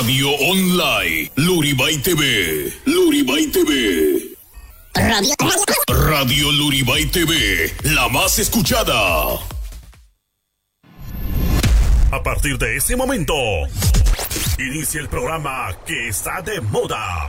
Radio Online, Luribay TV, Luribay TV. Radio, Radio Luribay TV, la más escuchada. A partir de ese momento, inicia el programa que está de moda.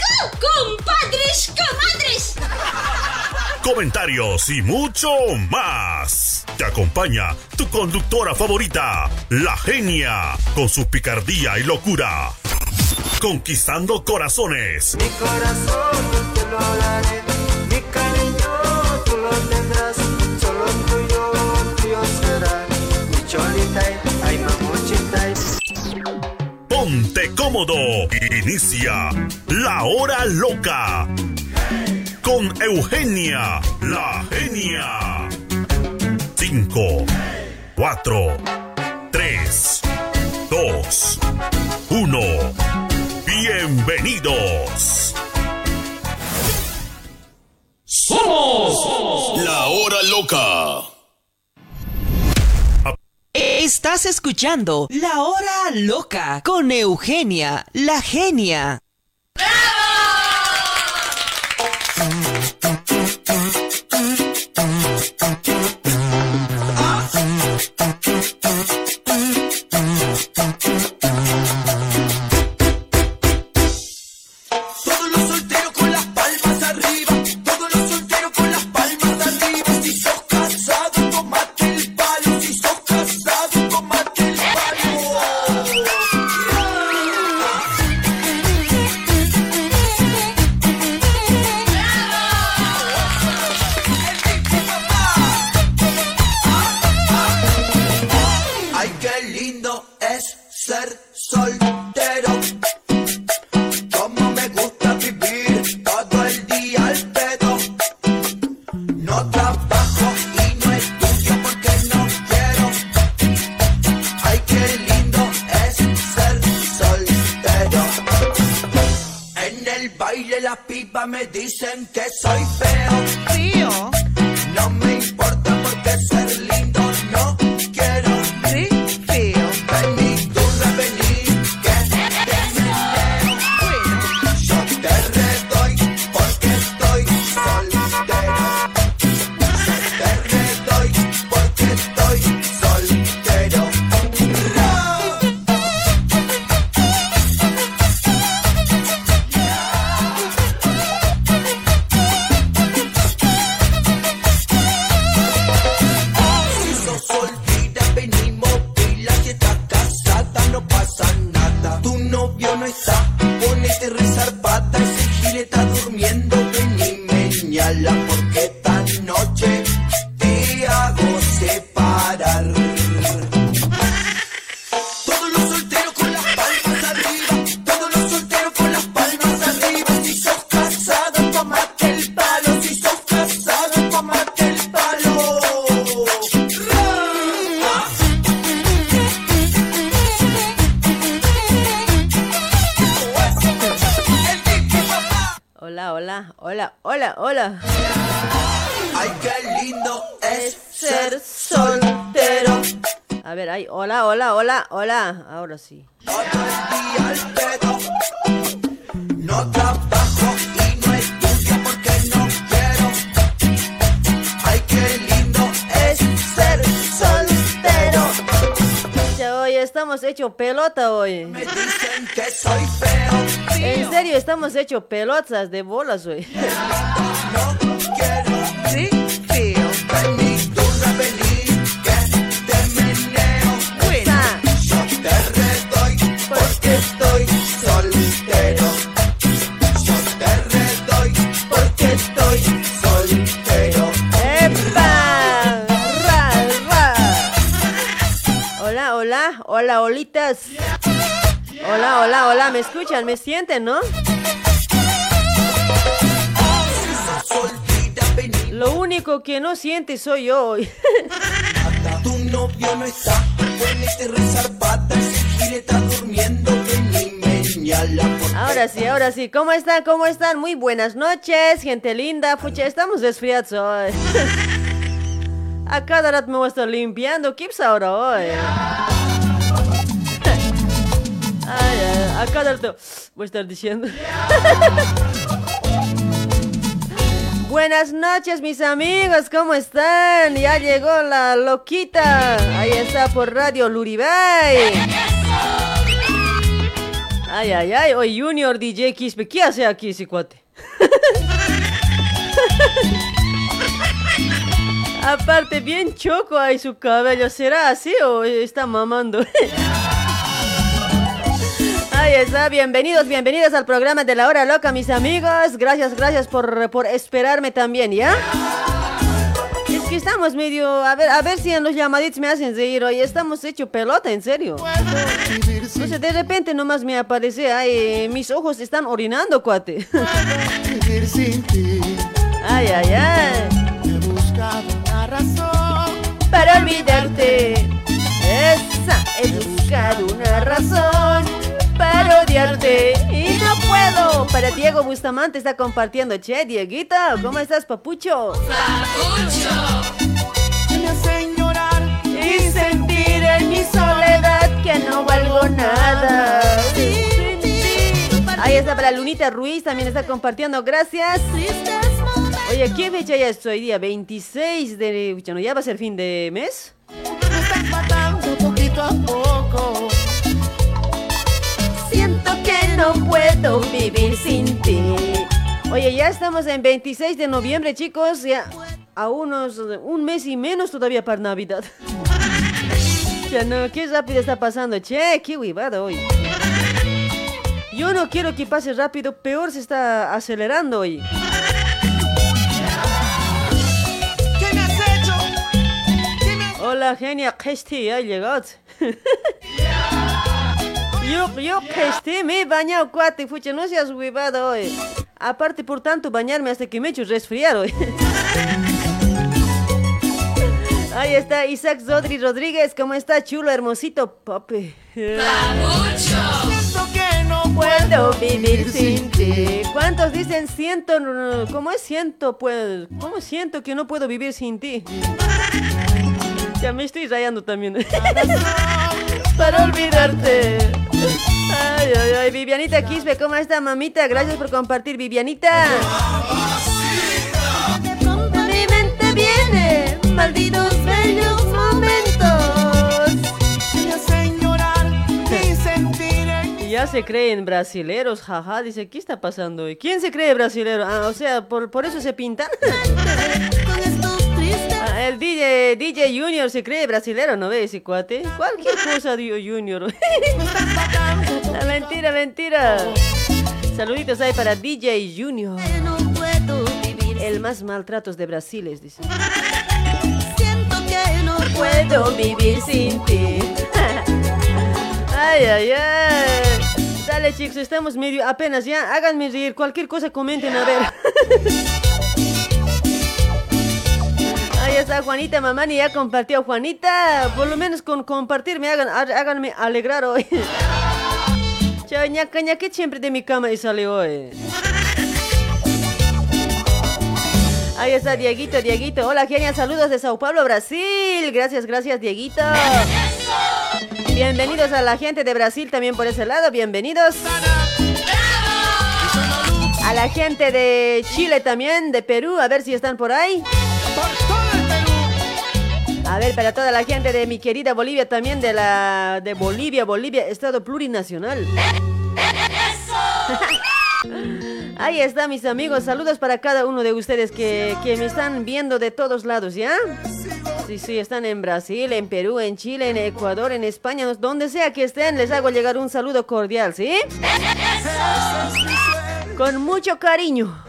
compadres, comadres. Comentarios y mucho más. Te acompaña tu conductora favorita, la genia, con su picardía y locura. Conquistando corazones. Mi corazón, te lo. Inicia la hora loca con Eugenia, la genia. 5, 4, 3, 2, 1. Bienvenidos. Somos la hora loca. Estás escuchando La Hora Loca con Eugenia, la genia. ¡Bravo! hemos hecho pelotas de bolas hoy. ¿me sienten, no? Lo único que no siente soy yo hoy. Tu novio no está, está durmiendo, Ahora sí, ahora sí. ¿Cómo están? ¿Cómo están? Muy buenas noches, gente linda. Pucha, estamos resfriados hoy. A cada rato me voy a estar limpiando. ¿Qué ahora hoy? A cada rato voy a estar diciendo. Buenas noches, mis amigos, ¿cómo están? Ya llegó la loquita. Ahí está por Radio Luribay. Ay, ay, ay, hoy Junior DJ Quispe, ¿qué hace aquí ese cuate? Aparte, bien choco ahí su cabello, ¿será así o está mamando? Bienvenidos, bienvenidos al programa de la hora loca, mis amigos. Gracias, gracias por, por esperarme también, ¿ya? Es que estamos medio, a ver, a ver si en los llamaditos me hacen reír hoy. Estamos hecho pelota, en serio. Entonces de repente nomás me aparece, ay, mis ojos están orinando, cuate. Ay, ay, ay. He buscado una razón. Para olvidarte. Esa, he buscado una razón para odiarte y no puedo. Para Diego Bustamante está compartiendo. Che, Dieguito, ¿cómo estás, papucho? Llorar. Y sentir en mi soledad que no valgo nada. Ahí está para Lunita Ruiz, también está compartiendo, gracias. Oye, ¿qué fecha ya es hoy día? 26 de... ¿Ya va a ser fin de mes? Me estás matando poquito a poco. Siento que no puedo vivir sin ti. Oye, ya estamos en 26 de noviembre, chicos. Ya a unos un mes y menos todavía para Navidad. ya no, qué rápido está pasando. Che, qué huevada hoy. Yo no quiero que pase rápido, peor se está acelerando hoy. ¿Qué me has hecho? ¿Qué me has Hola, genia, Kesti, ya llegado. Yo, yo, Kesti, me he bañado, cuate, fucha, no seas huevada hoy. Aparte, por tanto, bañarme hasta que me he hecho resfriar hoy. Ahí está Isaac Zodri Rodríguez, ¿cómo está? Chulo, hermosito, papi. siento que no Puedo vivir sin ti. ¿Cuántos dicen siento? ¿Cómo es siento? Pues, ¿cómo siento que no puedo vivir sin ti? Ya me estoy rayando también. Para olvidarte. Ay, ay, ay. Vivianita Quispe, ¿cómo está, mamita? Gracias por compartir, Vivianita. Mi mente viene, malditos bellos momentos. me hacen llorar y sentir en Ya se creen brasileros, jaja, dice, ¿qué está pasando hoy? ¿Quién se cree brasilero? Ah, o sea, por, por eso se pintan. Ah, el DJ, DJ Junior se cree brasilero, ¿no ves ese cuate? Cualquier cosa, dio Junior. La mentira, mentira. Saluditos ahí para DJ Junior. El más maltratos de Brasil, es, dice. No puedo vivir sin ti. Ay, ay, ay. Dale, chicos, estamos medio apenas ya. Háganme reír. Cualquier cosa comenten, a ver. Está Juanita Mamani, ya compartió Juanita. Por lo menos con compartir me hagan, há- háganme alegrar hoy. Chao, ñaca, ñaca, siempre de mi cama y sale hoy. Ahí está Dieguito, Dieguito. Hola, genia, saludos de Sao Paulo, Brasil. Gracias, gracias, Dieguito. Bienvenidos a la gente de Brasil también por ese lado, bienvenidos. A la gente de Chile también, de Perú, a ver si están por ahí. A ver, para toda la gente de mi querida Bolivia también, de la de Bolivia, Bolivia, Estado plurinacional. Ahí está, mis amigos. Saludos para cada uno de ustedes que, que me están viendo de todos lados, ¿ya? Sí, sí, están en Brasil, en Perú, en Chile, en Ecuador, en España, donde sea que estén, les hago llegar un saludo cordial, ¿sí? Con mucho cariño.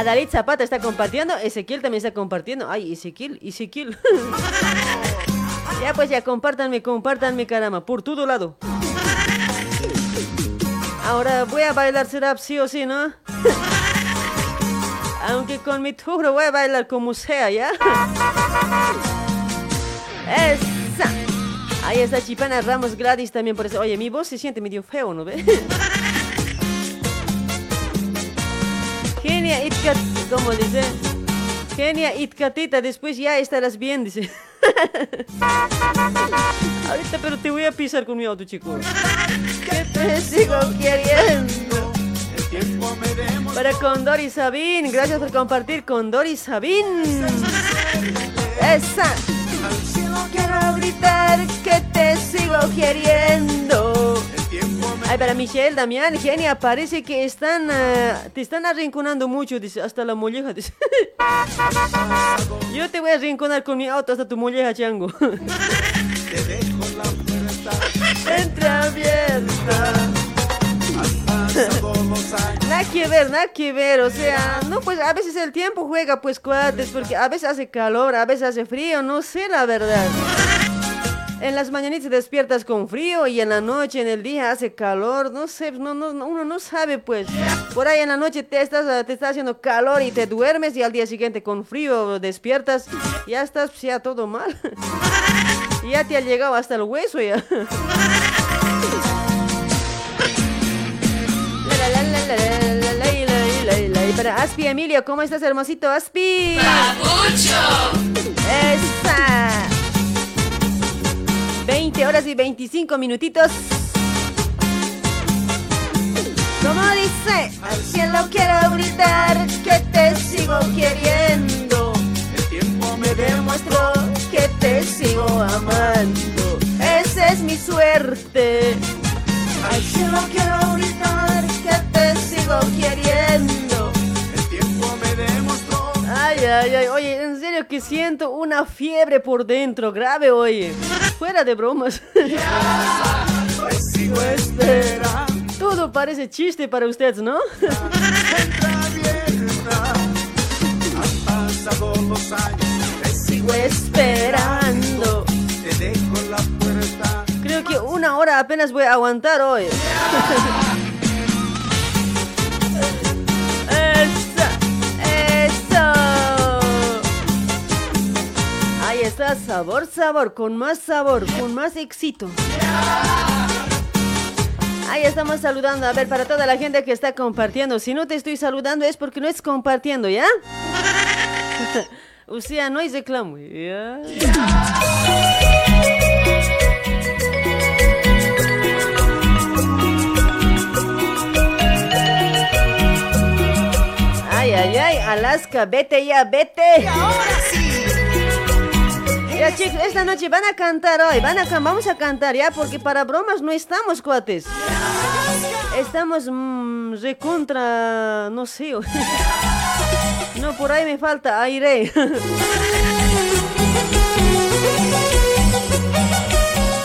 Adalit Zapata está compartiendo, Ezequiel también está compartiendo. Ay, Ezequiel, Ezequiel. Ya pues ya, compártanme, compártanme caramba, por todo lado. Ahora voy a bailar será sí o sí, ¿no? Aunque con mi turno voy a bailar como sea, ¿ya? Esa. Ahí está Chipana Ramos Gladys también por eso. Oye, mi voz se siente medio feo, ¿no ve? Genia Itkat, ¿cómo dice? Genia Itkatita, después ya estarás bien, dice. Ahorita, pero te voy a pisar con mi auto, chico. Que te sigo queriendo. Para con Doris Sabin, gracias por compartir con Doris Sabin. Esa. Quiero gritar que te sigo queriendo. Ay, para Michelle, Damián, Genia, parece que están, ah, te están arrinconando mucho, dice, hasta la molleja, dice. Yo te voy a arrinconar con mi auto hasta tu molleja, chango. Entreabierta. Nada que ver, nada que ver, o sea, no, pues a veces el tiempo juega, pues cuates, porque a veces hace calor, a veces hace frío, no sé la verdad. En las mañanitas despiertas con frío y en la noche, en el día hace calor, no sé, no, no, uno no sabe pues. Por ahí en la noche te estás, ah, te está haciendo calor y te duermes y al día siguiente con frío despiertas, ya estás ya todo mal. ya te ha llegado hasta el hueso ya. Para Aspi Emilio, ¿cómo estás hermosito Aspi? ¡Papucho! Esa. 20 horas y 25 minutitos. Como dice, al cielo quiero gritar que te sigo queriendo. Me demuestro que te sigo amando. Esa es mi suerte. Al cielo quiero gritar que te sigo queriendo. Ay, ay, ay, oye, que siento una fiebre por dentro, grave, oye. Fuera de bromas. Todo parece chiste para ustedes, ¿no? Sigo esperando. Creo que una hora apenas voy a aguantar hoy. Ahí está, sabor, sabor, con más sabor, con más éxito. Ahí estamos saludando, a ver, para toda la gente que está compartiendo. Si no te estoy saludando es porque no es compartiendo, ¿ya? o no reclamo. Ay, ay, ay, Alaska, vete ya, vete. Ya chicos, esta noche van a cantar hoy, van a can- vamos a cantar ya, porque para bromas no estamos, cuates. Estamos mm, recontra, no sé. no, por ahí me falta aire.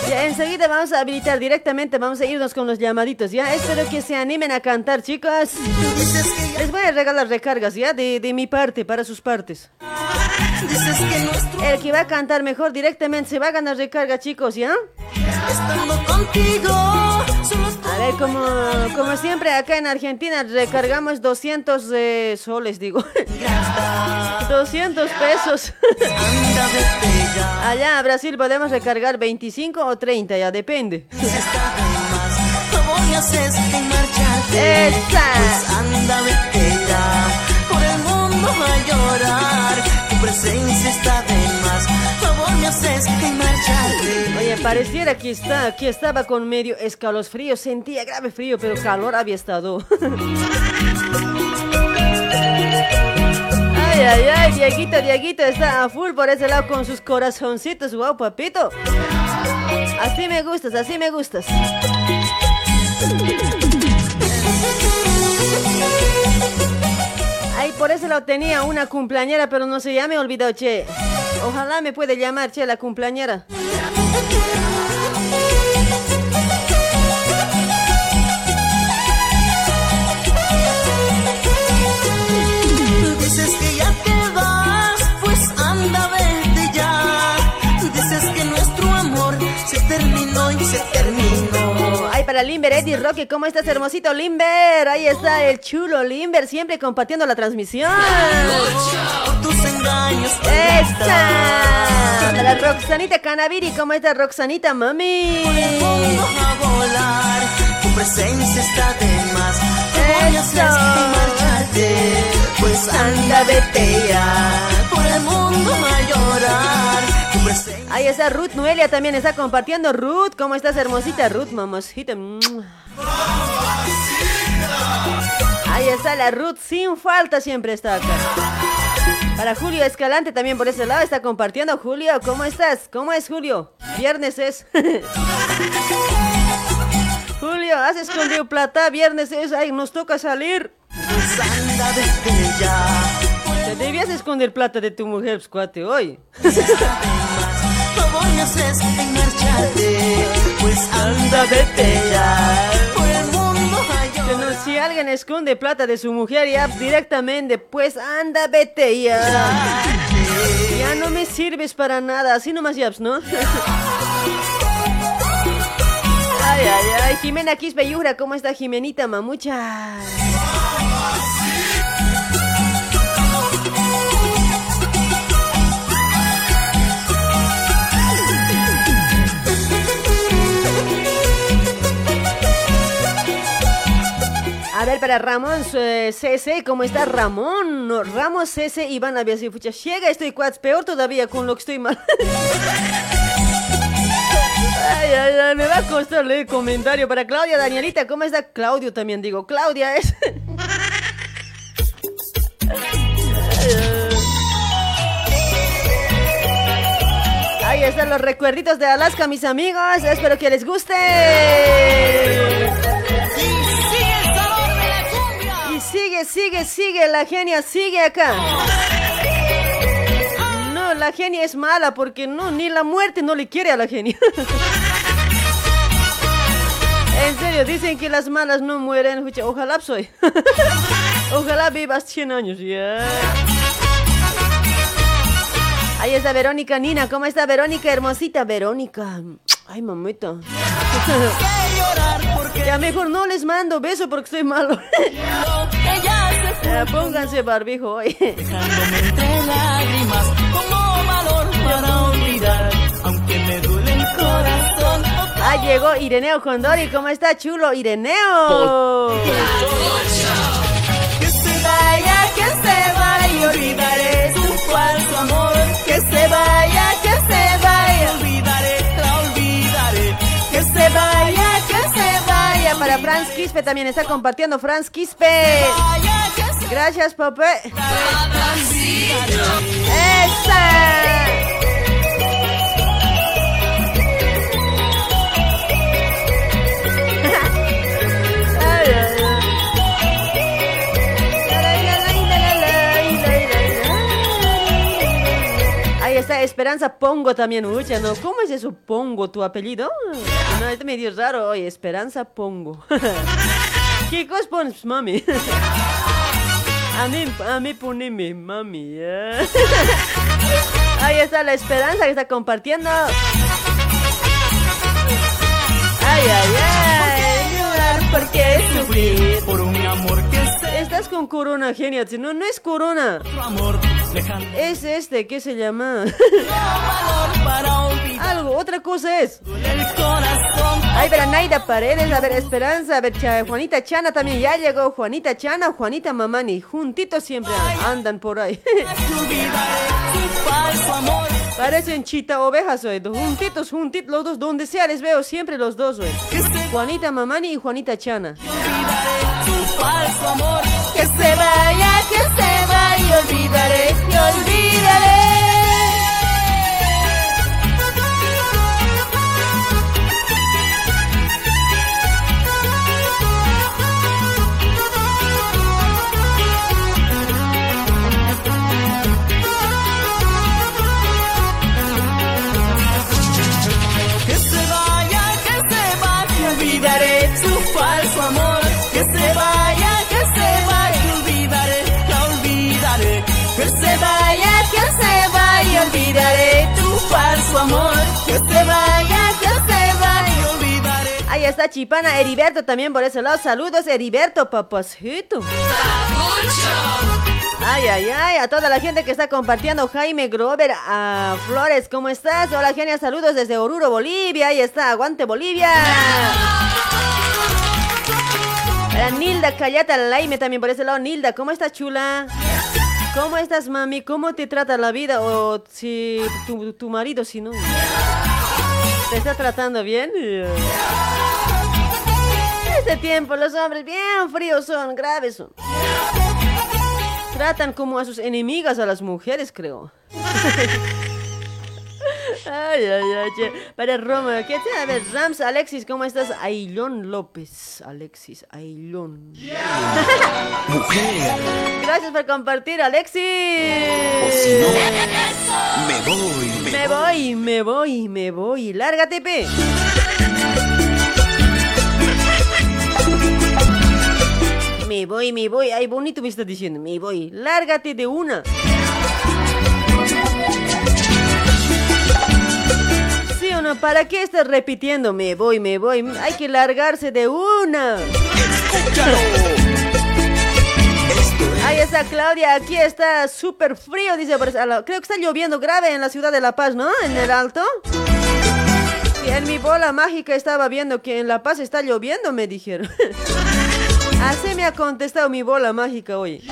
Ya enseguida vamos a habilitar directamente, vamos a irnos con los llamaditos, ¿ya? Espero que se animen a cantar, chicos. Les voy a regalar recargas, ¿ya? De, de mi parte, para sus partes. El que va a cantar mejor directamente se va a ganar recarga, chicos, ¿ya? A ver, como, como siempre acá en Argentina recargamos 200 eh, soles, digo. 200 pesos. Allá en Brasil podemos recargar 25 o 30, ya depende. Esa. Anda, vete ya, por el mundo a llorar. Presencia está de más. Oye, pareciera que está, que estaba con medio escalofrío, sentía grave frío, pero calor había estado. Ay, ay, ay, Dieguito, Dieguito está a full por ese lado con sus corazoncitos, wow, papito. Así me gustas, así me gustas. Por eso lo tenía una cumpleañera, pero no sé, ya me he olvidado, che. Ojalá me puede llamar, che, la cumpleañera. Para Limber, Eddie Roque. ¿Cómo estás, hermosito Limber? Ahí está el chulo Limber, siempre compartiendo la transmisión. ¡Esa! Para Roxanita Canaviri, ¿cómo estás, Roxanita, mami? Tu presencia está de más. ¿Qué voy a hacer marcharte? Pues anda, vete ya. Por el mundo presencia. Ahí está Ruth Noelia también está compartiendo. Ruth, ¿cómo estás, hermosita? Ruth, mamosita. Mua. Ahí está la Ruth, sin falta siempre está acá. Para Julio Escalante también por ese lado está compartiendo. Julio, ¿cómo estás? ¿Cómo es Julio? Viernes es. Julio, has escondido plata. Viernes es. Ay, nos toca salir. Te debías esconder plata de tu mujer, pues, cuate, hoy. Hacer sin marcharte. Pues anda, si alguien esconde plata de su mujer ya directamente, pues anda, vete ya. Ya no me sirves para nada, así nomás yaps, ¿no? Ay, ay, ay, Jimena Quispe ¿cómo está Jimenita Mamucha? A ver, para Ramón eh, CC, ¿cómo está Ramón? No, Ramos CC, Iván había sido fucha. Llega, estoy cuats, peor todavía con lo que estoy mal. Ay, ay, ay, me va a costar leer comentario para Claudia Danielita. ¿Cómo está Claudio también? Digo, Claudia es. Ahí están los recuerditos de Alaska, mis amigos. Espero que les guste. Sigue, sigue, la genia sigue acá. No, la genia es mala porque no, ni la muerte no le quiere a la genia. En serio, dicen que las malas no mueren. Ojalá soy. Ojalá vivas 100 años, ya. Ahí está Verónica Nina. ¿Cómo está Verónica, hermosita? Verónica. Ay, mamita. Ya mejor no les mando beso porque estoy malo. Ya, pónganse barbijo hoy. Dejándome entre lágrimas como valor para olvidar, aunque me duele el corazón. Ah, llegó Ireneo Condori. ¿Cómo está, chulo? Ireneo. Que se vaya, que se vaya, olvidaré su falso amor. Que se vaya, Franz Quispe también está compartiendo Franz Quispe. Gracias, papá. Esperanza Pongo también, Ucha, ¿no? ¿Cómo es eso, Pongo, tu apellido? No, es medio raro, oye, Esperanza Pongo. ¿Qué cosa pones, mami? A mí, a mí poneme, mami. ya. Ahí está la esperanza que está compartiendo. Ay, ay, ay. Llorar porque sufrir. por un amor que Estás con corona, genia. No, no es corona. tu amor, Es este, ¿qué se llama? valor para olvidar Algo, otra cosa es. Ay, ver a Naida Paredes, a ver Esperanza, a ver Juanita Chana también ya llegó. Juanita Chana, Juanita Mamani, juntitos siempre andan por ahí. Olvidaré su falso amor. Parecen chita ovejas, hoy. Juntitos, juntitos, los dos, donde sea les veo siempre los dos, hoy. Juanita Mamani y Juanita Chana. Olvidaré su falso amor. Que se vaya, que se vaya, olvidaré, que olvidaré. Se vaya, que se vaya, olvidaré. Ahí está Chipana Heriberto también por ese lado. Saludos, Heriberto, papacito. Ay, ay, ay, a toda la gente que está compartiendo, Jaime Grover, a Flores, ¿cómo estás? Hola, genia, saludos desde Oruro, Bolivia, ahí está, aguante Bolivia. Para Nilda Callata Laime también por ese lado, Nilda, ¿cómo estás, chula? ¿Cómo estás, mami? ¿Cómo te trata la vida? O si tu, tu marido, si no. ¿Te está tratando bien? Este tiempo los hombres bien fríos son, graves son. Tratan como a sus enemigas a las mujeres, creo. Ay, ay, ay. che. Para Roma, ¿qué te a ver? Rams, Alexis, ¿cómo estás? Ailón López, Alexis, Ailón. Mujer, Gracias por compartir, Alexis. o si no, me voy, me, Me voy, me voy, me voy. Lárgate, pe. Me voy, me voy. Ay, bonito me estás diciendo. Me voy. Lárgate de una. ¿Sí o no? ¿Para qué estás repitiendo? Me voy, me voy. Hay que largarse de una. Ahí está Claudia, aquí está súper frío, dice. Creo que está lloviendo grave en la ciudad de La Paz, ¿no? En el alto. Sí, en mi bola mágica estaba viendo que en La Paz está lloviendo, me dijeron. Así me ha contestado mi bola mágica hoy.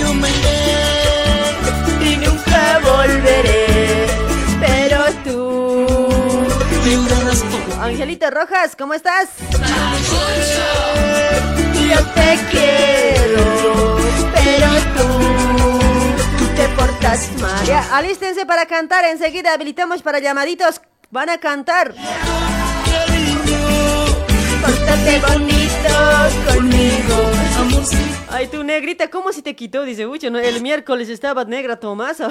Yo me iré y nunca volveré. Pero tú. Angelito Rojas, ¿cómo estás? Yo te quiero, pero tú, tú te portas mal. Ya, alístense para cantar, enseguida habilitamos para llamaditos. Van a cantar. Pórtate bonito conmigo. Ay, tu negrita, ¿cómo se te quitó? Dice Ucho, ¿no? El miércoles estaba negra Tomasa.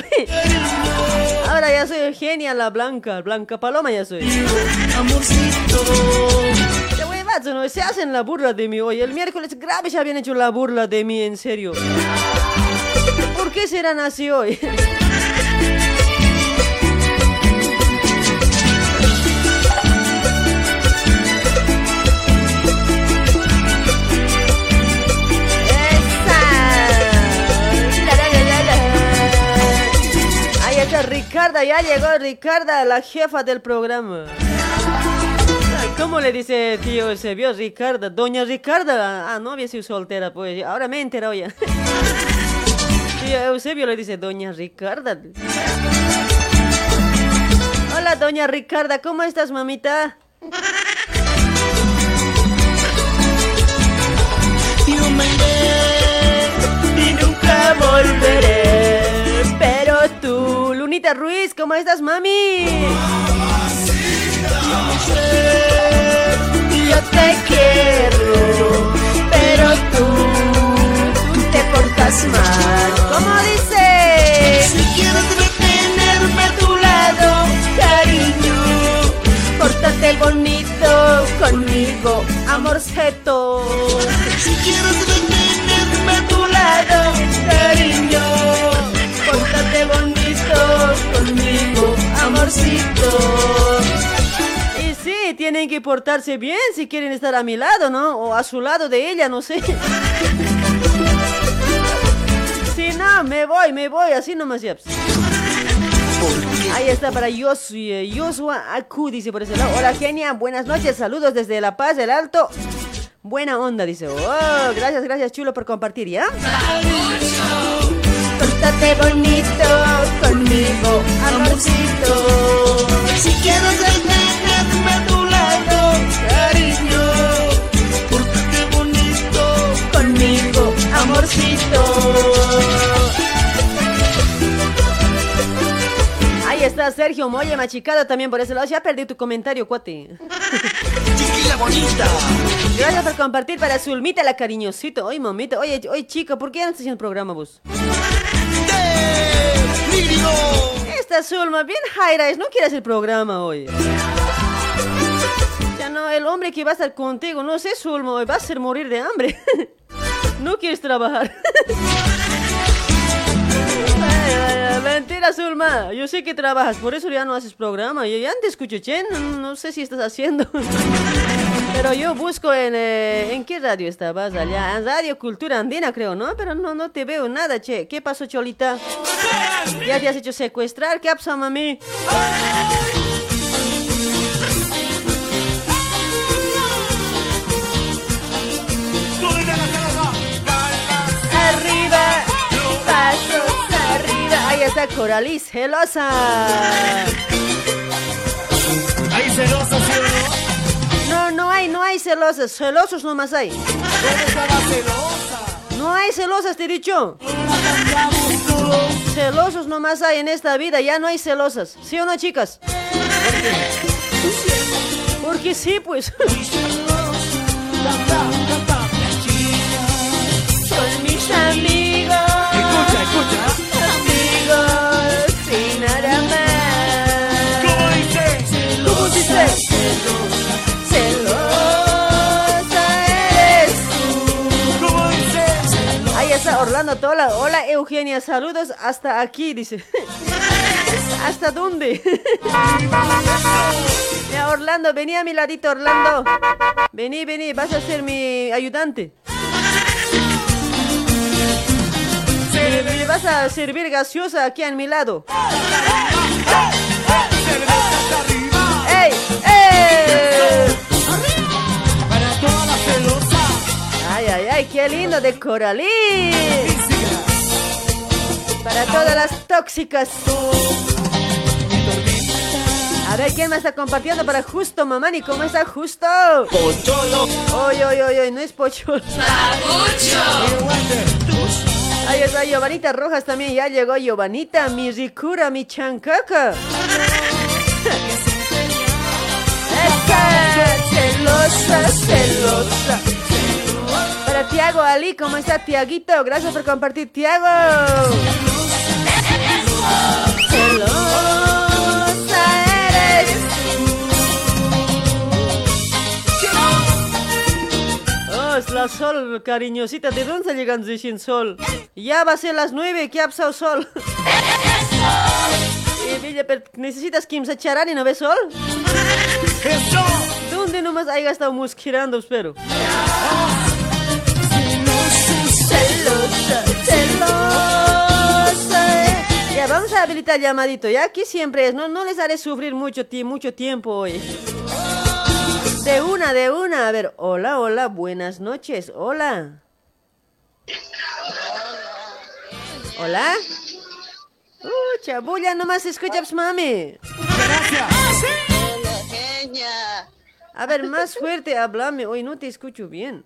Ahora ya soy Eugenia la Blanca, Blanca Paloma ya soy. Te ¿no? Se hacen la burla de mí hoy. El miércoles grave se habían hecho la burla de mí, en serio. ¿Por qué serán así hoy? Ricarda, ya llegó Ricarda, la jefa del programa. ¿Cómo le dice tío Eusebio? Ricarda, doña Ricarda. Ah, no había sido soltera, pues. Ahora me he ya. Tío Eusebio le dice doña Ricarda. Hola, doña Ricarda, ¿cómo estás, mamita? Y nunca volveré. Ruiz, ¿cómo estás, mami? Yo te quiero, pero tú, tú te portas mal. ¿Cómo dice? Si quieres retenerme a tu lado, cariño. Pórtate bonito conmigo, amorceto. Si quieres retenerme a tu lado, cariño. Conmigo, amorcito. Y sí, tienen que portarse bien si quieren estar a mi lado, ¿no? O a su lado de ella, no sé. Si no, me voy, me voy, así nomás ya. Ahí está para Joshua, Joshua Aku, dice por ese lado. Hola, genia, buenas noches, saludos desde La Paz, el Alto. Buena onda, dice. Oh, gracias, gracias, chulo, por compartir, ¿ya? Pórtate bonito conmigo, amorcito. Si quieres retenerme a tu lado, Cariño, pórtate bonito. conmigo, amorcito. Ahí está Sergio Moya, machicado también por ese lado. Ya perdí tu comentario, cuate. Chiquilla bonita. Gracias por compartir para Zulmita la cariñosito. Oye, mamita. Oye, oye, chica, ¿por qué estás haciendo el programa vos? Esta Zulma, bien Jaira, es, no quiere hacer el programa hoy. Ya no, el hombre que va a estar contigo, no sé, Zulma, va a hacer morir de hambre. No quieres trabajar. Mentira, Zulma. Yo sé que trabajas, por eso ya no haces programa. Yo ya te escucho, Chen. No, sé si estás haciendo. Pero yo busco en... eh, ¿En qué radio estabas allá? En Radio Cultura Andina, creo, ¿no? Pero no, no te veo nada, che. ¿Qué pasó, Cholita? ¿Ya te has hecho secuestrar? ¿Qué ha pasado, mami? Ahí está Coralis, celosa. Ahí celosa, ¿sí o No, no hay, no hay celosas. Celosos nomás hay. no? ¿Dónde está la celosa? No hay celosas, te he dicho. Celosos nomás hay en esta vida, ya no hay celosas. ¿Sí o no, chicas? Porque sí, pues. Canta. Son mis amigos. Hola Eugenia, saludos hasta aquí, dice. ¿Hasta dónde? Ya, Orlando, vení a mi ladito, Orlando. Vení, vení, vas a ser mi ayudante. Me, me vas a servir gaseosa aquí a mi lado. ¡Ey! ¡Ey! ¡Ay, ay, ay! ¡Qué lindo de Coralí! Para todas las tóxicas. A ver, ¿quién me está compartiendo para Justo, mamani? ¿Cómo está Justo? Pocholo. Oy, oy, oy, oy, no es pocholo. Ahí está Giovanita Rojas también, ya llegó Giovanita, mi ricura, mi chancaca. Celosa, celosa. Para Tiago Ali, ¿cómo está Tiaguito? Gracias por compartir, Tiago. Celosa eres Oh, es la sol, cariñosita. ¿De dónde está llegando sin sol? Ya va a ser las nueve, ¿qué ha pasado sol? Eh, Villa, pero ¿necesitas Kimsa Charani, no ves sol? ¿Dónde nomás haya estado musquirando, espero? Ya, vamos a habilitar llamadito, ¿ya? Aquí siempre es, no, no les haré sufrir mucho, mucho tiempo hoy. De una, de una. A ver, hola, hola, buenas noches, hola. Hola. Uh, chabulla, nomás escuchas, mami. A ver, más fuerte, háblame. Hoy no te escucho bien.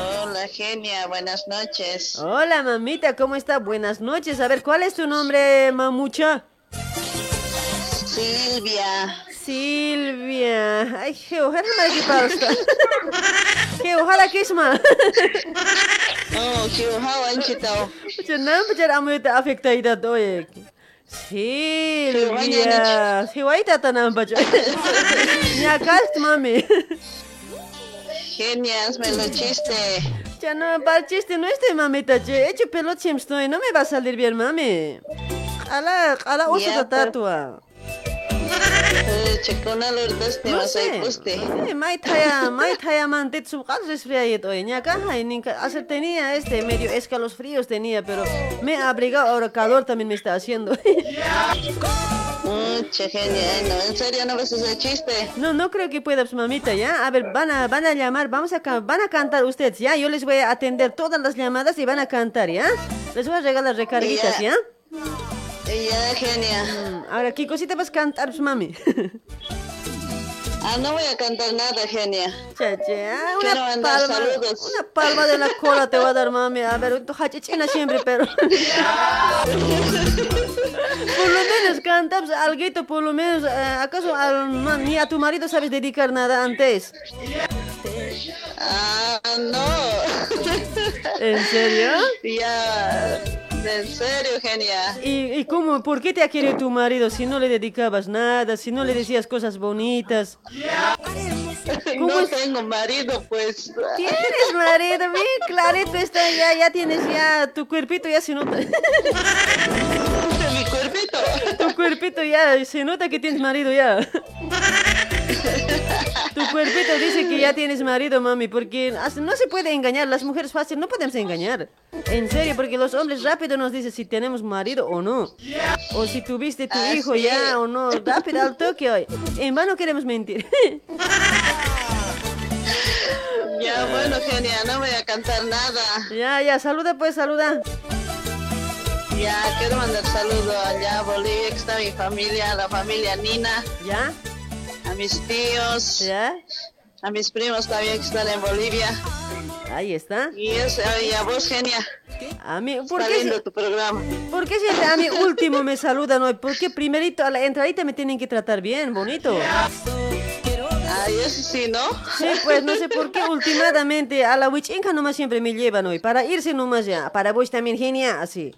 Hola genia, buenas noches. Hola, mamita, ¿cómo está? Buenas noches. A ver, ¿cuál es tu nombre, mamucha? Silvia. Silvia. Ay, que ojalá me que pausa. Que ojalá que es mal. Oh, kiuhau anchitao. Jangan bicara amu itu afekta ida doye. Silvia. Siwaita tanam baca. Nyakas mami. Genia, hazme lo chiste. Ya no, para el chiste no estoy, mamita. Che. He hecho siempre estoy. No me va a salir bien, mami. Ala, ala, uso Ya, de tatua. taya, mai taya mantet su cal resfría y todo. Ni acá, ay, ni ca- hacer tenía este medio escalos fríos tenía, pero me ha abrigado ahora calor también me está haciendo. Mucha genia, eh, no, en serio no ves ese chiste. No, no creo que pueda, pues, mamita, ¿ya? A ver, van a, van a llamar, vamos a, van a cantar ustedes, ¿ya? Yo les voy a atender todas las llamadas y van a cantar, ¿ya? Les voy a regalar recarguitas, Ya. ¿ya? Ya, genia. Mm, Ahora, ¿qué cosita vas a cantar, pues, mami? Ah, no voy a cantar nada, genia. Cha, cha, ah, Quiero una mandar palma, saludos. una palma de la cola te voy a dar, mami. A ver, tu hachachina siempre, pero... por lo menos canta pues, alguito, por lo menos. eh, ¿Acaso al- no, ni a tu marido sabes dedicar nada antes? Ah, no. ¿En serio? Ya, en serio, genia. ¿Y, y cómo, por qué te ha querido tu marido si no le dedicabas nada, si no le decías cosas bonitas? ¿Cómo No es? tengo marido, pues. Tienes marido, bien clarito está, ya, ya tienes ya, tu cuerpito ya se nota. Mi cuerpito. Tu cuerpito ya, se nota que tienes marido ya. Tu cuerpito dice que ya tienes marido, mami, porque no se puede engañar, las mujeres fácil no podemos engañar. En serio, porque los hombres rápido nos dicen si tenemos marido o no. O si tuviste tu Ah, hijo ya o no, rápido al toque hoy. En vano queremos mentir. Ya, bueno, genia, no voy a cantar nada. ya, ya, saluda pues, saluda. Ya, quiero mandar saludo allá a Bolivia, que está mi familia, la familia Nina, ¿Ya? Mis tíos, ¿Ya? a mis primos también que están en Bolivia. Ahí está. Y, es, y a vos, genia. A mí, ¿por Está qué, lindo si- tu programa. ¿por qué siempre a mí último me saludan hoy? ¿Por qué primerito a la entradita me tienen que tratar bien, bonito? Ay, eso sí, ¿no? Sí, pues no sé por qué últimamente a la Wichinka nomás siempre me llevan hoy. Para irse nomás ya. Para vos también, genia, así.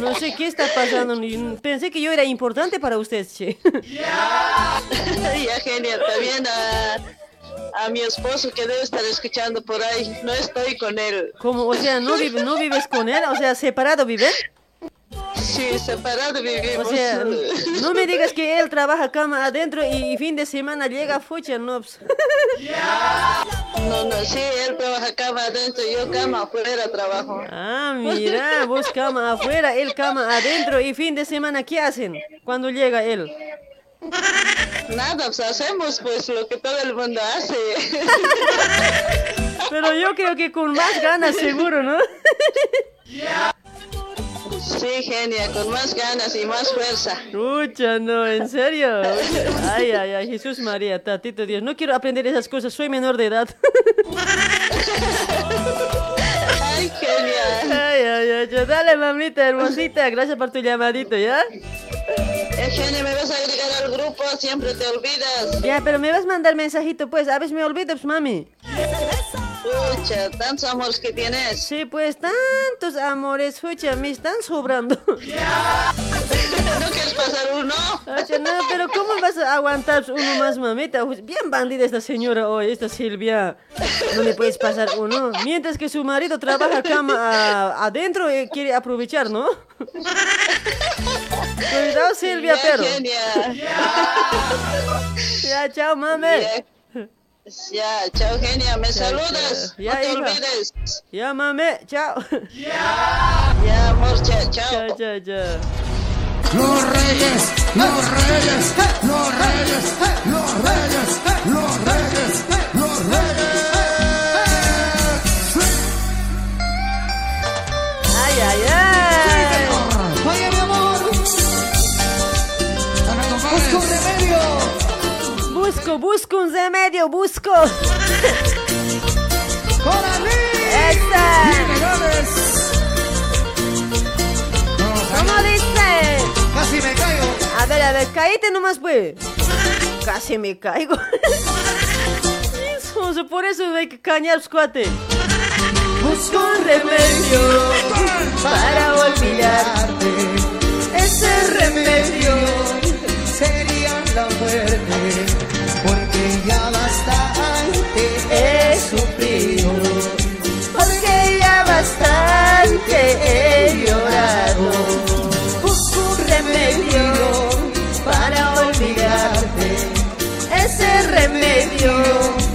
No sé qué está pasando. Pensé que yo era importante para ustedes, che. ya, genia, también a, a mi esposo que debe estar escuchando por ahí. No estoy con él. Como, o sea, ¿no, vive- no vives con él? O sea, ¿separado viven? Sí, separado vivimos. O sea, no me digas que él trabaja cama adentro y, fin de semana llega fucha, no. pues. No, no, sí, él trabaja cama adentro, yo cama afuera trabajo. Ah, mira, vos cama afuera, él cama adentro y fin de semana, ¿qué hacen cuando llega él? Nada, pues hacemos pues lo que todo el mundo hace. Pero yo creo que con más ganas, seguro, ¿no? Sí, genia, con más ganas y más fuerza. Escucha, no, en serio. Ay, ay, ay, Jesús María, tatito Dios. No quiero aprender esas cosas, soy menor de edad. Ay, genia. Ay, ay, ay, dale, mamita hermosita, gracias por tu llamadito, ¿ya? Eh, genia, me vas a agregar al grupo, siempre te olvidas. Ya, pero me vas a mandar mensajito, pues, a veces me olvido, pues, mami. Pucha, tantos amores que tienes. Sí, pues, tantos amores, escucha, me están sobrando. ¿No quieres pasar uno? Oye, no, pero ¿cómo vas a aguantar uno más, mamita? Pues, Bien bandida esta señora hoy, esta Silvia. No le puedes pasar uno. Mientras que su marido trabaja cama adentro y quiere aprovechar, ¿no? Cuidado, Silvia, Ya, pero. genia. Ya, chao, mami. Ya, ya, chao, genia, me saludas. Ya, no te olvides. Ya, mami, chao. Ya, amor, chao, chao. Chao, chao, chao. Los reyes, los reyes, los reyes, los reyes, los reyes, los reyes. Ay, ay, ay. Busco, busco un remedio, busco. Minerales. ¿Cómo dice? Casi me caigo. A ver, a ver, caíte nomás, pues. Casi me caigo. Eso, por eso hay que cañar, cuate. Busco un remedio para olvidarte. Ese remedio Sería la muerte. Ya bastante he sufrido. Porque ya bastante he llorado. Busco un remedio para olvidarte. Ese remedio.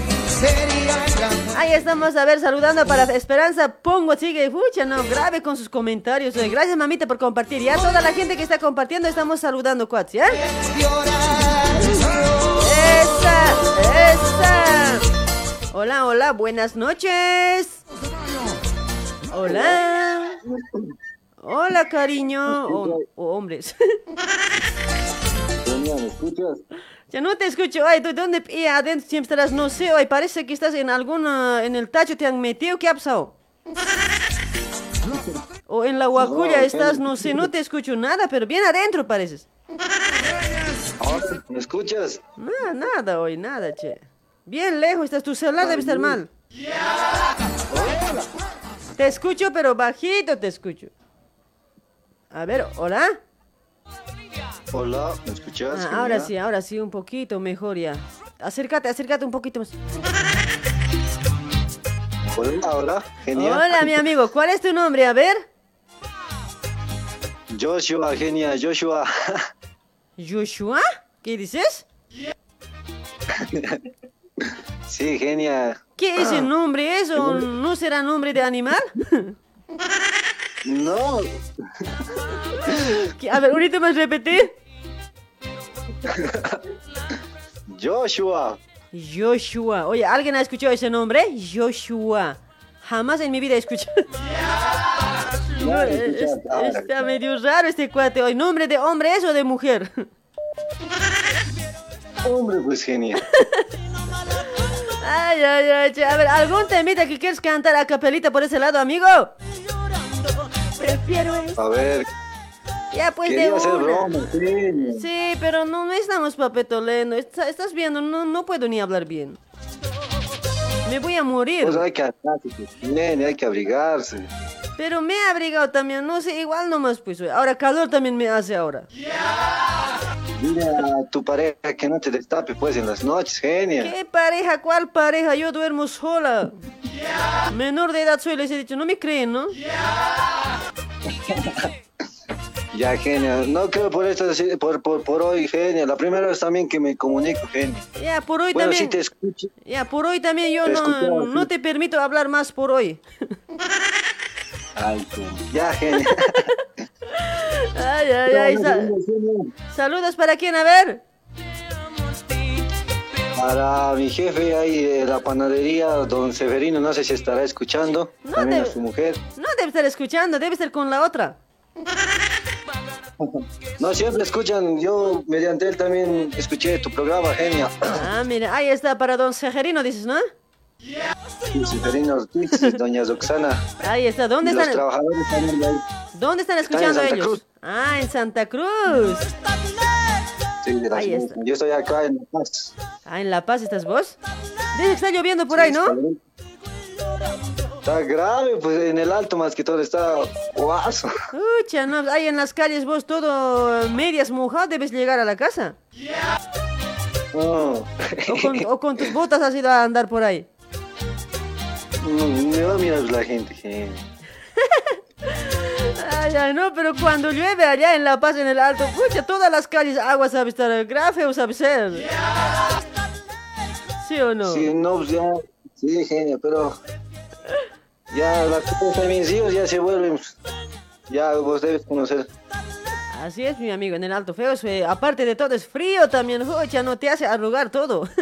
Estamos, a ver, saludando para Esperanza Pongo, sigue, fucha, no, grave con sus comentarios. eh. Gracias, mamita, por compartir. Ya toda la gente que está compartiendo, estamos saludando, cuates, ¿ya? Esa, esa. Hola, hola, buenas noches. Hola. Hola, cariño. O, o hombres. ¿me escuchas? Ya no te escucho. Ay, ¿tú dónde y adentro siempre estarás? No sé. Ay, parece que estás en alguna... En el tacho te han metido. ¿Qué ha pasado? O en la guaculla No, estás, no sé, no te escucho nada, pero bien adentro pareces. Ahora, ¿Me escuchas? Nada, nada hoy, nada, che. Bien lejos estás, tu celular debe estar mal. Te escucho, pero bajito te escucho. A ver, ¿hola? Hola, ¿me escuchas? Ah, ahora Genia? sí, ahora sí, un poquito mejor ya. Acércate, acércate un poquito más. Hola, hola, genial. Hola, mi amigo. ¿Cuál es tu nombre? A ver. Joshua, genia, Joshua. Joshua. ¿Qué dices? Sí, genia. ¿Qué es el nombre? ¿Eso no será nombre de animal? No. A ver, ahorita más repetir. Joshua. Joshua. Oye, ¿alguien ha escuchado ese nombre? Joshua. Jamás en mi vida he escuchado. No, es- está medio raro este cuate hoy. ¿Nombre de hombre es o de mujer? Hombre, pues genia. Ay, ay, ay. che. A ver, ¿algún temita que quieres cantar a capelita por ese lado, amigo? Prefiero A ver, Ya, pues de quería hacer una. broma. Sí, pero no, no estamos papetolendo. Está- estás viendo, no, no puedo ni hablar bien. Me voy a morir. Pues hay que atarse, pues, hay que abrigarse. Pero me he abrigado también, no sé, igual nomás pues. Ahora calor también me hace ahora. Dile a tu pareja que no te destape, pues, en las noches, genia. ¿Qué pareja? ¿Cuál pareja? Yo duermo sola. Menor de edad soy, les he dicho, no me creen, ¿no? Ya, genia. No creo por esto, decir- por, por, por hoy, genia. La primera vez también que me comunico, genia. Ya, por hoy Bueno, también. sí te escucho. Ya, por hoy también yo Te no, no te permito hablar más por hoy. Ay. Ya, genia. Ay, ay, ay. sa- Saludos para quién, a ver. Para mi jefe ahí de la panadería, don Severino, no sé si estará escuchando. También a te- su mujer. No debe estar escuchando, debe estar con la otra. No, siempre escuchan. Yo, mediante él, también escuché tu programa, genia. Ah, mira, ahí está para don Sejerino, dices, ¿no? Ortiz, doña Roxana. Ahí está, ¿dónde los están? trabajadores también de ahí. ¿Dónde están escuchando ellos? Cruz. Ah, en Santa Cruz. Sí, de las Ahí está. Yo estoy acá en La Paz. Ah, en La Paz estás vos. Dice que está lloviendo por ahí, ¿no? Está grave, pues en el alto más que todo está guaso. Ucha, no, ahí en las calles vos todo eh, medias mojado, debes llegar a la casa. No, O con, o con tus botas has ido a andar por ahí. no, me va a mirar la gente. genia. Ay, ay, no, pero cuando llueve allá en La Paz, en el alto, pucha, todas las calles agua sabe estar grave o sabe ser. ¿Sí o no? Sí, no, pues ya, sí, genia, pero ya las cosas ya se vuelven, pues, ya vos debes conocer. Así es, mi amigo, en el Alto Feo, eh, aparte de todo, es frío también, ya no te hace arrugar todo.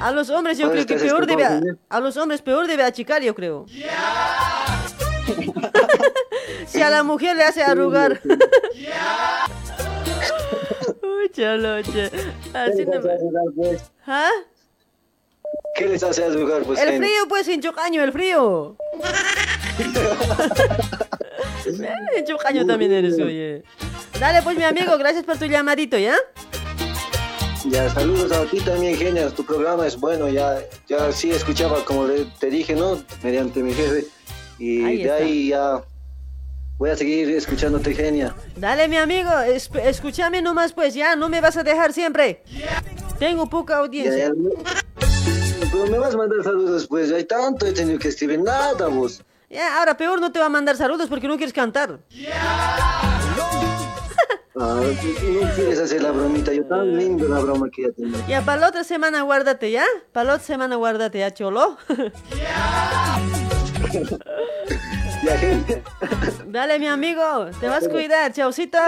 A los hombres yo creo que ¿te haces peor debe, también? a los hombres peor debe achicar, yo creo. si a la mujer le hace arrugar. Uy, chaloche. Así no me- ¿Ah? ¿Qué les hace al lugar, pues, El genia? frío, pues, en Chocaño, el frío. en Chocaño también eres, oye. Dale, pues, mi amigo, gracias por tu llamadito, ¿ya? Ya, saludos a ti también, genia. Tu programa es bueno. Ya, ya sí escuchaba, como le- te dije, ¿no? Mediante mi jefe. Y Ahí de está. ahí ya voy a seguir escuchándote, genia. Dale, mi amigo, esp- escúchame nomás, pues, ya, no me vas a dejar siempre. Tengo poca Ya, audiencia. ya. Pero me vas a mandar saludos después. Hay tanto, he tenido que escribir nada, vos. Ya, ahora peor no te va a mandar saludos porque no quieres cantar. Ah, no quieres hacer la bromita. Yo tan lindo la broma que ya tenía. Ya, para la otra semana guárdate, ¿ya? Para la otra semana guárdate, ¿ya, cholo? Ya, genia. Dale, mi amigo, te vas a cuidar, chaucito.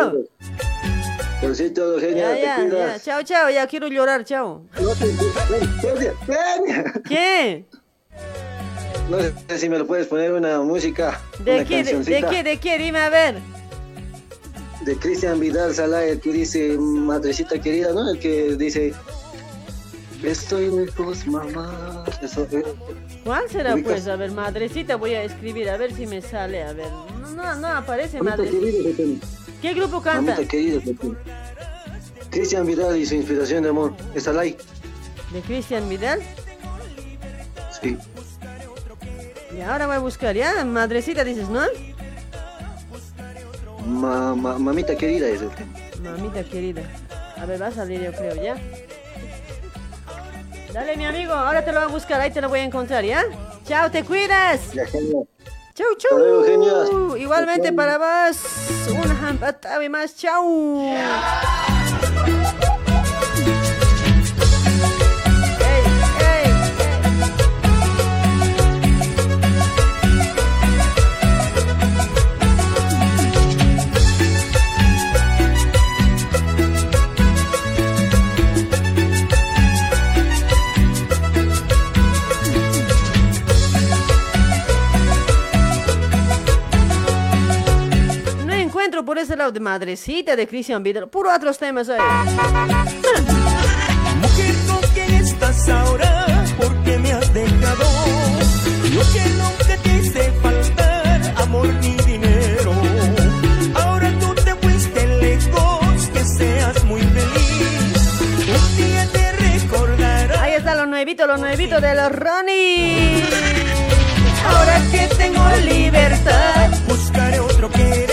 Pero sí, todo genia. Ya, te ya, chao, chao, ya quiero llorar, chao. No te-. ¿Qué? No sé si me lo puedes poner una música. ¿De una qué, de, qué, de qué? Dime a ver. de Cristian Vidal Salá, el que dice madrecita querida, ¿no? El que dice estoy lejos, mamá. Eso, eh, ¿Cuál será, Ubicas. pues? A ver, madrecita, voy a escribir, a ver si me sale, a ver. No, no, no aparece madrecita. ¿Qué grupo canta? Mamita querida. Cristian Vidal y su inspiración de amor. ¿Está ahí? ¿De Cristian Vidal? Sí. Y ahora voy a buscar, ¿ya? Madrecita dices, ¿no? Ma- ma- mamita querida es el tema. Mamita querida. A ver, va a salir yo creo, ¿ya? Dale, mi amigo, ahora te lo voy a buscar, ahí te lo voy a encontrar, ¿ya? Chao, te cuidas. Ya. Chau, chau. Igualmente Chau. para vos. Un jampatabe más. Chau. Encuentro por ese lado de madrecita de Christian Vidal. Puro otros temas hoy. Mujer, ¿con quién estás ahora? ¿Por qué me has dejado? Lo que nunca te hice faltar, amor ni dinero. Ahora tú te fuiste lejos, que seas muy feliz. Un día te recordarás. Ahí está los nuevitos, los nuevitos de los Ronnie. Ahora que tengo libertad, buscaré otro querer.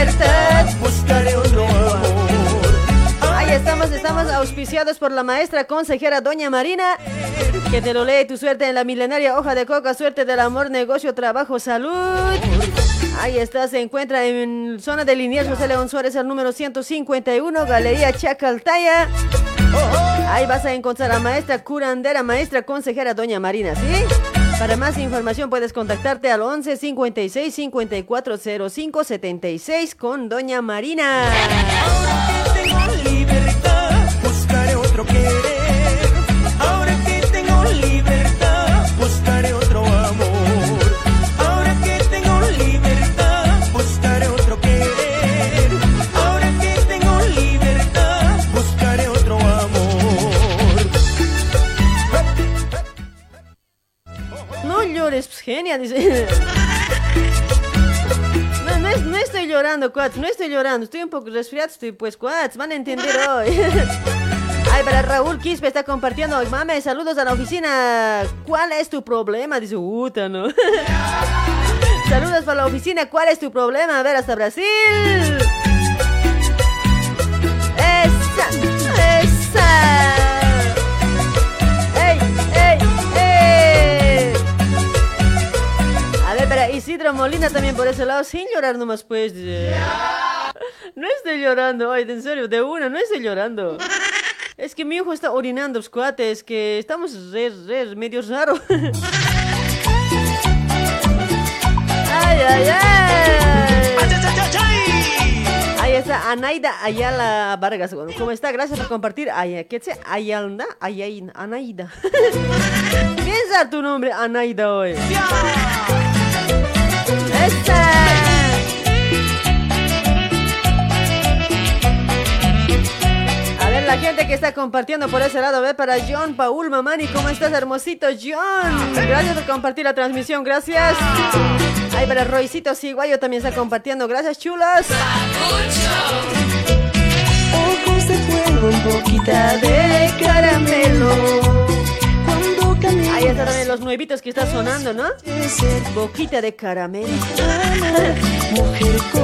Libertad, buscaré amor. Ahí estamos, estamos auspiciados por la maestra consejera Doña Marina. Que te lo lee tu suerte en la milenaria hoja de coca, suerte del amor, negocio, trabajo, salud. Ahí está, se encuentra en zona de Liniers José León Suárez, el número 151, Galería Chacaltaya. Ahí vas a encontrar a maestra curandera, maestra consejera Doña Marina, ¿sí? Para más información puedes contactarte al 11 56 54 05 76 con Doña Marina. Llores, pues, genia, dice. No, no, es- no estoy llorando, cuates, no estoy llorando. Estoy un poco resfriado, estoy pues, cuates, van a entender hoy. Ay, para Raúl Quispe está compartiendo. Mame, saludos a la oficina. ¿Cuál es tu problema? Dice, puta, ¿no? saludos para la oficina. ¿Cuál es tu problema? A ver, hasta Brasil. Esa, esa. Isidro Molina también por ese lado, sin llorar nomás, pues. No estoy llorando, oye, en serio, de una, no estoy llorando. Es que mi hijo está orinando, los cuates, que estamos re, re, medio raro. ¡Ay, ay, ay! Ahí está Anaida Ayala Vargas. ¿Cómo está? Gracias por compartir. Ay, ¿Qué dice? Ayalda, Ayain, Anaida. Piensa tu nombre, Anaida, hoy. A ver, la gente que está compartiendo por ese lado, ve para John Paul Mamani, ¿cómo estás, hermosito John? Gracias por compartir la transmisión, gracias. Ay, para Roycito Ciguayo también está compartiendo, gracias, chulos. Ojos de fuego, boquita de caramelo. Ahí están también los nuevitos que está sonando, ¿no? Boquita de caramelo.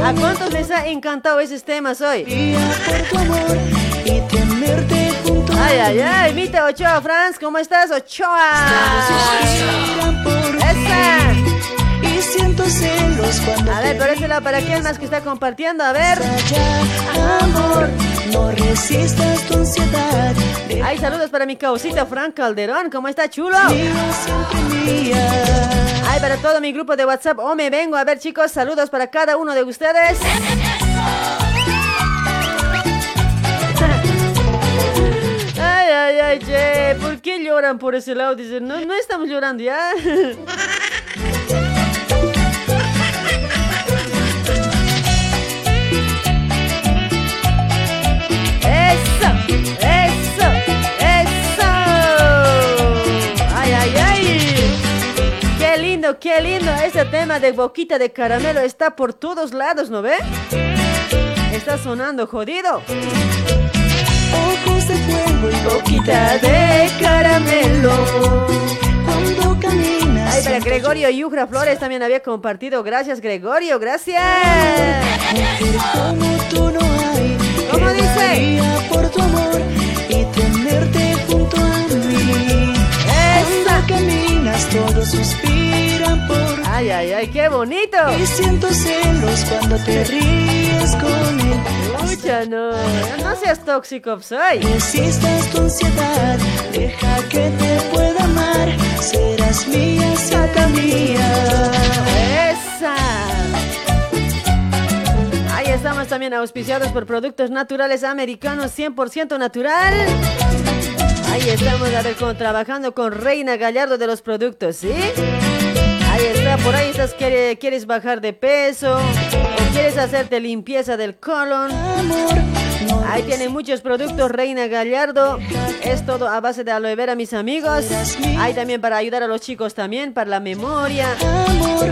¿A cuántos les ha encantado esos temas hoy? Ay, ay, ay, Mita Ochoa, Franz, ¿cómo estás, Ochoa? ¡Esa! y siento celos cuando A ver, lado, ¿para quién más que está compartiendo? A ver. amor, no resistas tu ansiedad. Ay, saludos para mi causita Frank Calderón, ¿cómo está, chulo? Ay, para todo mi grupo de WhatsApp, oh, me vengo. A ver, chicos, saludos para cada uno de ustedes. Ay, ay, ay, che, ¿por qué lloran por ese lado? Dicen, no, no estamos llorando ya. Lindo, qué lindo. Ese tema de boquita de caramelo está por todos lados, ¿no ve? Está sonando jodido. Ojos de fuego y Boquita de caramelo. cuando caminas. Ay, para Gregorio Yujra Flores también había compartido. Gracias, Gregorio, gracias. Como tú no hay. Por tu amor todos suspiran por Ay, ay, ay, qué bonito. Y siento celos cuando te ríes con él. Mucha, no, no seas tóxico, soy. Resistas tu ansiedad, deja que te pueda amar. Serás mía, saca mía. Esa. Ahí estamos también auspiciados por productos naturales americanos 100% natural. Ahí estamos a ver, trabajando con Reina Gallardo de los productos, ¿sí? Ahí está, por ahí estás, quiere- quieres bajar de peso quieres hacerte limpieza del colon. Ahí tiene muchos productos Reina Gallardo. Es todo a base de aloe vera, mis amigos. Hay también para ayudar a los chicos también, para la memoria.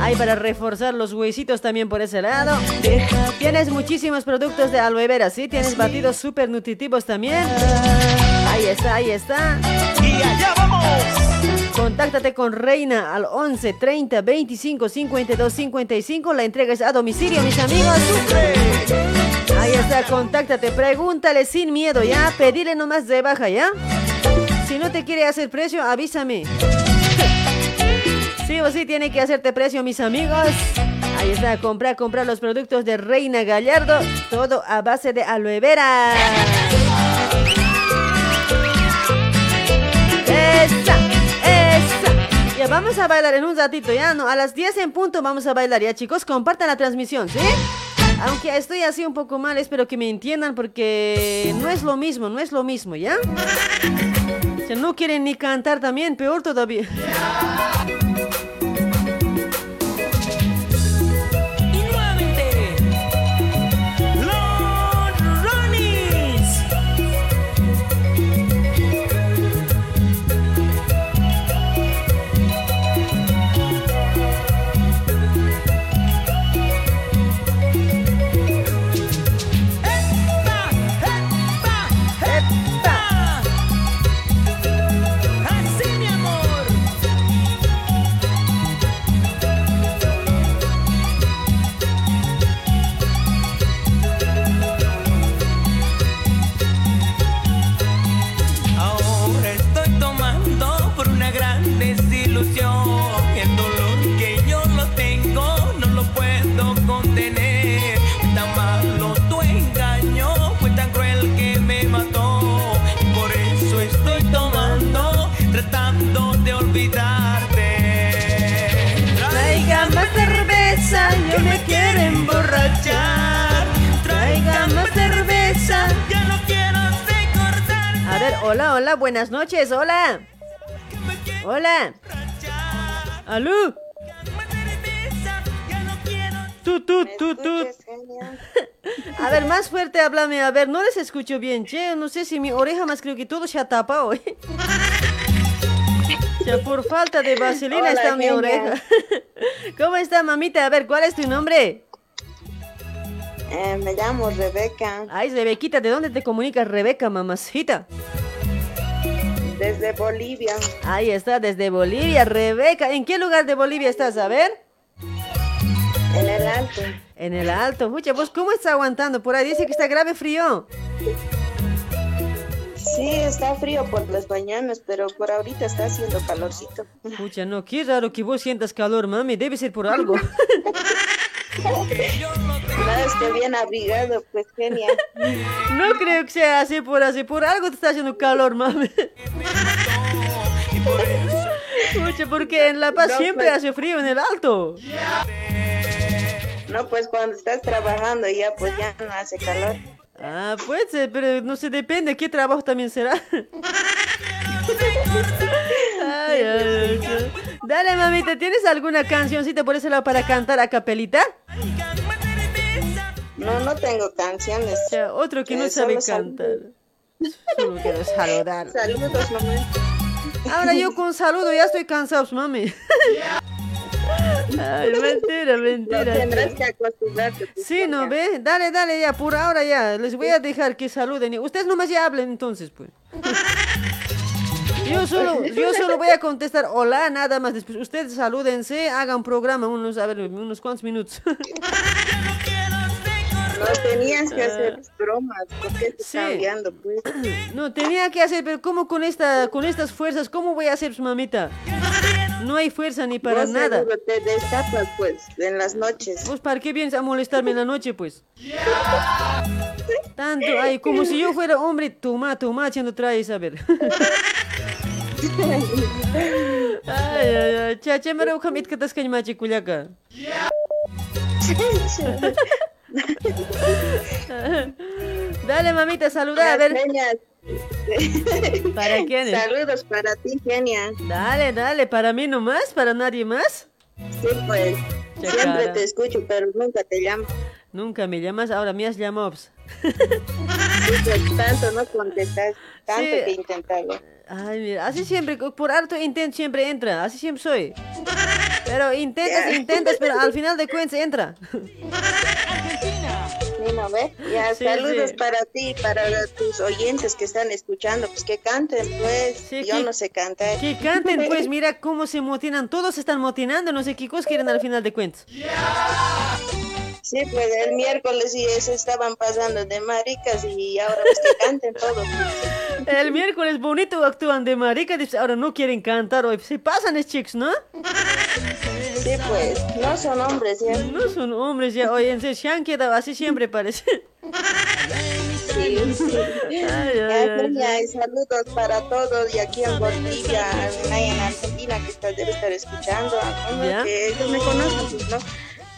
Hay para reforzar los huesitos también por ese lado. Tienes muchísimos productos de aloe vera, ¿sí? Tienes batidos súper nutritivos también. Ahí está, ahí está. Y allá vamos. Contáctate con Reina al 11 30 25 52 55. La entrega es a domicilio, mis amigos. Ahí está, contáctate, pregúntale sin miedo, ¿ya? Pedile nomás de baja, ¿ya? Si no te quiere hacer precio, avísame. Sí o sí tiene que hacerte precio, mis amigos. Ahí está, comprar, comprar los productos de Reina Gallardo. Todo a base de aloe vera. Esa, vamos a bailar en un ratito, ya no. A las 10 en punto vamos a bailar, ya chicos. Compartan la transmisión, ¿sí? Aunque estoy así un poco mal, espero que me entiendan porque no es lo mismo, no es lo mismo, ¿ya? Si no quieren ni cantar también, peor todavía. Hola, hola, buenas noches, hola. Hola. ¿Aló? Tú, tú, tú, tú. A ver, más fuerte háblame, a ver, no les escucho bien, che, no sé si mi oreja más creo que todo se ha tapado, ¿eh? Ya por falta de vaselina Hola, está mi oreja. ¿Cómo está, mamita? A ver, ¿cuál es tu nombre? Eh, me llamo Rebeca, Ay, Rebequita, ¿de dónde te comunicas, Rebeca, mamacita? Desde Bolivia, Ahí está, desde Bolivia, Rebeca. ¿En qué lugar de Bolivia estás? A ver. en el alto. En el alto. Mucha, ¿vos cómo estás aguantando? Por ahí dice que está grave frío. Sí, está frío por las mañanas, pero por ahorita está haciendo calorcito. Pucha, no, qué raro que vos sientas calor, mami. Debe ser por algo. Bien abrigado, pues genial. No creo que sea así por así. Por algo te está haciendo calor, mami. Pucha, porque en La Paz No, siempre pues. hace frío en el alto. No, pues cuando estás trabajando ya, pues ya no hace calor. Ah, puede ser, pero no se depende. ¿Qué trabajo también será? Ay, ay, ay. Dale, mamita, ¿tienes alguna cancioncita por ese lado para cantar a capelita? No, no tengo canciones. Otro que no Eh, sabe solo cantar. Solo quiero saludar. Saludos, mamá. Ahora yo con saludo ya estoy cansado, mami. Ay, mentira, No mentira. tendrás que acostumbrarte. Sí, ¿no ve? Dale, dale, ya, por ahora ya. Les voy a dejar que saluden. Ustedes nomás ya hablen entonces, pues. Yo solo, yo solo voy a contestar hola, nada más. Después ustedes salúdense, hagan programa unos, a ver, unos cuantos minutos. No tenías que hacer bromas, porque estás Sí. cambiando, pues. No, tenía que hacer, pero ¿cómo con esta, con estas fuerzas? ¿Cómo voy a hacer, mamita? No hay fuerza ni para Vos nada. seguro te destapas, pues, en las noches. Pues, ¿para qué vienes a molestarme en la noche, pues? Tanto, ay, como si yo fuera hombre, toma, toma, echando traes, a ver. ay, ay, ay, chacha, me reucam it katas kañ machi kuliaka. Dale, mamita, saluda, a ver. ¿Para quién? Saludos para ti, Genia. Dale, dale, para mí nomás, para nadie más. Sí, pues. Siempre cara. te escucho, pero nunca te llamo. Nunca me llamas, ahora me has llamado. Sí, pues, tanto no contestas, tanto Sí. que intentarlo. Ay, mira, así siempre, por harto intento siempre entra, así siempre soy. Pero intentas, intentas, pero al final de cuentas entra. Sí, ¿no ves? Ya, Sí, saludos sí. para ti, para tus oyentes que están escuchando, pues que canten, pues. Yo que- no sé cantar. Que canten, pues, mira cómo se motinan, todos se están motinando, no sé qué cosas quieren al final de cuentas. Sí, pues el miércoles y eso estaban pasando de maricas y ahora pues que canten todos. El miércoles bonito actúan de marica, dice, ahora no quieren cantar hoy. Se pasan es chicos, ¿no? Sí, pues, no son hombres, ¿ya? No son hombres ya, oye, se han quedado así siempre parece. Sí. Ay, ay, ay. Y saludos para todos y aquí en Bolivia, en Argentina que estás, debe estar escuchando, ¿no? Ya. que ellos me conocen, pues, ¿no?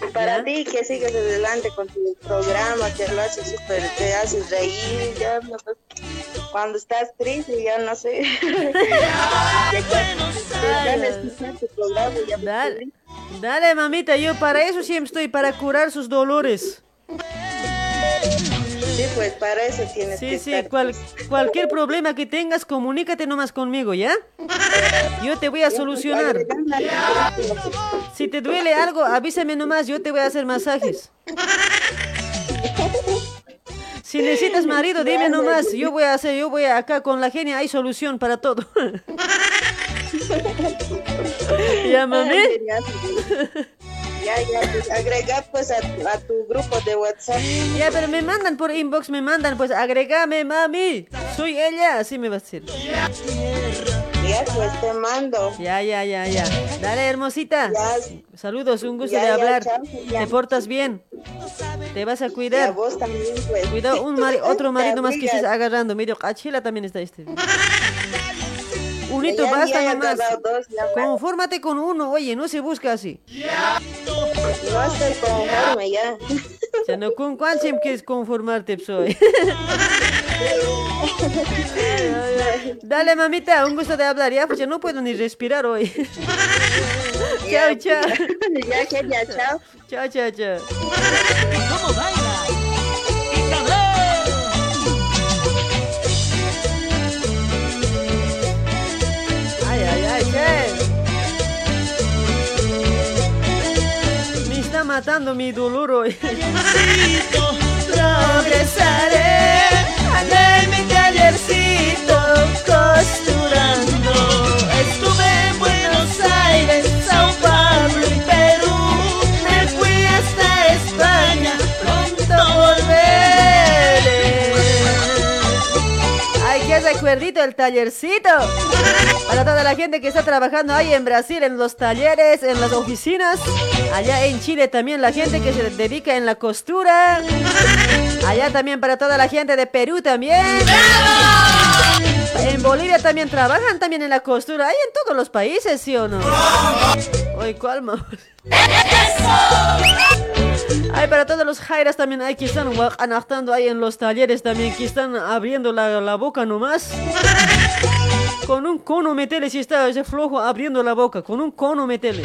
Y para Ya. ti que sigues adelante con tu programa, que lo haces súper, te haces reír, ya, no cuando estás triste, ya no sé. Dale, dale, mamita, yo para eso siempre estoy, para curar sus dolores. Sí, pues para eso tienes Sí, que sí, estar. cual- cualquier problema que tengas, comunícate nomás conmigo, ¿ya? Yo te voy a solucionar. Si te duele algo, avísame nomás, yo te voy a hacer masajes. Si necesitas marido, dime nomás, yo voy a hacer, yo voy a- acá con la genia, hay solución para todo. Genial. Ya, ya, pues agrega pues a, a tu grupo de WhatsApp. Ya, pero me mandan por inbox, me mandan, pues agregame, mami. Soy ella, así me va a decir. Ya, pues te mando. Ya, ya, ya, ya. Dale, hermosita. Saludos, un gusto Ya, de ya, hablar. chao, ya. Te portas bien. Te vas a Y a cuidar. vos también, pues. Cuidado, un mari- otro marido más que estés agarrando. Medio cachila también está este. Unito, Ya, ya, basta ya nomás. dos, ya, Confórmate con uno, oye, no se busca así. No estoy conforme ya. Sea, no, ¿con cuál siempre quieres conformarte, soy? Dale, mamita, un gusto de hablar. Ya, pues ya no puedo ni respirar hoy. chao, chao. Ya, que ya, chao. Chao, chao, chao. Matando mi dolor hoy. Progresaré en mi tallercito costurando. Estuve en Buenos Aires, Sao Paulo recuerdito el tallercito. Para toda la gente que está trabajando ahí en Brasil, en los talleres, en las oficinas. Allá en Chile también la gente que se dedica en la costura. Allá también para toda la gente de Perú también. En Bolivia también trabajan también en la costura. Hay en todos los países, ¿sí o no? Ay, ¿cuál más? Ay, para todos los jairas también hay que están anactando ahí en los talleres también, que están abriendo la, la boca nomás. Con un cono metele si está ese flojo abriendo la boca, con un cono metele.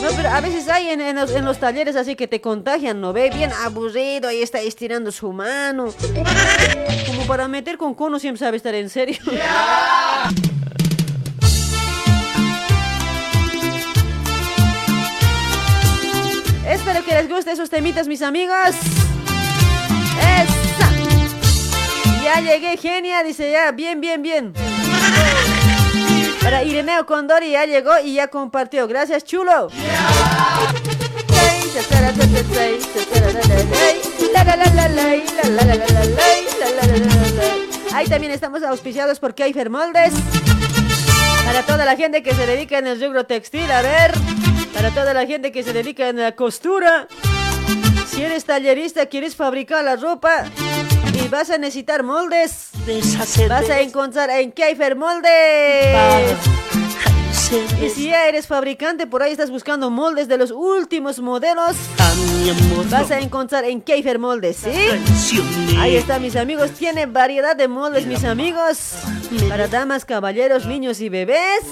No, pero a veces hay en, en los, talleres así que te contagian, ¿no ve? Bien aburrido y está estirando su mano. Como para meter con cono siempre sabe estar en serio. Espero que les guste esos temitas, mis amigos. ¡Esa! Ya llegué, genia, dice ya, bien, bien, bien. Para Ireneo Condori ya llegó y ya compartió. Gracias, chulo. Ahí también estamos auspiciados por Keifer Moldes. Para toda la gente que se dedica en el rubro textil, a ver. Para toda la gente que se dedica en la costura. Si eres tallerista, quieres fabricar la ropa y vas a necesitar moldes. Vas a encontrar en Keifer Moldes. Y si ya eres fabricante, por ahí estás buscando moldes de los últimos modelos, vas a encontrar en Keifer Moldes, ¿sí? Ahí está, mis amigos. Tiene variedad de moldes, mis amigos. Para damas, caballeros, niños y bebés.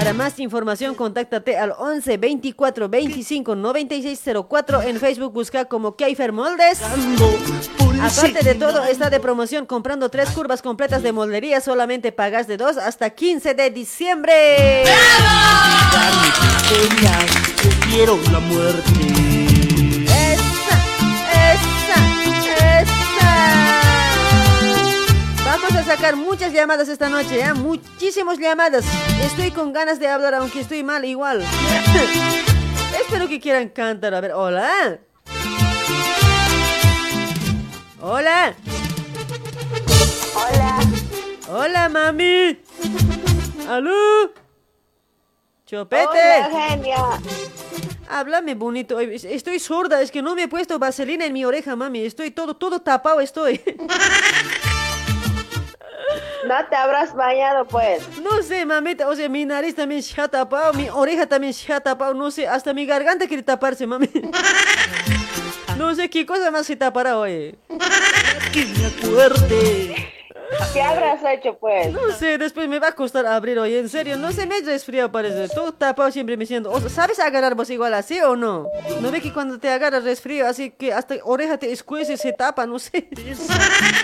Para más información, contáctate al 11 24 25 96 04. En Facebook busca como Keifer Moldes. Aparte de todo, está de promoción comprando tres curvas completas de moldería. Solamente pagas de dos hasta 15 de diciembre. Quiero la muerte. Vamos a sacar muchas llamadas esta noche, ¿eh? Muchísimas llamadas. Estoy con ganas de hablar, aunque estoy mal igual. Espero que quieran cantar. A ver, hola. Hola. Hola. Hola, mami. ¿Aló? Chopete. Hola, genia. Háblame bonito. Estoy sorda, es que no me he puesto vaselina en mi oreja, mami. Estoy todo, todo tapado, estoy. No te habrás bañado, pues. No sé, mamita, o sea, mi nariz también se ha tapado, mi oreja también se ha tapado, no sé, hasta mi garganta quiere taparse, mami. No sé qué cosa más se tapará hoy. Que me acuerde. ¿Qué habrás hecho, pues? No sé, después me va a costar abrir hoy, en serio, no sé, me he resfriado parece. Todo tapado siempre me siento. O sea, ¿Sabes agarrar vos igual así o no? ¿No ve que cuando te agarras resfrío, así que hasta oreja te escuece, se tapa, no sé?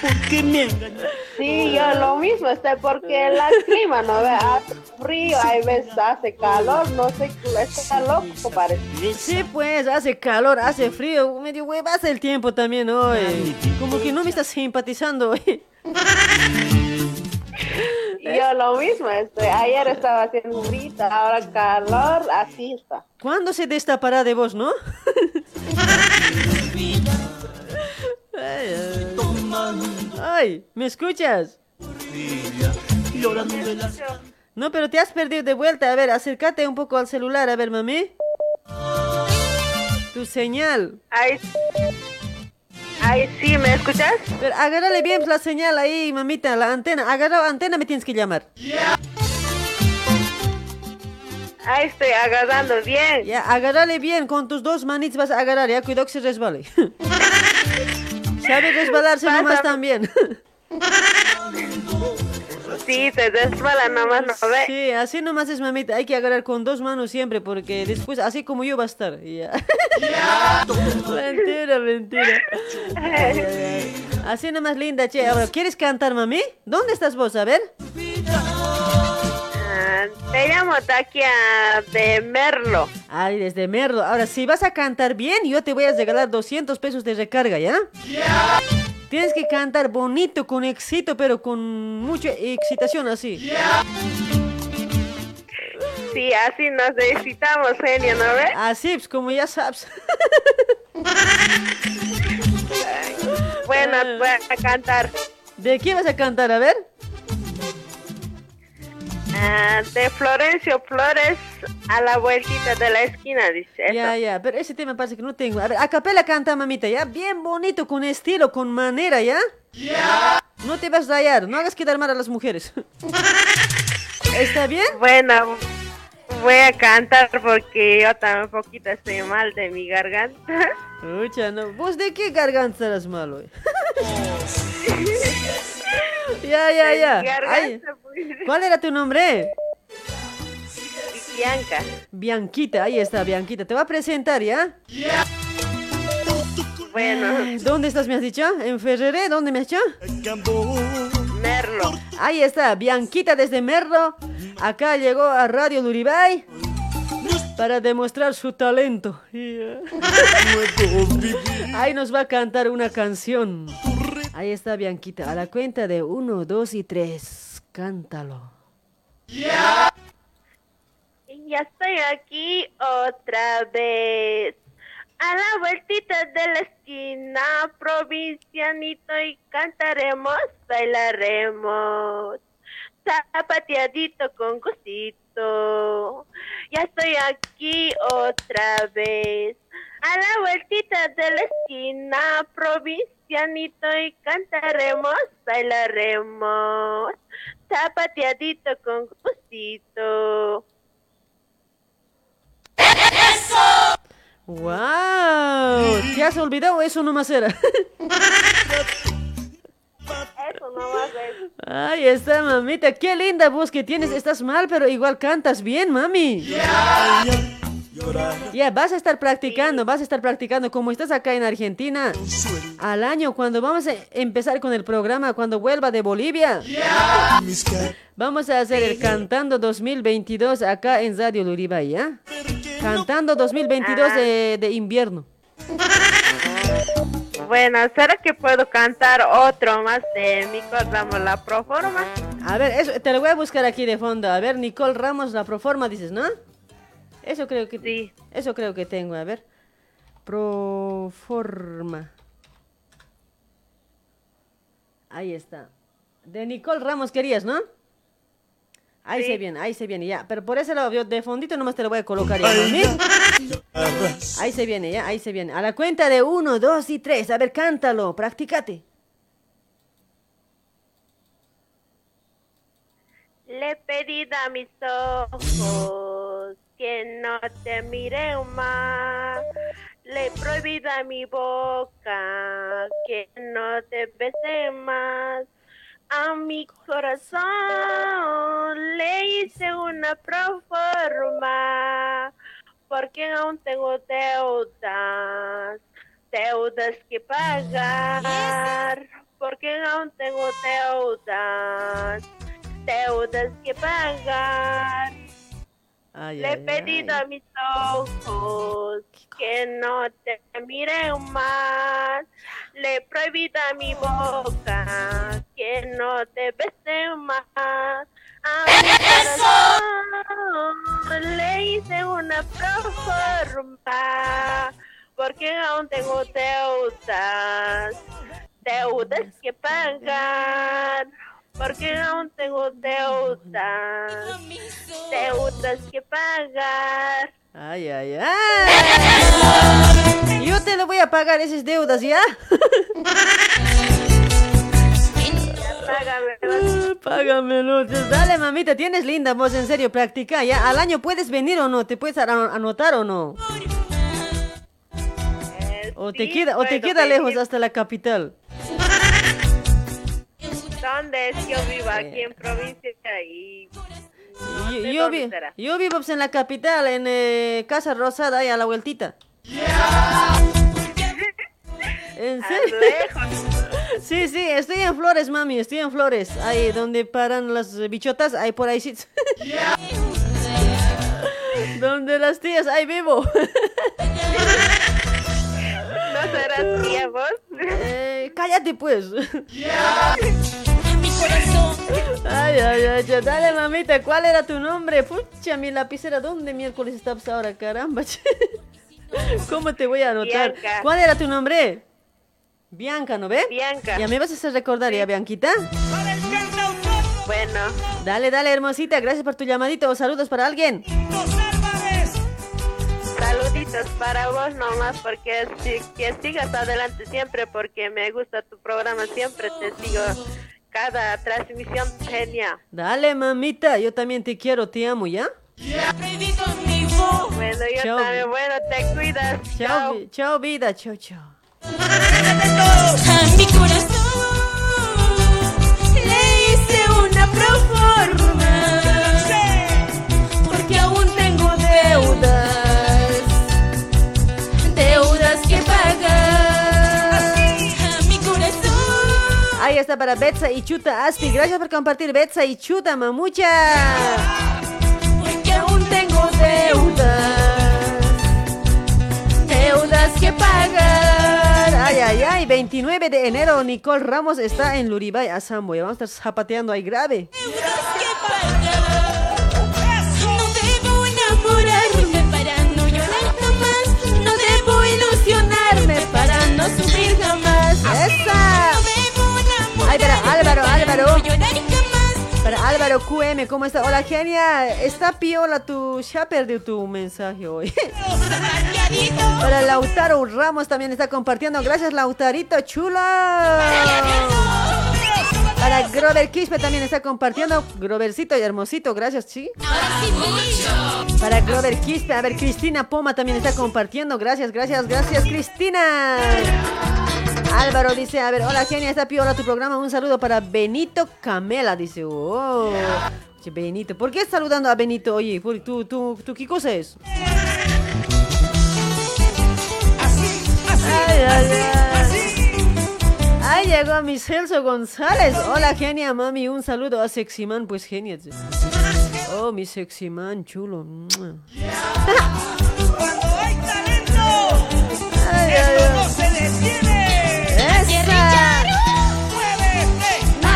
¿Por qué me engañas? Sí, yo lo mismo, este, porque el clima, ¿no ve? Hace frío, hay veces hace calor, no sé, está loco, parece. Sí, pues, hace calor, hace frío, medio huevaza el tiempo también hoy. Como que no me estás simpatizando hoy. Yo lo mismo, este, ayer estaba haciendo frío, ahora calor, así está. ¿Cuándo se destapará de vos, no? Ay, ay. Ay, ¿me escuchas? No, pero te has perdido de vuelta. A ver, acércate un poco al celular. A ver, mami. Tu señal. Ay, ay, sí, ¿me escuchas? Pero agárrale bien la señal ahí, mamita, la antena. Agarra antena, me tienes que llamar. Ahí estoy agarrando bien. Ya, agárrale bien. Con tus dos manitas vas a agarrar, ya. Cuidado que se resbale. Sabe resbalarse nomás también. Sí, te desbala nomás, ¿no ve? Sí, así nomás es, mamita. Hay que agarrar con dos manos siempre porque después, así como yo, va a estar. Ya. mentira, mentira. Ay, ay, ay. Así nomás, linda, che. Ahora, ¿quieres cantar, mami? ¿Dónde estás vos? A ver. Ah, te llamo Takia de Merlo. Ay, desde Merlo. Ahora, si vas a cantar bien, yo te voy a regalar 200 pesos de recarga, ¿ya? Tienes que cantar bonito, con éxito, pero con mucha excitación así. Sí, así nos necesitamos, genio, ¿no ves? Así, pues como ya sabes. Bueno, voy a cantar. ¿De qué vas a cantar? A ver. Ah, de Florencio Flores a la vueltita de la esquina, dice. eso. Ya, ya, pero ese tema parece que no tengo. A ver, a capela canta, mamita, ¿ya? Bien bonito, con estilo, con manera, ¿ya? Ya. No te vas a rayar, no hagas quedar mal a las mujeres. ¿Está bien? Bueno, voy a cantar porque yo también un poquito estoy mal de mi garganta. Pucha, no. ¿Vos de qué garganta eras malo? ya, ya, ya. Ay, pues. ¿Cuál era tu nombre? Bianca. Bianquita, ahí está, Bianquita. Te voy a presentar, ¿ya? Bueno, Ay, ¿Dónde estás, me has dicho? ¿En Ferreré? ¿Dónde me has dicho? Merlo. Ahí está, Bianquita desde Merlo. Acá llegó a Radio Luribay para demostrar su talento. Ahí nos va a cantar una canción. Ahí está Bianquita, a la cuenta de uno, dos y tres. Cántalo. Ya estoy aquí otra vez. A la vueltita de la esquina, provincianito, y cantaremos, bailaremos. zapateadito con gustito. Ya estoy aquí otra vez, a la vueltita de la esquina, provincianito y cantaremos, bailaremos, zapateadito con gustito. ¡Wow! ¿Te has olvidado eso nomás era? Eso no va a ser. Ay, está, mamita. Qué linda voz que tienes. Estás mal, pero igual cantas bien, mami. Ya, vas a estar practicando, vas a estar practicando. Como estás acá en Argentina, al año, cuando vamos a empezar con el programa, cuando vuelva de Bolivia, vamos a hacer el Cantando 2022 acá en Radio Luribay, ¿ya? Cantando 2022 de, de invierno. Bueno, ¿será que puedo cantar otro más de Nicole Ramos, la proforma? A ver, eso, te lo voy a buscar aquí de fondo. A ver, Nicole Ramos, la proforma, dices, ¿no? Eso creo que... Sí. Eso creo que tengo, a ver. Proforma. Ahí está. De Nicole Ramos querías, ¿no? Ahí se viene, ahí se viene, ya. Pero por ese lado, yo de fondito nomás te lo voy a colocar ya. Ahí se viene, ya, ahí se viene. A la cuenta de uno, dos y tres. A ver, cántalo, practícate. Le he pedido a mis ojos que no te miren más. Le he prohibido a mi boca que no te bese más. A mi corazón le hice una proforma porque aún tengo deudas, deudas que pagar, porque aún tengo deudas, deudas que pagar. Ay, Le he ay, pedido a mis ojos que no te miren más. Le he prohibido a mi boca que no te bese más. A mi corazón le hice una proforma porque aún tengo deudas, deudas que pagar. Porque aún tengo deudas, deudas que pagar. Ay, ay, ay. Yo te lo voy a pagar esas deudas, ¿ya? Págame. Págamelo. Dale, mamita, tienes linda voz, en serio, practica, ¿ya? ¿Al año puedes venir o no? ¿Te puedes ano- anotar o no? ¿O te queda, o te queda lejos hasta la capital? ¿Dónde es? Yo vivo aquí en provincia y... Yo, ¿De yo vi- yo vivo pues, en la capital, en eh, Casa Rosada, ahí a la vueltita. ¿En serio? Sí, sí, estoy en Flores, mami, estoy en Flores. Ahí donde paran las bichotas, ahí por ahí sí. donde las tías, ahí vivo. ¿No serás tía vos? Eh, cállate pues. Ay, ay, ay, ya, dale mamita, ¿cuál era tu nombre? Pucha, mi lapicera, ¿dónde miércoles estás ahora? Caramba. che. ¿Cómo te voy a anotar? Bianca. ¿Cuál era tu nombre? Bianca, ¿no ve? Bianca. Ya me vas a hacer recordar, ¿ya, Bianquita? Bueno, Dale, dale, hermosita, gracias por tu llamadito. Saludos para alguien. saluditos para vos nomás porque si- que sigas adelante siempre porque me gusta tu programa, siempre te sigo cada transmisión genial. Dale, mamita, yo también te quiero, te amo, ¿ya? Bueno, yo Chao. también, bueno, te cuidas. Chao, chao vida, chao, chao. A mi corazón está para Betsa y Chuta Aspi. Gracias por compartir Betsa y Chuta, mamucha. porque aún tengo deudas, Deudas que pagar. Ay, ay, ay. 29 de enero, Nicole Ramos está en Luribay, Asambo. Ya vamos a estar zapateando ahí grave. No Álvaro Álvaro QM, ¿cómo está? Hola, genia. Está piola tu. Se ha perdido tu mensaje hoy. Hola, Lautaro Ramos también está compartiendo. Gracias, Lautarito, chula. Para Grover Quispe también está compartiendo. Grovercito y hermosito, gracias, sí. Para Grover Quispe, a ver, Cristina Poma también está compartiendo. Gracias, gracias, gracias, Cristina. Álvaro dice, a ver, hola genia, está piola tu programa. Un saludo para Benito Camela, dice. Oh, Che, Benito, ¿por qué estás saludando a Benito? Oye, ¿por- ¿tú, tú, tú qué cosa es? Ay, ay, ay. Ahí llegó mi Celso González. Hola, genia, mami. Un saludo a Seximan, pues genia. Oh, mi Seximan, chulo. Mua. Ay, ay, ay. Esa.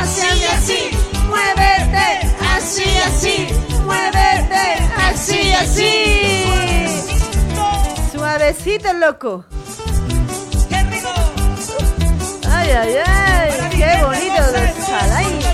Así, así, muévete, así, así, muévete, así, así. Suavecito, loco. Ay, ay, ay. Qué bonito de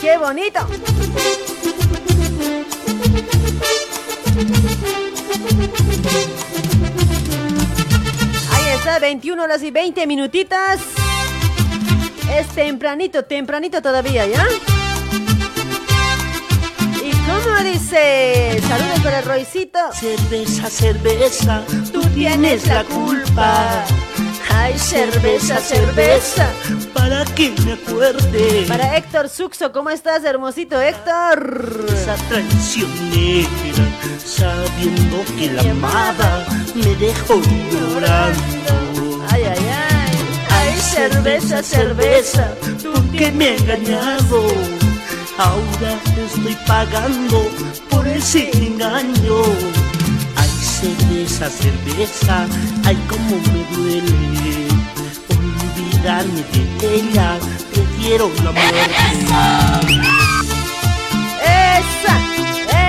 Qué bonito. Ahí está, 21 horas y 20 minutitas. Es tempranito, tempranito todavía, ¿ya? ¿Y cómo dice? Saludos para el Roycito. Cerveza, cerveza, tú tienes la culpa. Ay, cerveza, cerveza. Para que me acuerde. Para Héctor Suxo, ¿cómo estás, hermosito Héctor? Esa traicionera, sabiendo que la amaba, me dejó llorando. Ay, ay, ay. Ay, cerveza, cerveza. tú que me has engañado. Ahora te estoy pagando por ese engaño. Cerveza, cerveza, ay, cómo me duele. Olvidarme de ella, prefiero la muerte. Esa,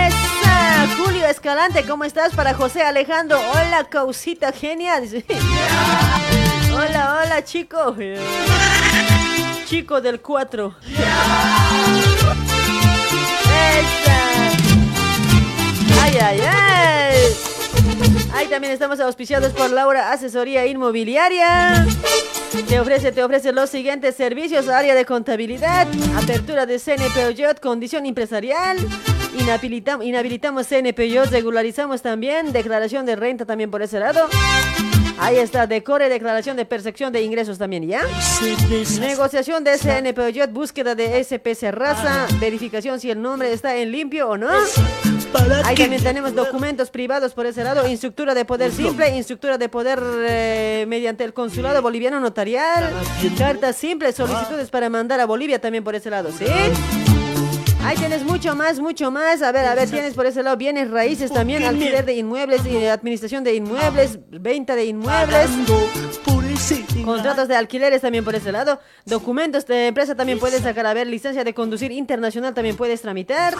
esa. Julio Escalante, ¿cómo estás? Para José Alejandro. Hola, causita genia. Dice. Hola, hola, chico. Chico del 4. Esa. Ay, ay, ay. Ahí también estamos auspiciados por Laura Asesoría Inmobiliaria. Te ofrece, te ofrece los siguientes servicios, área de contabilidad, apertura de CNPJ, condición empresarial, inhabilitam- inhabilitamos CNPJ, regularizamos también, declaración de renta también por ese lado. Ahí está, decore, declaración de percepción de ingresos también, ¿ya? Negociación de CNPJ, búsqueda de SPC raza, verificación si el nombre está en limpio o no. Ahí también tenemos documentos privados por ese lado, instructura de poder simple, instructura de poder eh, mediante el consulado boliviano notarial, cartas simples, solicitudes para mandar a Bolivia también por ese lado, ¿sí? Ahí tienes mucho más, mucho más. A ver, a ver, tienes por ese lado bienes raíces también, alquiler de inmuebles, y administración de inmuebles, venta de inmuebles. Contratos de alquileres también por ese lado. Documentos de empresa también puedes sacar. A ver, licencia de conducir internacional también puedes tramitar.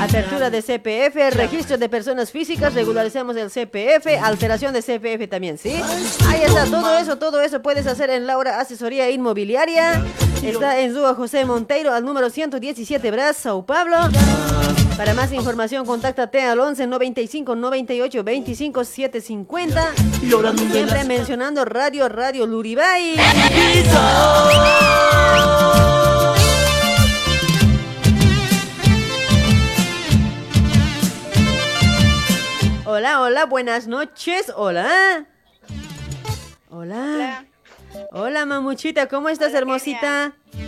Apertura de CPF, registro de personas físicas, regularizamos el CPF, alteración de CPF también, ¿sí? Ahí está, todo eso, todo eso puedes hacer en Laura Asesoría Inmobiliaria. Está en Zúa José Monteiro al número 117 Bras, Sao Paulo. Para más información, contáctate al 11 95 98 25 750. Siempre mencionando Radio Radio Luribay. Hola, hola, buenas noches. Hola. Hola. Hola, mamuchita, ¿cómo estás, hermosita? Bien.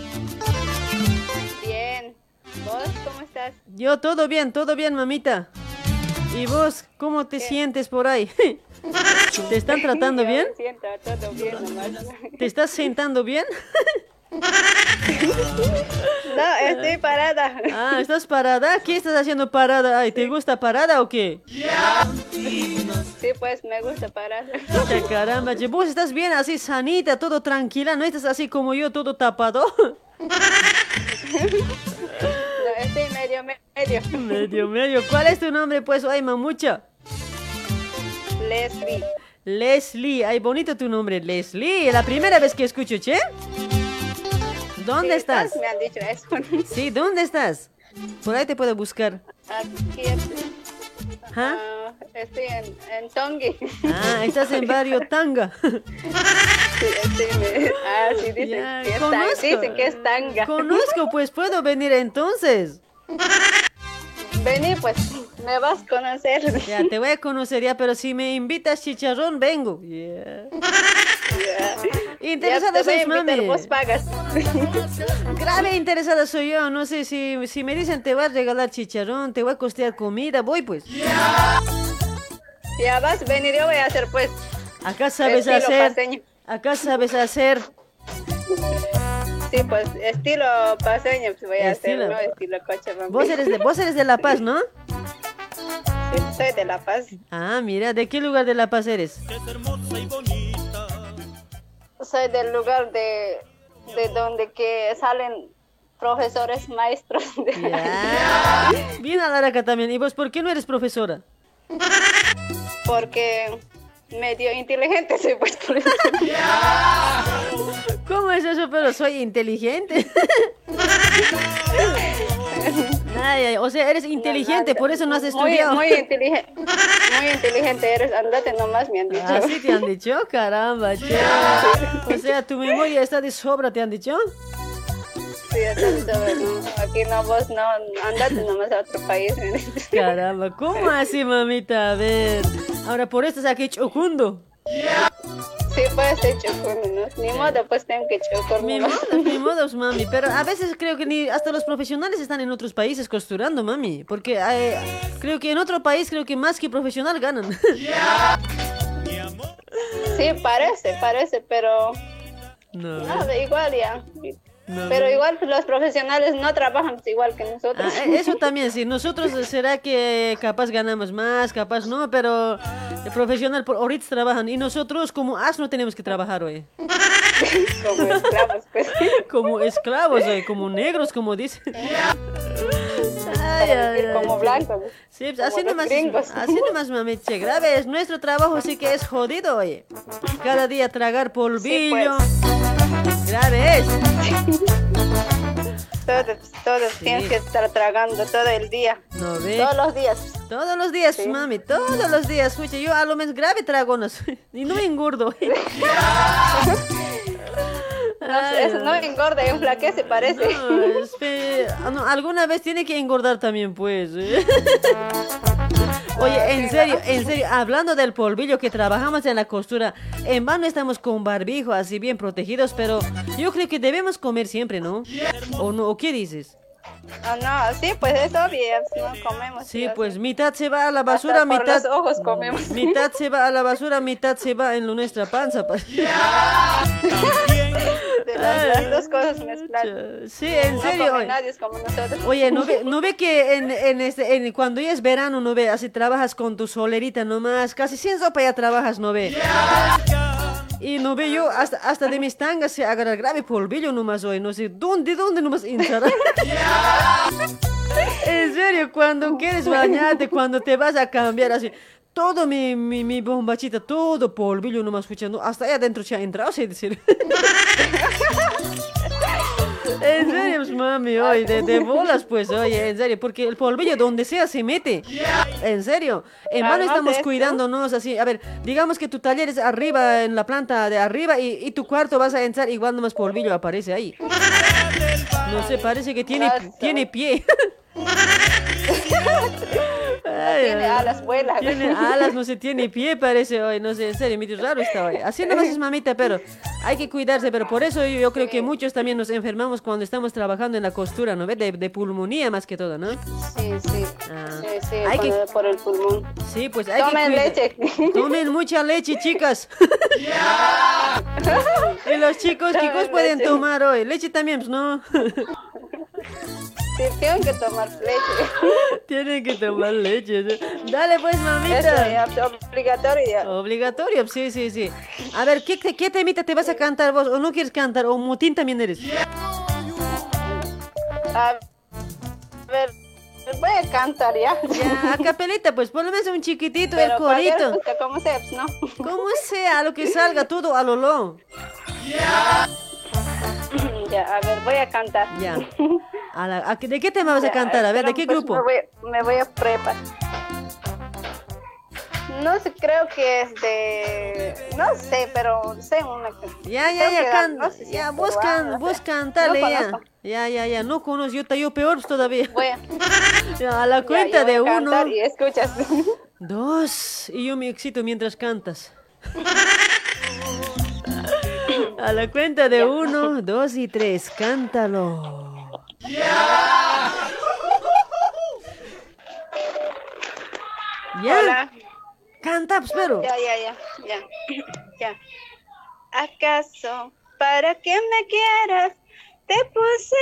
Estás? Yo todo bien, todo bien, mamita. ¿Y vos cómo te sientes por ahí? ¿Te están tratando Yo bien? me siento todo bien nomás. ¿Te estás sentando bien? No, estoy parada. Ah, ¿estás parada? ¿Qué estás haciendo parada? Ay, ¿te gusta parada o qué? Sí, pues me gusta parar. Pucha, caramba, vos estás bien así sanita, todo tranquila, no estás así como yo, todo tapado. No, estoy medio, medio. medio, medio. ¿Cuál es tu nombre, pues? Ay, mamucha. Leslie. Leslie, ay, bonito tu nombre, Leslie. La primera vez que escucho, che. ¿Dónde Sí, estás? Me han dicho eso. Sí, ¿dónde estás? Por ahí te puedo buscar. Aquí. ¿Ah? Ah, estoy en, en Tongi. Ah, estás en barrio Tanga. Sí, estoy me- Ah, sí, dicen, Ya, que es conozco. tanga. dicen que es tanga. Conozco, pues puedo venir entonces. Vení, pues, me vas a conocer. Ya, te voy a conocer ya, pero si me invitas chicharrón, vengo. Yeah. Interesada invitar, mami. vos pagas. Grave interesada soy yo, no sé si, si me dicen te voy a regalar chicharrón, te voy a costear comida, voy pues. Ya vas a venir, yo voy a hacer, pues. Acá sabes estilo hacer. paseño. Acá sabes hacer. Sí, pues, estilo paseño, pues voy a Estilo. hacer, no estilo Cochabamba. Vos eres de, vos eres de La Paz, ¿no? Sí, soy de La Paz. Ah, mira, ¿de qué lugar de La Paz eres? Soy del lugar de, de donde que salen profesores maestros. de Ya. Bien a acá también. ¿Y vos por qué no eres profesora? Porque medio inteligente soy, pues, eso. ¿Cómo es eso? Pero soy inteligente. Ay, ay, o sea, eres inteligente, por eso no has Muy, estudiado. muy inteligente. Muy inteligente eres, andate nomás, me han dicho. Así te han dicho, caramba, che. O sea, tu memoria está de sobra, ¿te han dicho? Sí, entonces, no, aquí no, vos no, andate nomás a otro país. Caramba, ¿cómo así, mamita? A ver. Ahora por eso es aquí chocundo. Sí, pues chocando, ¿no? Ni modo, pues tengo que chocar. Nomás. modo, mi modo, mami. Pero a veces creo que ni hasta los profesionales están en otros países costurando, mami. Porque eh, creo que en otro país creo que más que profesional ganan. Sí, parece, parece, pero No, no, igual ya. No, Pero no. igual pues, los profesionales no trabajan igual que nosotros. Ah, eh, eso también, sí. Nosotros eh, será que capaz ganamos más, capaz no, pero el profesional por ahorita trabajan y nosotros como asno tenemos que trabajar hoy. Como esclavos, pues. Como esclavos, hoy, como negros, como dicen. Ay, Para ay, vivir ay. como blancos. Sí, pues, como así nomás, gringos. así nomás, mami, che, grave, es nuestro trabajo sí que es jodido, oye. Cada día tragar polvillo. pues. Grave es. Todos, todos tienes que estar tragando todo el día. No ve. Todos los días. Todos los días, mami, todos los días. Escucha, yo a lo menos grave trago no soy, y no engordo. No, sé, eso no engorda, enflaquece, parece. No, ah, no, alguna vez tiene que engordar también, pues. ¿eh? Oye, en serio, en serio, hablando del polvillo que trabajamos en la costura, en vano estamos con barbijo, así bien protegidos, pero yo creo que debemos comer siempre, ¿no? ¿O no? ¿O qué dices? Ah, no, sí, pues es obvio, no comemos. Sí, pues mitad se va a la basura, Hasta por mitad... los ojos comemos. Mitad se va a la basura, mitad se va en nuestra panza. pues. De las, las dos cosas mezcladas. Sí, en No serio. come oye. nadie es como nosotros. Oye, ¿no ve, no ve que en, en este, en- cuando ya es verano, no ve, así trabajas con tu solerita nomás, casi sin sopa ya trabajas, no ve? Y no ve yo, hasta, hasta de mis tangas se agarra grave polvillo nomás hoy, no sé, ¿dónde, dónde nomás hinchará? En serio, cuando quieres bañarte, cuando te vas a cambiar así, todo mi, mi, mi bombachita, todo polvillo nomás escuchando, hasta allá adentro se ha entrado, sí, decir. En serio, pues, mami, oye, de, de bolas, pues, oye, en serio, porque el polvillo donde sea se mete. En serio, en vano estamos cuidándonos así. A ver, digamos que tu taller es arriba, en la planta de arriba, y, y tu cuarto vas a entrar, igual nomás polvillo aparece ahí. No sé, parece que tiene, tiene pie. Tiene alas, vuela. Tiene alas, no sé, tiene pie, parece hoy, no sé, en serio, medio raro está hoy. Así nomás es mamita, pero hay que cuidarse, pero por eso yo, yo creo que muchos también nos enfermamos cuando estamos trabajando en la costura, ¿no ves? De, de pulmonía más que todo, ¿no? Sí, sí. Ah. Sí, sí, Hay que- por el pulmón. Sí, pues hay Tomen que cuidar. leche. Tomen mucha leche, chicas. y los chicos, chicos pueden tomar hoy. Leche también, pues no. Sí, tienen que tomar leche. Tienen que tomar leche. Dale pues, Eso mamita. ya, obligatorio ya. Obligatorio, sí, sí, sí. A ver, ¿qué, qué, temita te vas a cantar vos? ¿O no quieres cantar? ¿O mutín también eres? A ver, voy a cantar ya. Ya, a capelita, pues, por lo menos un chiquitito, Pero el corito. como sea, ¿no? Como sea, lo que salga, todo a lo lo. Ya, a ver, voy a cantar. Ya. A la- a- ¿De qué tema vas a cantar? A ver, ¿de qué pues, grupo? Me voy, me voy a preparar. No sé, creo que es de... No sé, pero sé una canción. Ya, ya, Creo ya, can, no sé si ya, vos, can, no vos cantale No ya. Ya, ya, ya, no conozco, yo, yo peor todavía. Voy a, Ya, a la cuenta ya, yo de voy a uno, Y escuchas. dos, y yo me excito mientras cantas. A la cuenta de uno, dos y tres, cántalo. Ya. Hola. Canta, pues, pero. Ya, ya, ya, ya, ya. ¿Acaso para que me quieras te puse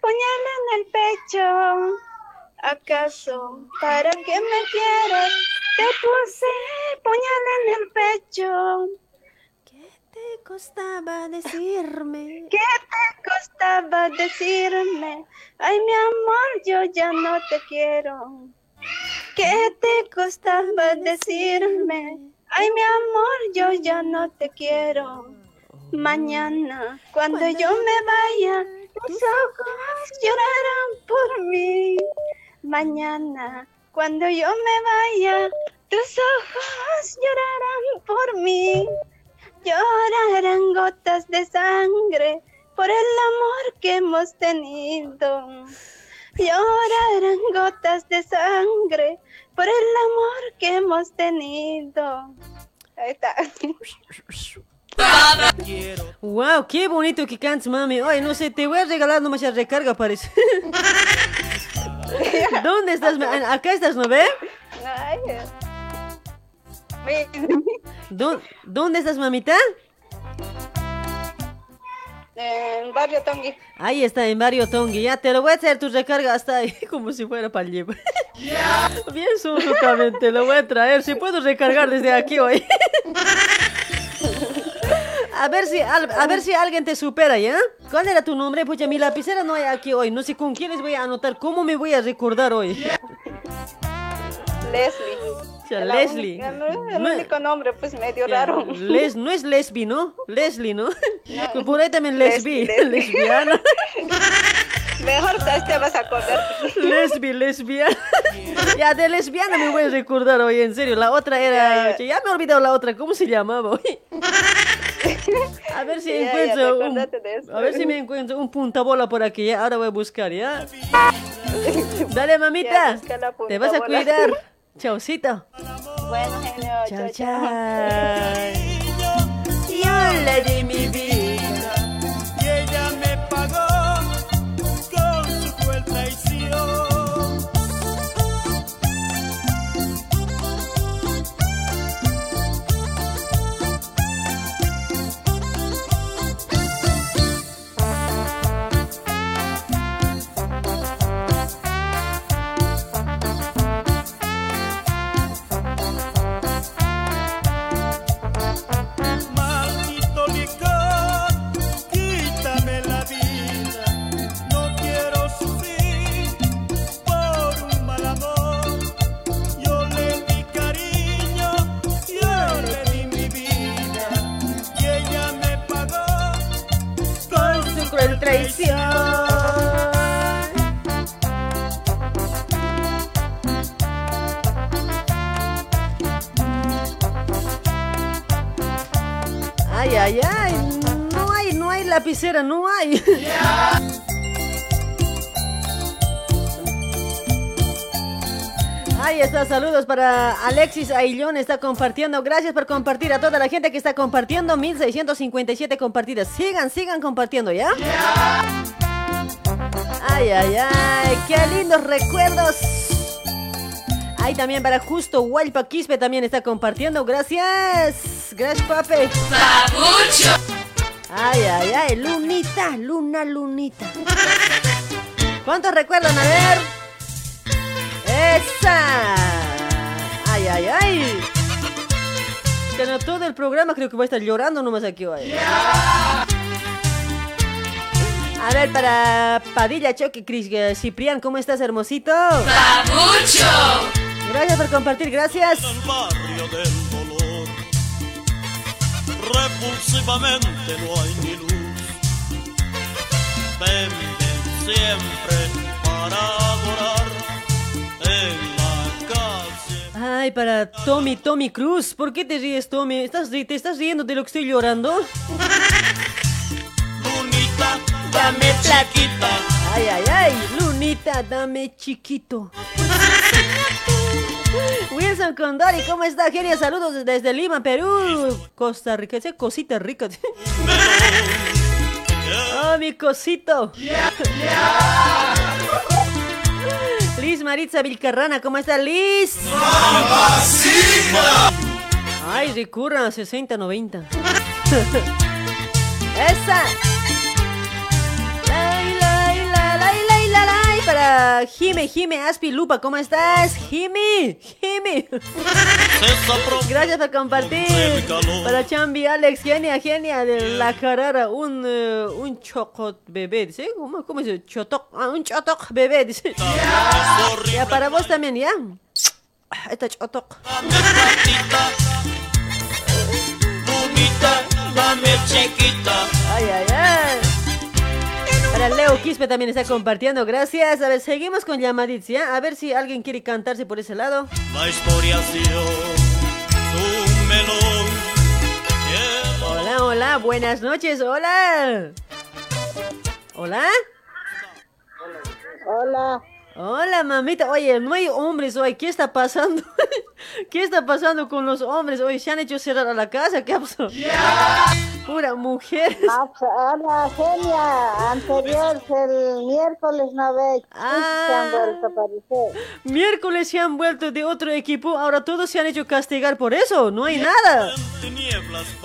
puñal en el pecho? ¿Acaso para que me quieras te puse puñal en el pecho? Costaba decirme? ¿Qué te costaba decirme? Ay, mi amor, yo ya no te quiero. ¿Qué te costaba decirme? Ay, mi amor, yo ya no te quiero. Mañana, cuando yo me vaya, tus ojos llorarán por mí. Mañana, cuando yo me vaya, tus ojos llorarán por mí. Llorarán gotas de sangre por el amor que hemos tenido. Llorarán gotas de sangre por el amor que hemos tenido. Ahí está. Wow, qué bonito que cantas, mami. Oye, no sé, te voy a regalar nomás la recarga, parece. ¿Dónde estás? Acá estás, ¿no ve? Ay, ¿Dó- ¿Dónde estás, mamita? En Barrio Tongui. Ahí está, en Barrio Tongi. Ya te lo voy a hacer tu recarga hasta ahí, como si fuera para el llevar. Bien sucio también, te lo voy a traer. Si puedo recargar desde aquí hoy. A ver si a ver si alguien te supera, ¿ya? ¿Cuál era tu nombre? Pucha, mi lapicera no hay aquí hoy. No sé con quiénes voy a anotar. ¿Cómo me voy a recordar hoy? Leslie. Sea, La Leslie. única- no, El No- único nombre, pues medio raro. Les, no es lesbi, ¿no? Leslie, ¿no? Por ahí también lesbi, Lesbi, lesbi. lesbiana. Mejor te te vas a acordar. Lesbi, lesbiana. Ya, de lesbiana me voy a recordar hoy, en serio. La otra era... Ya, me he olvidado la otra. ¿Cómo se llamaba hoy? A ver si Ya, encuentro un... A ver si me encuentro un puntabola por aquí. Ahora voy a buscar, ¿ya? Dale, mamita. Te vas a cuidar. Chaucito. Bueno, genio. Chao, Chao, chao. Yo le di mi vida. Traición. Ay, ay, ay. No hay, no hay lapicera, no hay. Ahí está, saludos para Alexis Aillón, está compartiendo. Gracias por compartir a toda la gente que está compartiendo. 1657 compartidas. Sigan, sigan compartiendo, ¿ya? Ay, ay, ay, qué lindos recuerdos. Ahí también para Justo Hualpa Quispe también está compartiendo. Gracias. Gracias, papi. Ay, ay, ay, lunita, luna, lunita. ¿Cuántos recuerdan? A ver. ¡Esa! ¡Ay, ay, ay! Que no todo el programa creo que voy a estar llorando nomás aquí hoy. A ver, para Padilla, Choque, Cris, eh, Ciprián, ¿cómo estás, hermosito? mucho! Gracias por compartir, gracias. barrio del dolor. Repulsivamente no hay ni luz. Ven, ven siempre para adorar Ay, para Tommy, Tommy Cruz. ¿Por qué te ríes, Tommy? ¿Estás, ¿Te estás riendo de lo que estoy llorando? Lunita, dame chiquita. Ay, ay, ay. Lunita, dame chiquito. Wilson Condori, ¿cómo está? Genia, saludos desde Lima, Perú. Costa Rica, esa cosita rica. Oh, mi cosito. Liz Maritza Vilcarrana, ¿cómo está Liz? Ay, recurra a 60-90. Esa. Jime, Jime, Aspi, Lupa, ¿cómo estás? Jime, Jime. Gracias por compartir. Para Chambi, Alex, genia, genia de la carrera, un, eh, un chocot bebé, dice. ¿Cómo, cómo dice? Chotoc, ah, un chotoc bebé, dice. Ya, para vos también, ¿ya? Esta chotoc. Ay, ay, ay. Para Leo Quispe también está compartiendo, gracias. A ver, seguimos con llamaditos, ¿ya? A ver si alguien quiere cantarse por ese lado. La historia ha sido un melón. Hola, hola, buenas noches, hola. ¿Hola? Hola. Hola, mamita. Oye, no hay hombres hoy. ¿Qué está pasando? ¿Qué está pasando con los hombres hoy? ¿Se han hecho cerrar a la casa? ¿Qué pasó? Pura mujer. Ah, Hola, Genia. Anterior, el miércoles no ve. Se han vuelto a aparecer. Miércoles se han vuelto de otro equipo. Ahora todos se han hecho castigar por eso. No hay nada.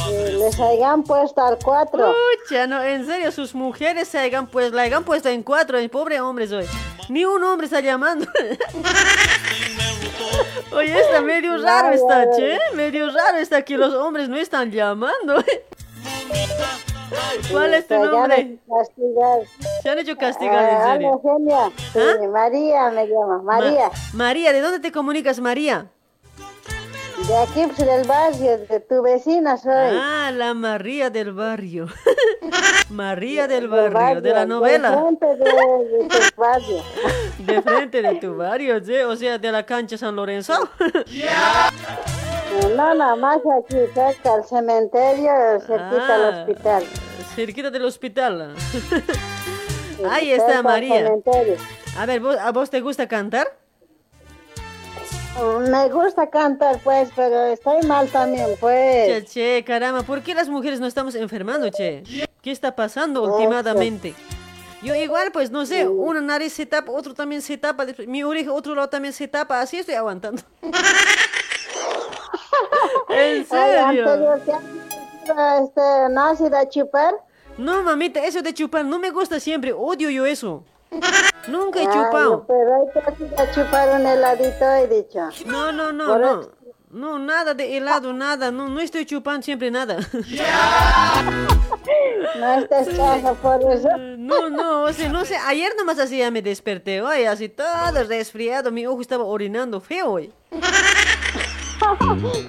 Eh, Les hayan puesto al cuatro. Pucha, no, en serio, sus mujeres se hayan pues, la hayan puesto en cuatro, el pobre hombre hoy. Ni un hombre está llamando. Oye, está medio raro está, che. Medio raro está que los hombres no están llamando. ¿Cuál es tu nombre? Se han hecho castigar, en Ah, serio. Sí, María me llama. María. Ma- María, ¿de dónde te comunicas, María? De aquí, pues, del barrio, de tu vecina soy. Ah, la María del barrio. María del barrio, de la novela. frente de, de tu barrio. De frente de tu barrio, ¿sí? o sea, de la cancha San Lorenzo. No, nada más aquí, cerca al cementerio, cerquita al Ah, hospital. Cerquita del hospital. Ahí está al María. A ver, ¿vos- ¿a vos te gusta cantar? Me gusta cantar, pues, pero estoy mal también, Che, pues. che, caramba, ¿por qué las mujeres no estamos enfermando, che? ¿Qué está pasando últimamente? Yo igual, pues, no sé, una nariz se tapa, otro también se tapa, mi oreja, otro lado también se tapa, así estoy aguantando. ¿En serio? anterior, ¿te has este, náusea a chupar? No, mamita, eso de chupar no me gusta siempre, odio yo eso. Nunca he Ay, chupado. pero hay que ir a chupar un heladito, he dicho. No, no, no, Por no. eso. No, nada de helado, nada. No, no estoy chupando siempre nada. No estés casa por eso. No, no, o sea, no sé. Ayer nomás así ya me desperté, hoy así todo resfriado. Mi ojo estaba orinando feo hoy.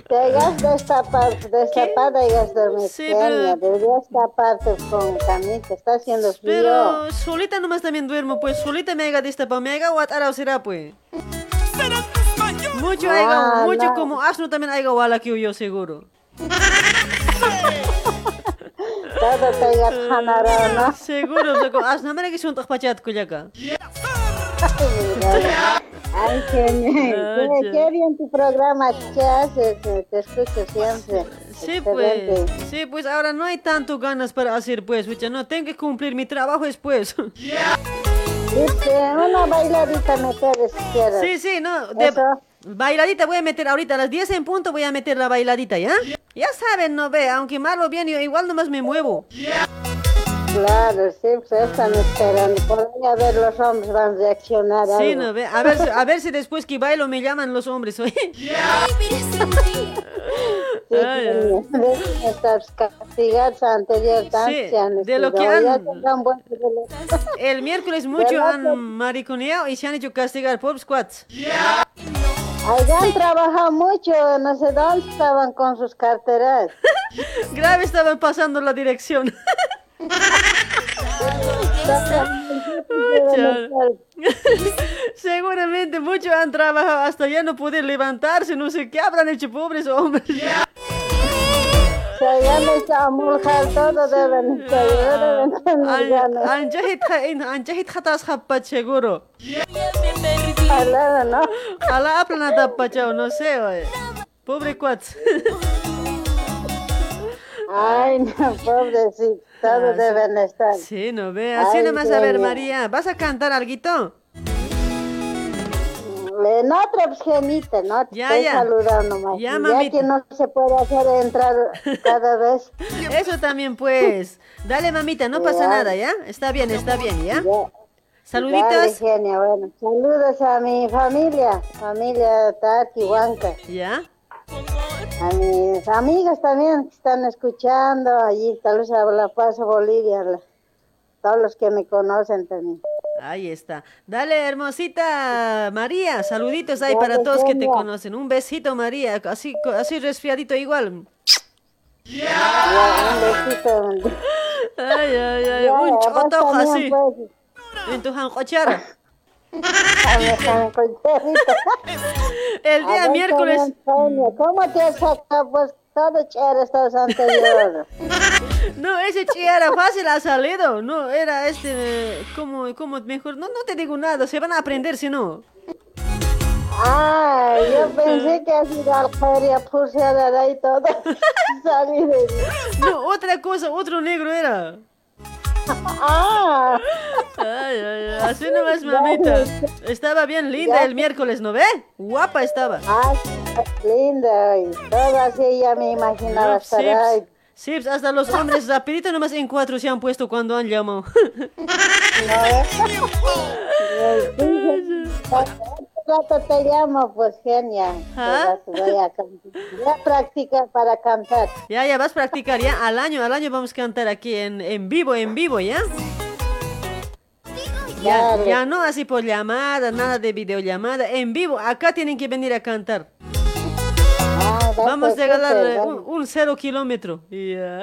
Te hayas destapado, destapada y has dormido. Sí, pero- Deberías taparte con camita, está haciendo frío. Pero solita nomás también duermo, pues. Solita me haga destapado. Me haga guatarao será, pues. Mucho, haiga- Ah, mucho no. como asno también haiga wala que yo seguro. Todo te hayas janarado, ¿no? Seguro. Asno, mira que son pachat kuyaka. Ay, genio. Ah, Qué, bien tu programa que haces, eh, te escucho siempre. Sí, pues, sí, pues ahora no hay tanto ganas para hacer, pues, pucha, no, tengo que cumplir mi trabajo después. Dice, una bailadita meter si quieres. Sí, sí, no, de- bailadita voy a meter ahorita, a las 10 en punto voy a meter la bailadita, ¿ya? Ya saben, no ve, aunque malo bien, yo igual nomás me muevo. Claro, sí, pues están esperando. Por ahí a ver los hombres van a reaccionar. Sí, algo. no, ve, a ver, si- a ver si después que bailo me llaman los hombres. Sí, Sí, han de lo que estudiado. Ya han-. El miércoles mucho ¿Verdad han que- mariconeado y se han hecho castigar por squats. Allá han trabajado mucho, no sé dónde estaban con sus carteras. Grave estaban pasando la dirección. Seguramente muchos han trabajado hasta ya no poder levantarse, no sé qué habrán hecho pobres hombres. Khapat seguro. Sé, oye. Pobre cuats. Ay, no, pobrecito, todos deben estar. Sí, no ve. Así Ay, nomás, a ver. María, ¿vas a cantar alguito? En otra pues, ¿no? Te Ya, estoy ya. saludando más. Ya, Ya, que no se puede hacer entrar cada vez. Eso también, pues. Dale, mamita, no pasa Ya. nada, ¿ya? Está bien, está bien, ¿ya? Dale, Saluditos. genia, bueno. Saludos a mi familia, familia Tati, Huanca. ¿Ya? A mis amigas también que están escuchando allí, tal vez a La Paz, Bolivia, la- todos los que me conocen también. Ahí está. Dale, hermosita María, saluditos ahí para todos que te conocen. Un besito, María, así, así resfriadito igual. Ya, un besito. Ay, ay, ay, un chotojo así. pues. En tu jancochara. El día ver, miércoles. Sonia, ¿Cómo te has sacado? Pues chévere estos anteriores. No, ese chi era fácil ha salido. No, era este, como, como mejor. No, no te digo nada, se van a aprender si no. Ah, yo pensé que has ido al feria, puse a dar ahí todo. Salí de... No, otra cosa, otro negro era. Ay, ay, así nomás, mamita. Estaba bien linda el miércoles, ¿no ve? Guapa estaba. Ah, linda, y todo así ya me imaginaba No, estar sí, hasta los hombres rapidito nomás en cuatro se han puesto cuando han llamado. rato te llamo, pues genia. ¿Ah? Te vas- voy a, can- voy a practicar para cantar. Ya, ya vas a practicar, ya. Al año, al año vamos a cantar aquí en, en vivo, en vivo, ¿ya? Ya, ya no así por llamada, nada de videollamada, en vivo. Acá tienen que venir a cantar. Vamos a eh, dale. un, un cero kilómetro. Ya.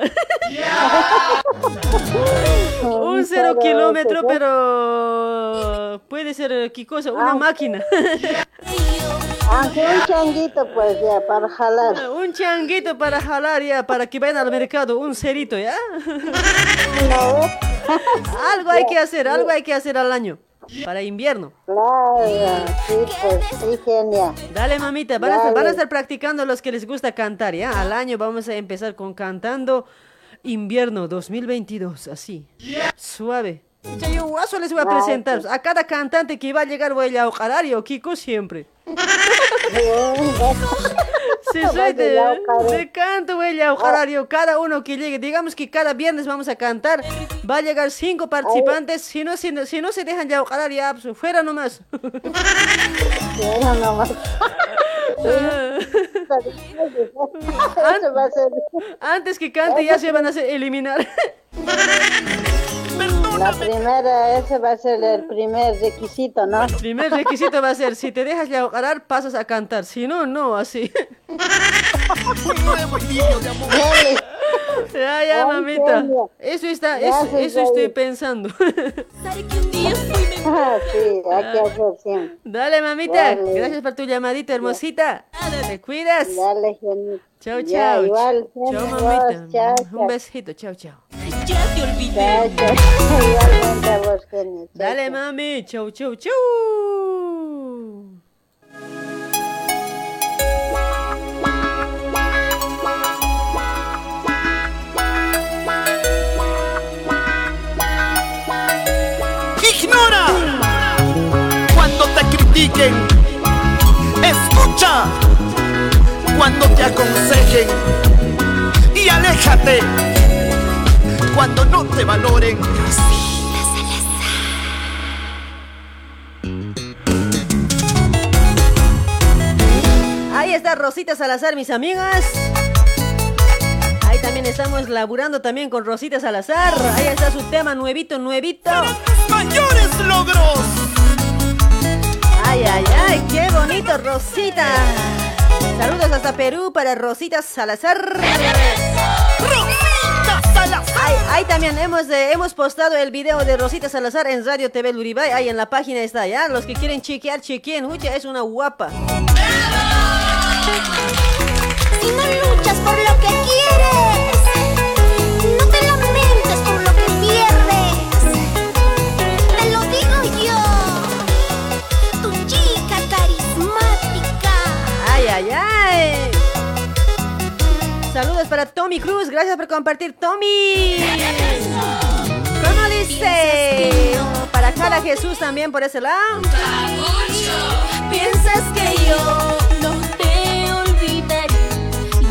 un cero kilómetro, pero puede ser, eh, ¿qué cosa? Una Ah. máquina. Aunque un changuito, pues ya, para jalar. un changuito para jalar ya, para que vayan al mercado, un cerito, ¿ya? algo hay que hacer, algo hay que hacer al año. Para invierno. Claro, sí, pues, sí, genia. Dale, mamita, van a, estar, Dale. van a estar practicando los que les gusta cantar, ¿ya? Al año vamos a empezar con cantando invierno 2022, así. Suave. Yo guaso les voy a presentar. A cada cantante que va a llegar voy a ahogar yo, Kiko siempre. Sí, soy de, de canto, voy a ahogar yo. Cada uno que llegue, digamos que cada viernes vamos a cantar, va a llegar cinco participantes. Si no, si no, si no se dejan ya ya, pues, fuera nomás. Fuera nomás. Eso va a ser. Antes que cante ya se van a hacer eliminar. La primera, ese va a ser el primer requisito, ¿no? El primer requisito va a ser, si te dejas ya ahogar, pasas a cantar. Si no, no, así. Ya, ya, mamita. Eso está, eso, eso estoy pensando. Sí, hay que hacer siempre. Dale, mamita. Dale. Gracias por tu llamadita, hermosita. Te cuidas. Dale. Chao, chao. igual, Chao, mamita. chao, Un besito, chao, chao. Ya te olvidé. Igualmente a vos, Dale, mami. Chau, chau, chau. Ignora cuando te critiquen. Escucha cuando te aconsejen. Y aléjate cuando no te valoren. Ahí está Rosita Salazar, mis amigas. Ahí también estamos laburando también con Rosita Salazar. Ahí está su tema nuevito, nuevito. ¡Mayores logros! Ay, ay, ay, qué bonito, Rosita. Saludos hasta Perú para Rosita Salazar. Ahí, ahí también hemos, eh, hemos postado el video de Rosita Salazar en Radio TV Luribay. Ahí en la página está, ¿ya? Los que quieren chequear, chequeen. Ucha, es una guapa. Si no luchas por lo que quieres, no te lamentes por lo que pierdes. Te lo digo yo, tu chica carismática. Ay, ay, ay. Saludos para Tommy Cruz. Gracias por compartir, Tommy. ¿Cómo dice? Para Cara Jesús también por ese lado. Piensas que yo no te olvidaré.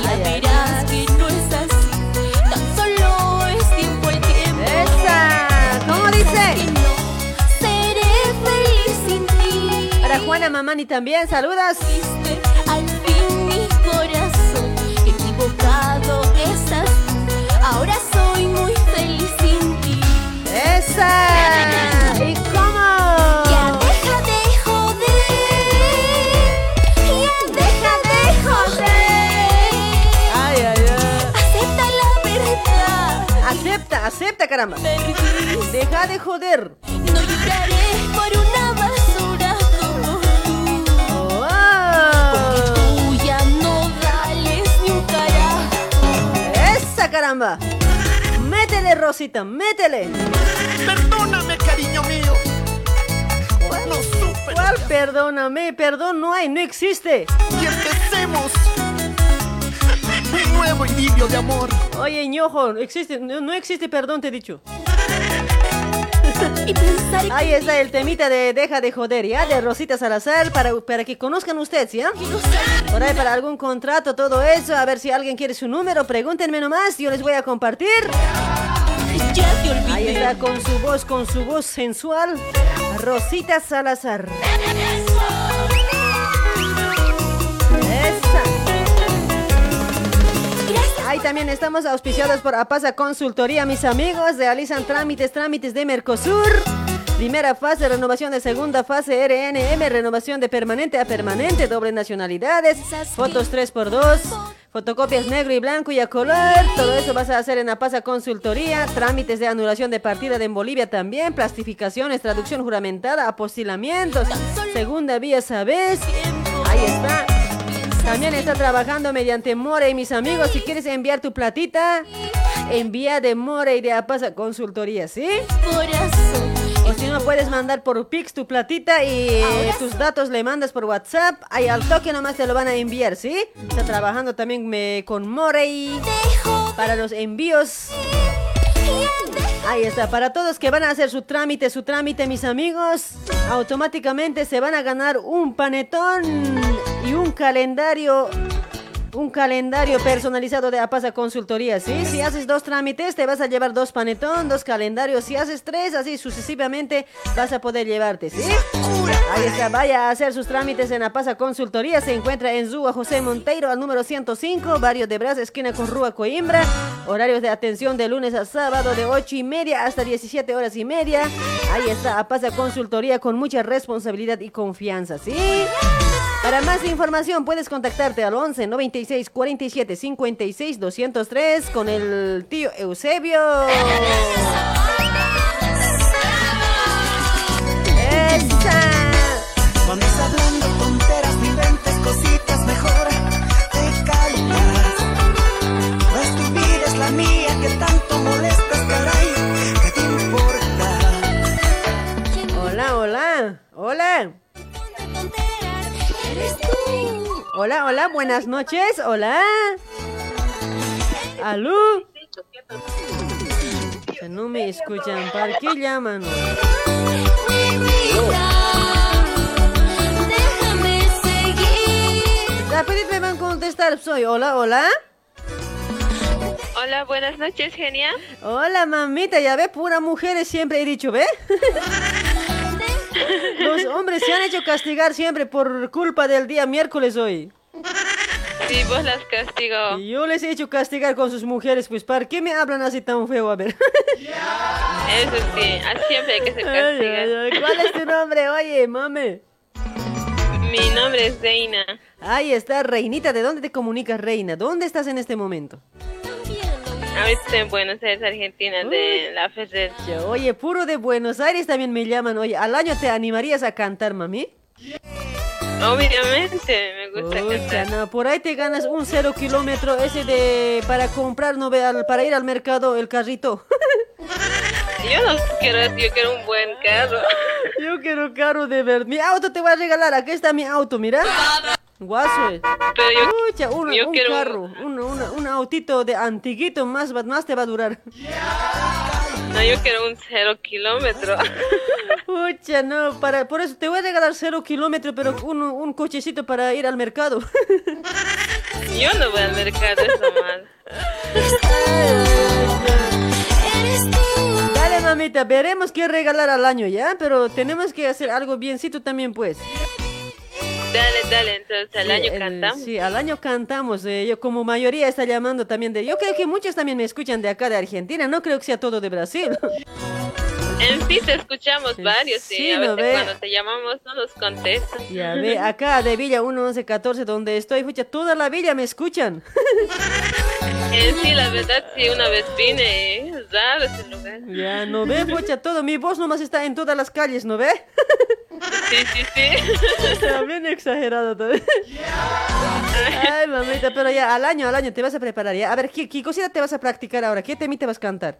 Ya verás que no es así. Tan solo es tiempo el tiempo. Esa. ¿Cómo dice? Que no seré feliz sin ti. Para Juana Mamani también, saludos. Tú. Ahora soy muy feliz sin ti. Esa. ¿Y cómo? Ya deja de joder. Ya deja de joder. Ay, ay, ay. Acepta la verdad. Acepta, acepta, caramba. Deja de joder. No lloraré caramba. Métele, Rosita, métele. Perdóname, cariño mío. No supe. ¿Cuál perdóname? Perdón no hay, no existe. Y empecemos un nuevo idilio de amor. Oye, ñojo, existe, no, no existe perdón, te he dicho. Ahí está el temita de Deja de joder, ¿ya? De Rosita Salazar, para, para que conozcan ustedes, ¿ya? Por ahí para algún contrato, todo eso, a ver si alguien quiere su número, pregúntenme nomás, yo les voy a compartir. ya te olvidé. Ahí está con su voz, con su voz sensual, Rosita Salazar. Ahí también estamos auspiciados por Apasa Consultoría, mis amigos. Realizan trámites, trámites de Mercosur. Primera fase, renovación de segunda fase, RNM, renovación de permanente a permanente, doble nacionalidades, fotos 3x2, fotocopias negro y blanco y a color. Todo eso vas a hacer en Apasa Consultoría. Trámites de anulación de partida en Bolivia también, plastificaciones, traducción juramentada, apostilamientos, segunda vía, ¿sabes? Ahí está. También está trabajando mediante Morey, mis amigos. Si quieres enviar tu platita, envía de Morey de Apasa Consultoría, ¿sí? Corazón. O si no, puedes mandar por Pix tu platita y tus datos le mandas por WhatsApp. Ahí al toque nomás te lo van a enviar, ¿sí? Está trabajando también me- con Morey para los envíos. Ahí está, para todos que van a hacer su trámite, su trámite, mis amigos, automáticamente se van a ganar un panetón y un calendario, un calendario personalizado de Apasa Consultoría, ¿sí? Si haces dos trámites, te vas a llevar dos panetón, dos calendarios. Si haces tres, así sucesivamente, vas a poder llevarte, ¿sí? Ahí está, vaya a hacer sus trámites en Apasa Consultoría. Se encuentra en Zúa José Monteiro, al número 105, barrio de Bras, esquina con Rúa Coimbra. Horarios de atención de lunes a sábado de 8 y media hasta 17 horas y media. Ahí está, Apasa Consultoría con mucha responsabilidad y confianza, ¿sí? Para más información puedes contactarte al 11 96 47 56 203 con el tío Eusebio. ¡Esa! Cuando estás hablando tonteras, inventes cositas mejor de calidad. Pues tu vida es la mía, que tanto molestas, caray, ¿qué te importa? Hola, hola, hola. Hola, hola, buenas noches, hola. ¿Aló? Que no me escuchan, ¿para qué llaman? Déjame seguir. Rapidito me van a contestar, soy hola, hola. Hola, buenas noches, genia. Hola, mamita, ya ve, pura mujeres siempre he dicho, ¿ve? Los hombres se han hecho castigar siempre por culpa del día miércoles hoy. Sí, vos las castigo. Y yo les he hecho castigar con sus mujeres, pues ¿para qué me hablan así tan feo? A ver. Eso sí, siempre hay que ay, ay, ¿Cuál es tu nombre? Oye, mame. Mi nombre es Reina. Ahí está, Reinita. ¿De dónde te comunicas, Reina? ¿Dónde estás en este momento? Ahorita estoy en Buenos Aires, Argentina, de la. Ya, Oye, puro de Buenos Aires también me llaman. Oye, ¿al año te animarías a cantar, mami? Obviamente, me gusta cantar. no, por ahí te ganas un cero kilómetro ese de para comprar, no para ir al mercado el carrito. Yo no quiero yo quiero un buen carro. Yo quiero carro de ver. Mi auto te voy a regalar. Aquí está mi auto, mira. Guaso. eh. Pero yo, Pucha, un, yo un quiero un- carro, un, una- un autito de antiguito más, más te va a durar. No, yo quiero un cero kilómetro. Pucha, no, para, por eso te voy a regalar cero kilómetros, pero un, un cochecito para ir al mercado. Yo no voy al mercado, eso mal. Dale, mamita, veremos qué regalar al año, ¿ya? Pero tenemos que hacer algo biencito también, pues. Dale, dale, entonces al Sí, año cantamos. Sí, al año cantamos. eh, yo como mayoría está llamando también de... Yo creo que muchos también me escuchan de acá de Argentina. No creo que sea todo de Brasil. En sí te escuchamos varios, sí. sí, a ¿no veces ve? cuando te llamamos no nos contestan. Ya ve, acá de Villa 1114 donde estoy, pucha, toda la villa me escuchan. En sí, la verdad, sí, una vez vine, y es raro ese lugar. Ya, ¿no ve, pucha, todo? Mi voz nomás está en todas las calles, ¿no ve? Sí, sí, sí. Está bien exagerado todo. Ay, mamita, pero ya, al año, al año te vas a preparar, ¿ya? A ver, ¿qué, qué cosita te vas a practicar ahora? ¿Qué temita vas a cantar?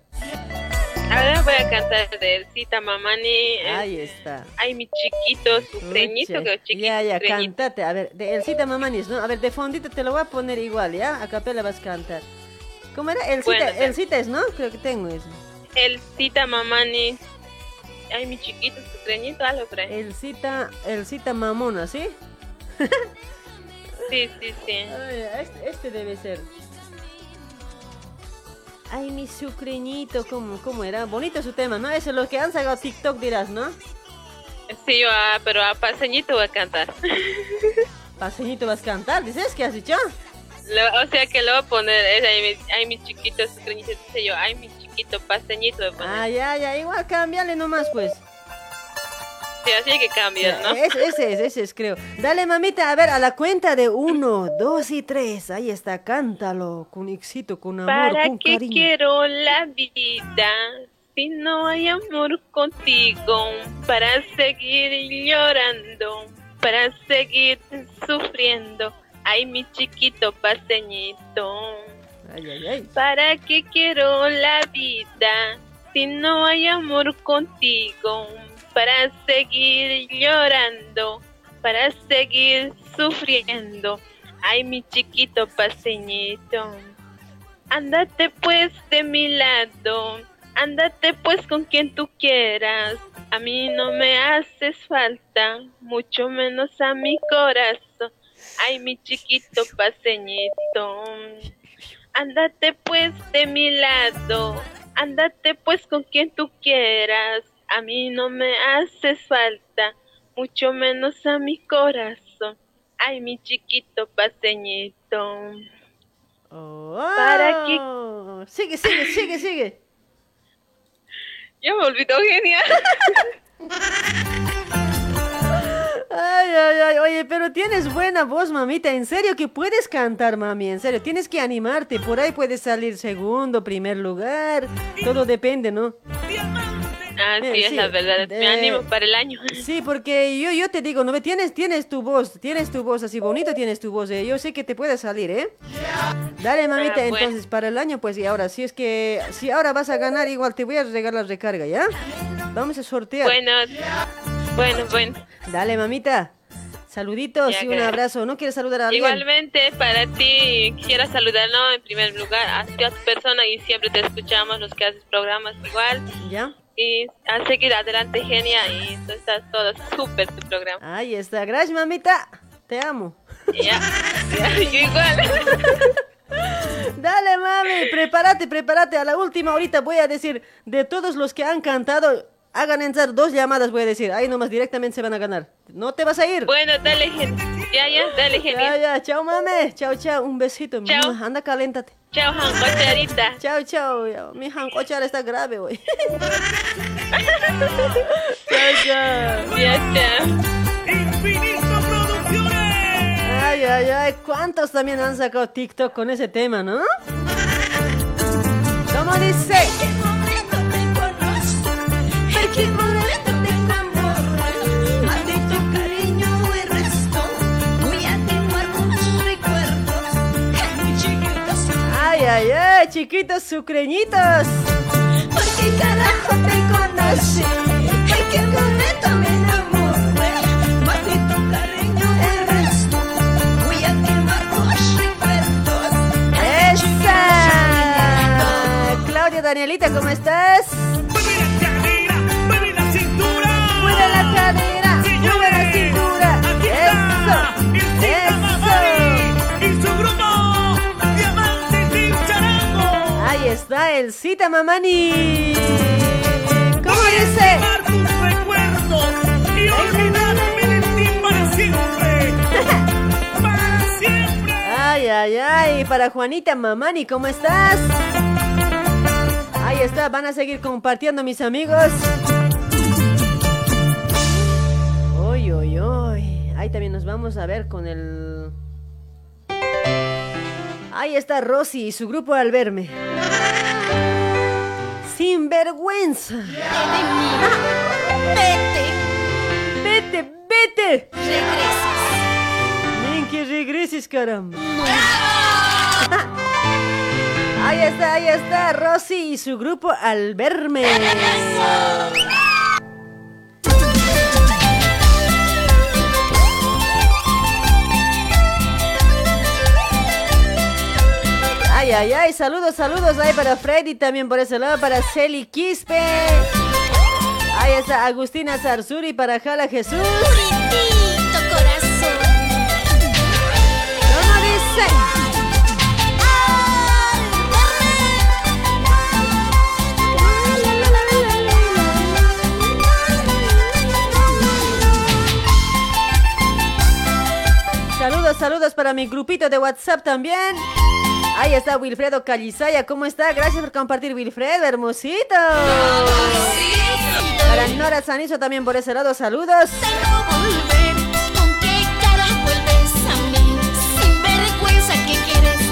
Ahora voy a cantar del Cita Mamani. eh, Ahí está. Ay, mi chiquito, su creñito, Pucha, que chiquito. Ya, ya, creñito. cantate. A ver, de Elcita Mamanis, ¿no? A ver, de fondito te lo voy a poner igual, ¿ya? A capela vas a cantar. ¿Cómo era? Elcita, Bueno. Elcita es, ¿no? Creo que tengo eso. El Cita Mamani. Ay, mi chiquito, su creñito, algo por ahí. Elcita, Elcita Mamona, ¿sí? Sí, sí, sí. Ay, este, este debe ser. Ay, mi sucreñito, ¿cómo, ¿cómo era? Bonito su tema, ¿no? Eso es lo que han sacado TikTok, dirás, ¿no? Sí, yo, ah, pero a paseñito voy a cantar. Paseñito vas a cantar, ¿dices? ¿Qué has dicho? Lo- o sea que le voy a poner, es, ay, mi, ay, mi chiquito, su creñito, dice yo, ay, mi chiquito, paseñito voy a poner. Ah, ya, ya, igual cámbiale nomás, pues. Sí, así que cambiar, ¿no? Ese, ese es, ese es, creo. Dale, mamita, a ver, a la cuenta de uno, dos y tres. Ahí está, cántalo con éxito, con amor, ¿Para con qué cariño. quiero la vida si no hay amor contigo? Para seguir llorando, para seguir sufriendo. Ay, mi chiquito paseñito. Ay, ay, ay. ¿Para qué quiero la vida si no hay amor contigo? Para seguir llorando, para seguir sufriendo. Ay, mi chiquito paseñito. Ándate pues de mi lado, ándate pues con quien tú quieras. A mí no me haces falta, mucho menos a mi corazón. Ay, mi chiquito paseñito. Ándate pues de mi lado, ándate pues con quien tú quieras. A mí no me haces falta, mucho menos a mi corazón. Ay, mi chiquito paseñito. ¿Para qué? Oh, Sigue, sigue, sigue, sigue. Ya me olvidó, genial. Ay, ay, ay, oye, pero tienes buena voz, mamita. En serio que puedes cantar, mami. En serio, tienes que animarte. Por ahí puedes salir segundo, primer lugar. Todo depende, ¿no? Ah, sí, es la verdad. Me animo para el año. Sí, porque yo, yo te digo, ¿no? ve? Tienes, tienes tu voz, tienes tu voz así bonito, tienes tu voz. eh. Yo sé que te puede salir, ¿eh? Dale, mamita, Ah, bueno. entonces para el año, pues y ahora, si es que, si ahora vas a ganar, igual te voy a regalar recarga, ¿ya? Vamos a sortear. Bueno, bueno, bueno. Dale, mamita. Saluditos Ya, y un abrazo. ¿No quieres saludar a alguien? Igualmente para ti, quisiera saludarnos en primer lugar a tu persona y siempre te escuchamos los que haces programas igual. ¿Ya? Y a seguir adelante, genia, y tú estás todo súper tu programa. Ahí está. Gracias, mamita. Te amo. Ya, ya, yo igual. Dale, mami, prepárate, prepárate. A la última ahorita voy a decir, de todos los que han cantado, hagan entrar dos llamadas, voy a decir. Ahí nomás directamente se van a ganar. ¿No te vas a ir? Bueno, dale, gen- ya, ya, dale, Ya, genial. ya, chao, mami. Chao, chao. Un besito. Chao. Anda, caléntate. Chao, jancocharita. Chao, chao. Mi jancochar está grave hoy. chao, chao. Ya está. Ay, ay, ay. ¿Cuántos también han sacado TikTok con ese tema, no? ¿Cómo dice? Perché Ay, ay. Chiquitos sucreñitos. ¿Por qué carajo te conocí? Porque con esto me enamoré Maldito cariño y resto Voy a quemar muchos recuerdos ¡Esa! Claudia Danielita, ¿cómo estás? El Cita Mamani. ¿Cómo dice? Ay, ay, ay. Para Juanita Mamani, ¿cómo estás? Ahí está, van a seguir compartiendo mis amigos. Uy, uy, uy. Ahí también nos vamos a ver con el... Ahí está Rosy y su grupo al verme. Sin vergüenza. Vete. Vete, vete. Regresas. Ven que regreses, caramba. Ahí está, ahí está Rosy y su grupo al verme. Ay, ay, ay, saludos, saludos ahí para Freddy, también por ese lado, para Celi Quispe. Ahí está Agustina Zarzuri para Jala Jesús. Puritito corazón. ¿Cómo dice? Saludos, saludos para mi grupito de WhatsApp también. Ahí está Wilfredo Calizaya, ¿cómo está? Gracias por compartir, Wilfredo, hermosito. Para Nora Sanizo también por ese lado, saludos. volver. ¿Con qué cara vuelves a mí? Sin vergüenza que quieres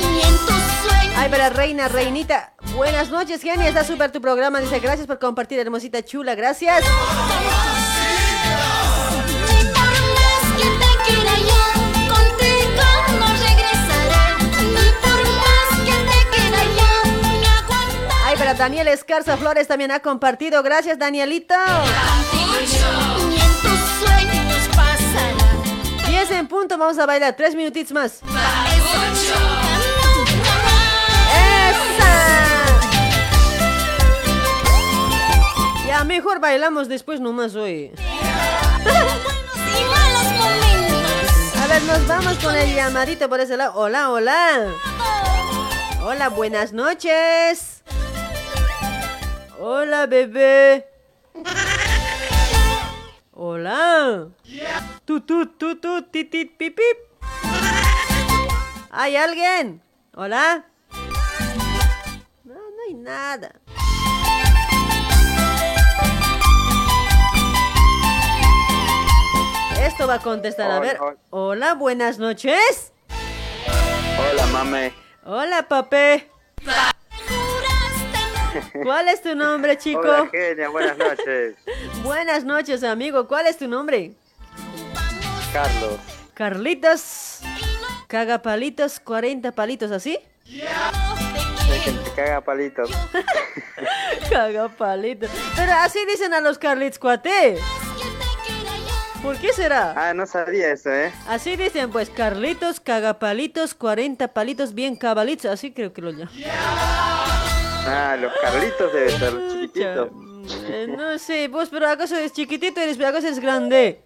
Y en tus sueños. Ay, para Reina, Reinita. Buenas noches, Genia. Está súper tu programa. Dice, gracias por compartir, hermosita chula. Gracias. Daniel Escarza Flores también ha compartido. Gracias, Danielito. Ni en tus sueños pasará. 10 en punto, vamos a bailar. Tres minutitos más. Ya, mejor bailamos después nomás hoy. y. A ver, nos vamos con el llamadito por ese lado. Hola, hola. Hola, buenas noches. Hola, bebé. Hola. Tu, tu, tu, tu, ti, ti, pi, pip. ¿Hay alguien? Hola. No, no hay nada. Esto va a contestar. A ver. hola. Hola, buenas noches. Hola, mame. Hola, papé. ¿Cuál es tu nombre, chico? Hola, genia, buenas noches. Buenas noches, amigo. ¿Cuál es tu nombre? Carlos. Carlitos. Caga palitos, 40 palitos, ¿así? Caga palitos. Caga palito. Pero así dicen a los Carlitos Cuate. ¿Por qué será? Ah, no sabía eso, ¿eh? Así dicen, pues, Carlitos, cagapalitos, 40 palitos bien cabalitos, así creo que lo llaman. Ah, los Carlitos debe ser chiquitito. Eh, no sé, vos, pero acaso eres chiquitito, eres, acaso eres grande.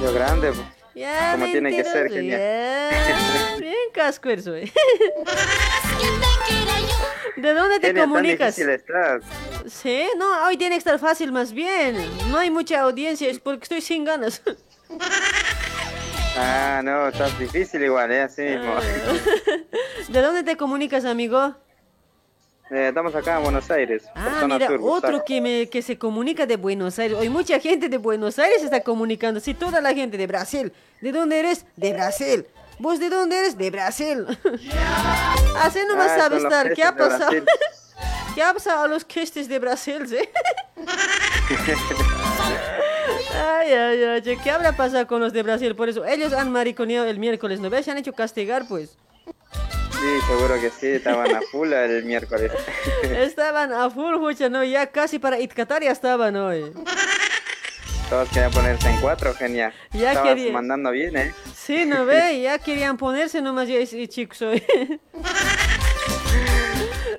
Yo grande, pues. Ya, como tiene que ser, genial. ya. Bien casco eso, eh. ¿De dónde te tan comunicas? difícil estás. Sí, no, hoy tiene que estar fácil más bien. No hay mucha audiencia, es porque estoy sin ganas. Ah, no, estás difícil igual, ¿eh? Así mismo. ¿De dónde te comunicas, amigo? Eh, estamos acá en Buenos Aires, Ah, mira, sur, otro que, me, que se comunica de Buenos Aires. Hoy mucha gente de Buenos Aires se está comunicando. Sí, toda la gente de Brasil. ¿De dónde eres? De Brasil. ¿Vos de dónde eres? De Brasil. Así nomás Ah, sabe son los estar. ¿Qué ha pasado? ¿Qué ha pasado a los questes de Brasil, sí? Ay, ay, ay, ¿qué habrá pasado con los de Brasil? Por eso, ellos han mariconeado el miércoles, ¿no ves? Se han hecho castigar, pues. Sí, seguro que sí, estaban a full el miércoles. Estaban a full, mucha, ¿no? Ya casi para Itcatar ya estaban hoy. Todos querían ponerse en cuatro, genial. Ya Estabas quería- mandando bien, ¿eh? Sí, ¿no ve? Ya querían ponerse nomás ya ese chicos hoy.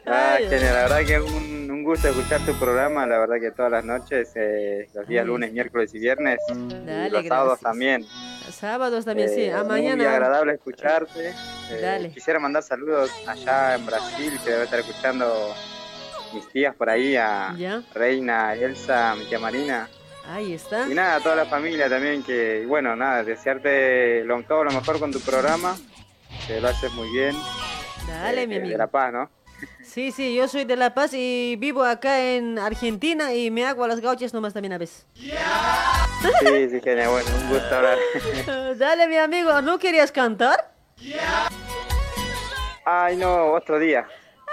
Ah, genial, la verdad que es un, un gusto escuchar tu programa, la verdad que todas las noches, eh, los días lunes, miércoles y viernes, Dale, y los sábados también. Sábados también, sí. Eh, A Muy mañana. agradable escucharte. Eh, Dale. Quisiera mandar saludos allá en Brasil, que debe estar escuchando mis tías por ahí, a Ya. Reina, Elsa, mi tía Marina. Ahí está. Y nada, a toda la familia también, que bueno, nada, desearte lo, todo lo mejor con tu programa, que lo haces muy bien. Dale, eh, mi De amigo. La Paz, ¿no? Sí, sí, yo soy de La Paz y vivo acá en Argentina y me hago a las gauchas nomás también a veces. Sí, sí, genial, bueno, un gusto hablar. Dale, mi amigo, ¿no querías cantar? Ay, no, otro día.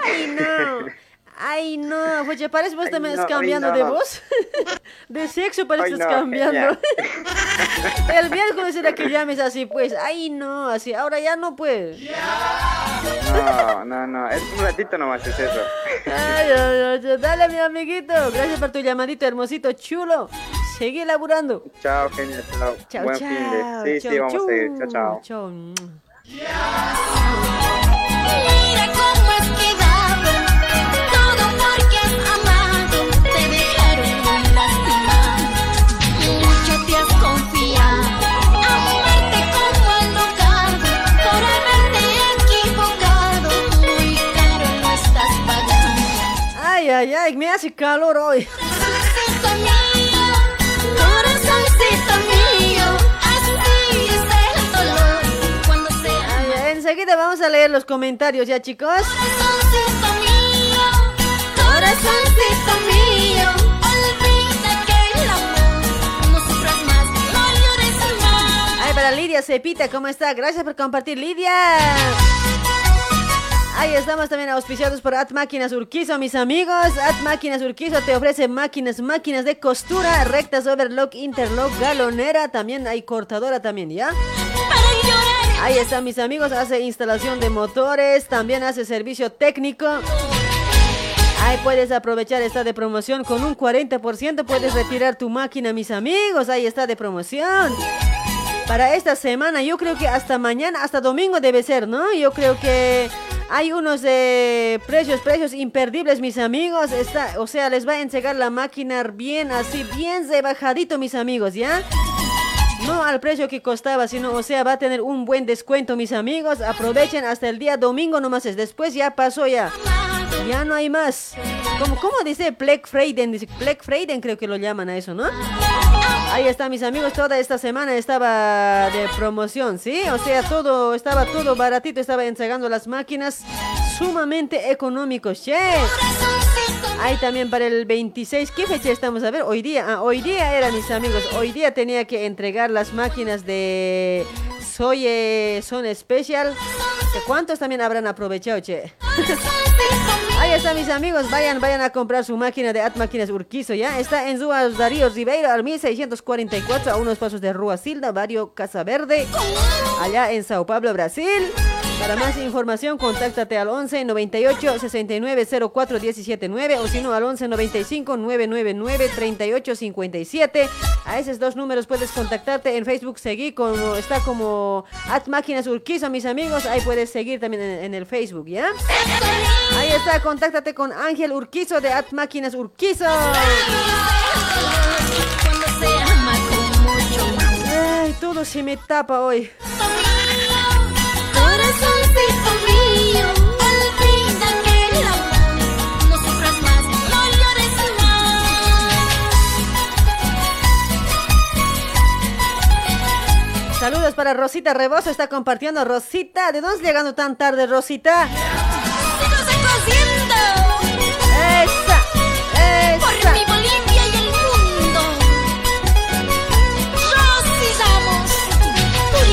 Ay, no. Ay, no. Oye, parece vos también no, estás cambiando de voz. De sexo parece Ay, estás no, cambiando. El miércoles era que llames así, pues. Ay, no, así. Ahora ya no puedes. No, no, no, es un ratito nomás es eso. Ay, ay, ay, dale, mi amiguito. Gracias por tu llamadito hermosito, chulo. Seguí laburando. Chao, genial, chao. Chao, Buen chao. fin de. Sí, chao, sí, vamos a seguir. Chao, chau. chao. Mira cómo has quedado, Ay, ay, me hace calor hoy. Corazoncito mío, corazoncito mío, así es el dolor, cuando se Ay, ay, enseguida vamos a leer los comentarios ya, chicos. Corazoncito mío, corazoncito mío, olvida que el amor no sufras más, no llores más. Ay, para Lidia Cepita, ¿cómo está? Gracias por compartir, Lidia. Ahí estamos también auspiciados por At Máquinas Urquizo, mis amigos. At Máquinas Urquizo te ofrece máquinas, máquinas de costura, rectas, overlock, interlock, galonera, también hay cortadora también, ¿ya? Ahí están mis amigos, hace instalación de motores, también hace servicio técnico. Ahí puedes aprovechar esta de promoción con un 40%, puedes retirar tu máquina, mis amigos, ahí está de promoción. Para esta semana, yo creo que hasta mañana, hasta domingo debe ser, ¿no? Yo creo que hay unos eh, precios, precios imperdibles, mis amigos. Está, o sea, les va a entregar la máquina bien así, bien rebajadito, mis amigos, ¿ya? No al precio que costaba, sino, o sea, va a tener un buen descuento, mis amigos. Aprovechen hasta el día domingo nomás. es. Después ya pasó ya. Ya no hay más. ¿Cómo, cómo dice Black Friday? Black Friday creo que lo llaman a eso, ¿no? Ahí está, mis amigos. Toda esta semana estaba de promoción, ¿sí? O sea, todo estaba todo baratito. Estaba entregando las máquinas sumamente económicos, che. Ahí también para el 26, ¿qué fecha estamos a ver? Hoy día, ah, hoy día era, mis amigos, hoy día tenía que entregar las máquinas de Soy eh, Son Special. ¿De ¿Cuántos también habrán aprovechado, che? Ahí está, mis amigos, vayan, vayan a comprar su máquina de At Máquinas Urquizo, ¿ya? Está en Rua Darío Ribeiro, al 1644, a unos pasos de Rua Silda, barrio Casa Verde, allá en Sao Paulo, Brasil. Para más información, contáctate al 11 98 69 04 179 o si no al 11 95 999 38 57. A esos dos números puedes contactarte en Facebook, seguir como está como at máquinas Urquizo, mis amigos. Ahí puedes seguir también en, en el Facebook, ¿ya? Ahí está, contáctate con Ángel Urquizo de at máquinas Urquizo. Ay, todo se me tapa hoy. Saludos para Rosita Rebozo, está compartiendo. Rosita, ¿de dónde llegando tan tarde, Rosita? Esa, por mi Bolivia y el mundo.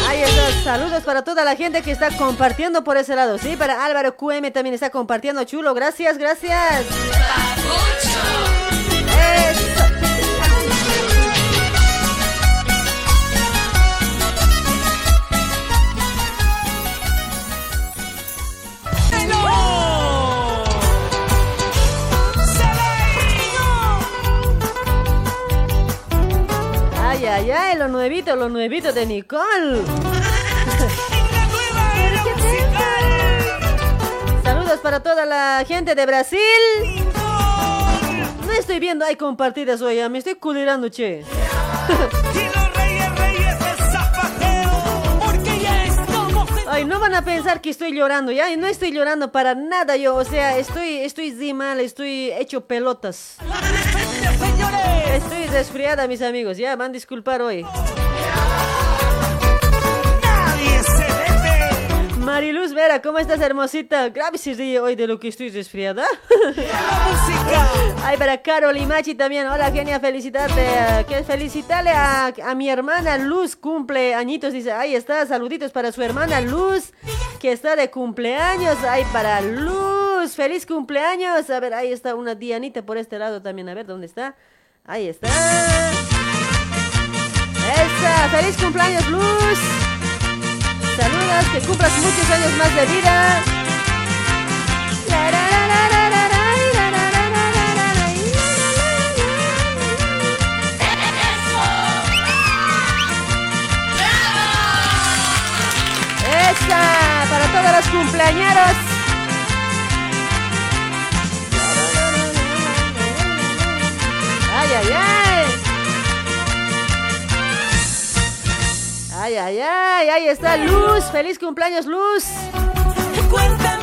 Ahí está, saludos para toda la gente que está compartiendo por ese lado, ¿sí? Para Álvaro QM también está compartiendo, chulo, gracias, gracias. Ay, ay, lo nuevito, lo nuevito de Nicole. Saludos para toda la gente de Brasil. No estoy viendo, hay compartidas hoy, ya me estoy culirando, che. Ay, no van a pensar que estoy llorando, ya, y no estoy llorando para nada yo, o sea, estoy, estoy mal, estoy hecho pelotas. Estoy resfriada, mis amigos, ya, van a disculpar hoy. Mariluz Vera, ¿cómo estás, hermosita? Grave se ríe hoy de lo que estoy resfriada. Ay, para Carol y Machi también. Hola, genia, felicitarte. Que felicitarle a, a mi hermana Luz, cumple añitos. Dice, ahí está, saluditos para su hermana Luz, que está de cumpleaños. Ay, para Luz, Feliz cumpleaños. A ver, ahí está una Dianita por este lado también. A ver, ¿dónde está? Ahí está. Esa, feliz cumpleaños, Luz. Saludas, que cumplas muchos años más de vida. Para todos los cumpleañeros, Ay, ay, ay. Ay, ay, ahí está Luz. Feliz cumpleaños, Luz.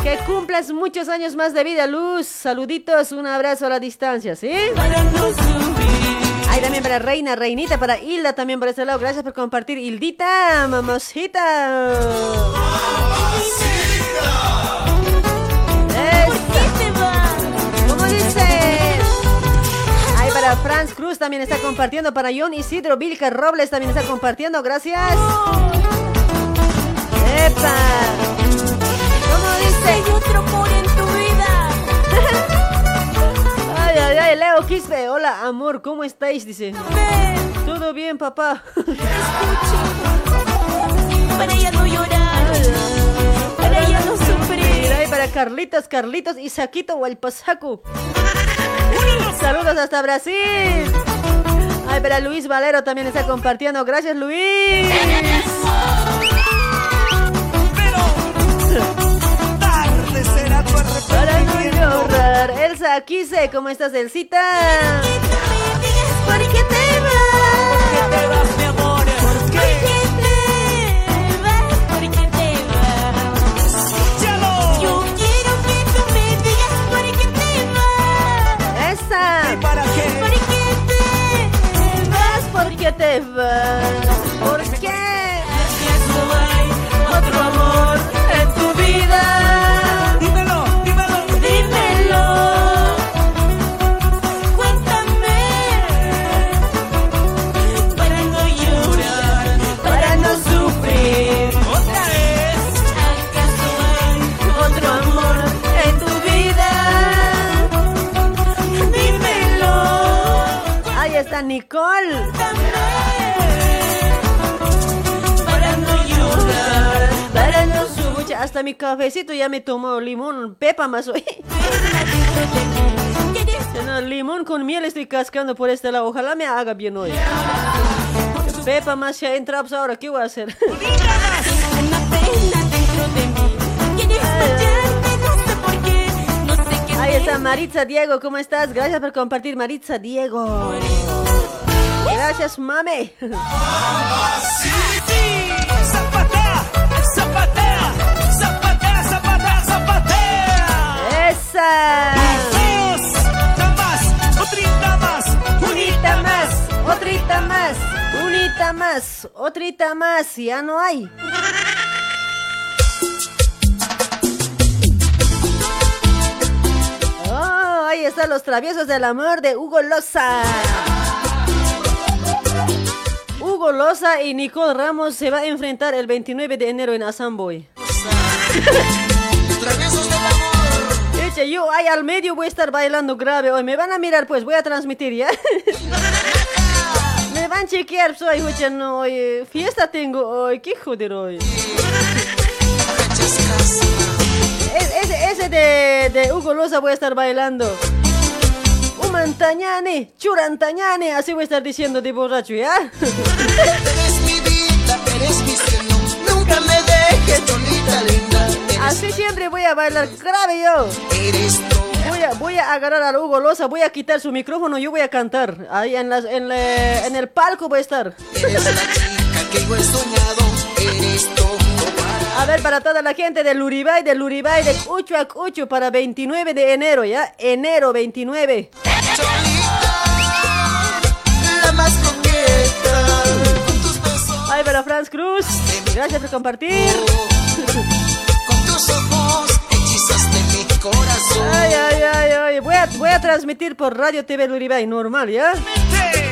Que cumplas muchos años más de vida, Luz. Saluditos, un abrazo a la distancia, ¿sí? Ay, también para Reina, Reinita, para Hilda también por este lado. Gracias por compartir. Hildita, mamosita. Esa. ¿Cómo dice? Para Franz Cruz también está compartiendo. Para John Isidro Vilca Robles también está compartiendo. Gracias. ¡Epa! ¿Cómo dice? Hay otro amor en tu vida. Ay, ay, ay, Leo Quispe. Hola, amor, ¿cómo estáis? Dice. Todo bien, papá. Para ya no llorar. Para ya no sufrir. Ay, para Carlitos, Carlitos y Saquito Hualpasaco. Saludos hasta Brasil. Ay, para Luis Valero también está compartiendo. Gracias, Luis. Tarde será tu. Elsa Quise, ¿cómo estás, Elsita? ¿Por qué te vas? Te vas? ¿Por qué? ¿Acaso hay otro amor en tu vida? Dímelo, dímelo, dímelo. Cuéntame para no llorar, para no sufrir. Otra vez. ¿Acaso hay otro amor en tu vida? Dímelo. Ahí está Nicole. Hasta mi cafecito ya me tomó limón, pepa más hoy. Limón con miel estoy cascando por este lado. Ojalá me haga bien hoy. Pepa más ya entra, pues ahora, ¿qué voy a hacer? Ahí está Maritza Diego, ¿cómo estás? Gracias por compartir, Maritza Diego. Gracias, mame. ¡Esa! ¡Otrita más! ¡Unita más! ¡Otrita más! ¡Unita más! ¡Otrita más! Ya no hay. Oh, ahí están los traviesos del amor de Hugo Loza. Hugo Loza y Nicole Ramos se va a enfrentar el 29 de enero en Asamboy. Yo ahí al medio voy a estar bailando grave hoy. Me van a mirar, pues voy a transmitir ya. Me van a chequear, soy no, hoy. Fiesta tengo hoy, qué joder hoy. Es- Ese, ese de, de Hugo Loza voy a estar bailando. Umantañane, churantañane, así voy a estar diciendo de borracho, ¿ya? Eres mi vida, eres mi. Nunca me dejes, linda. Así siempre voy a bailar grave yo. Voy a, voy a agarrar a Hugo Loza, voy a quitar su micrófono, yo voy a cantar. Ahí en, las, en, el palco voy a estar. A ver, para toda la gente del Uribay, del Uribay, de Ucho a Ucho, para 29 de enero, ¿ya? Enero 29. la más. Ay, para Franz Cruz, gracias por compartir. corazón. Ay, ay, ay, ay. Voy a, voy a transmitir por Radio TV Luribay, normal, ¿ya?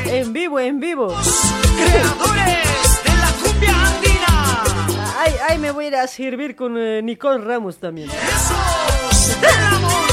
En vivo, en vivo. Creadores de la cumbia andina. Ay, ay, me voy a ir a servir con eh, Nicole Ramos también. ¡Esa!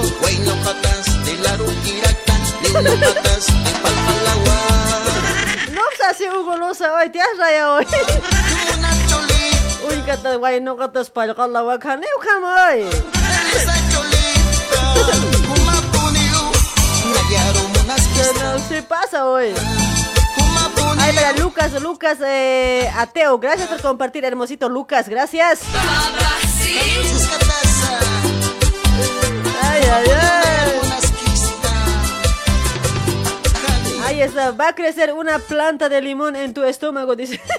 No se hace Hugo hoy, te has rayado hoy. Uy, kata guay, no kala wakane, ukamay. No se pasa hoy. Ay, para Lucas, Lucas, eh, ateo, gracias por compartir, hermosito Lucas, gracias. Ay, ay, ay. Ahí está, va a crecer una planta de limón en tu estómago, dice.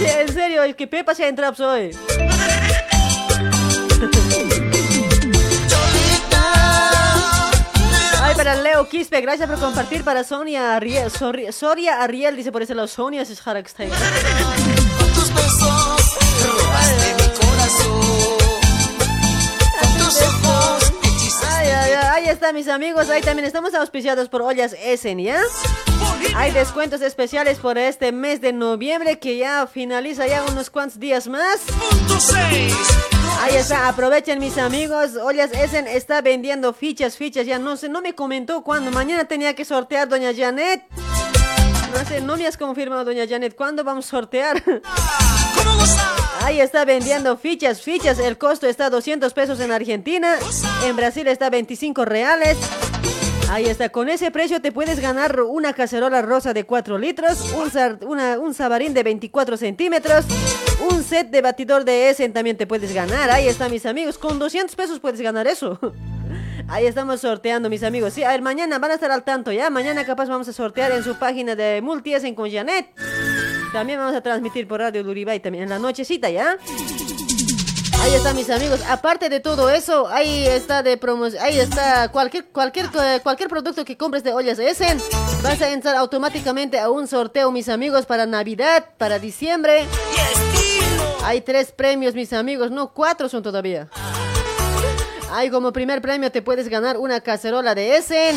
Sí, en serio, es que Pepa se ha entrado hoy. Ay, para Leo Quispe, gracias por compartir. Para Sonia Ariel, Sori- Soria Ariel, dice por ese lado, Sonia es. Tus besos ahí está, mis amigos. Ahí también estamos auspiciados por Ollas Essen, ¿ya? Hay descuentos especiales por este mes de noviembre que ya finaliza ya unos cuantos días más. Ahí está, aprovechen mis amigos. Ollas Essen está vendiendo fichas, fichas. Ya no sé, no me comentó cuándo. Mañana tenía que sortear doña Janet. No sé, no me has confirmado, doña Janet, ¿cuándo vamos a sortear? Ahí está vendiendo fichas, fichas. El costo está 200 pesos en Argentina. En Brasil está 25 reales. Ahí está, con ese precio te puedes ganar una cacerola rosa de 4 litros, un, una- un sabarín de 24 centímetros, un set de batidor de Essen también te puedes ganar. Ahí está, mis amigos, con 200 pesos puedes ganar eso. Ahí estamos sorteando, mis amigos. Sí, a ver, mañana van a estar al tanto, ¿ya? Mañana capaz vamos a sortear en su página de Multi Essen con Janet. También vamos a transmitir por Radio Luribay también en la nochecita, ¿ya? Ahí Ahí está, mis amigos. Aparte de todo eso, ahí está de promoción. Ahí está cualquier, cualquier, eh, cualquier producto que compres de ollas Essen. Vas a entrar automáticamente a un sorteo, mis amigos, para Navidad, para diciembre. Hay tres premios, mis amigos. No, cuatro son todavía. Hay como primer premio te puedes ganar una cacerola de Essen.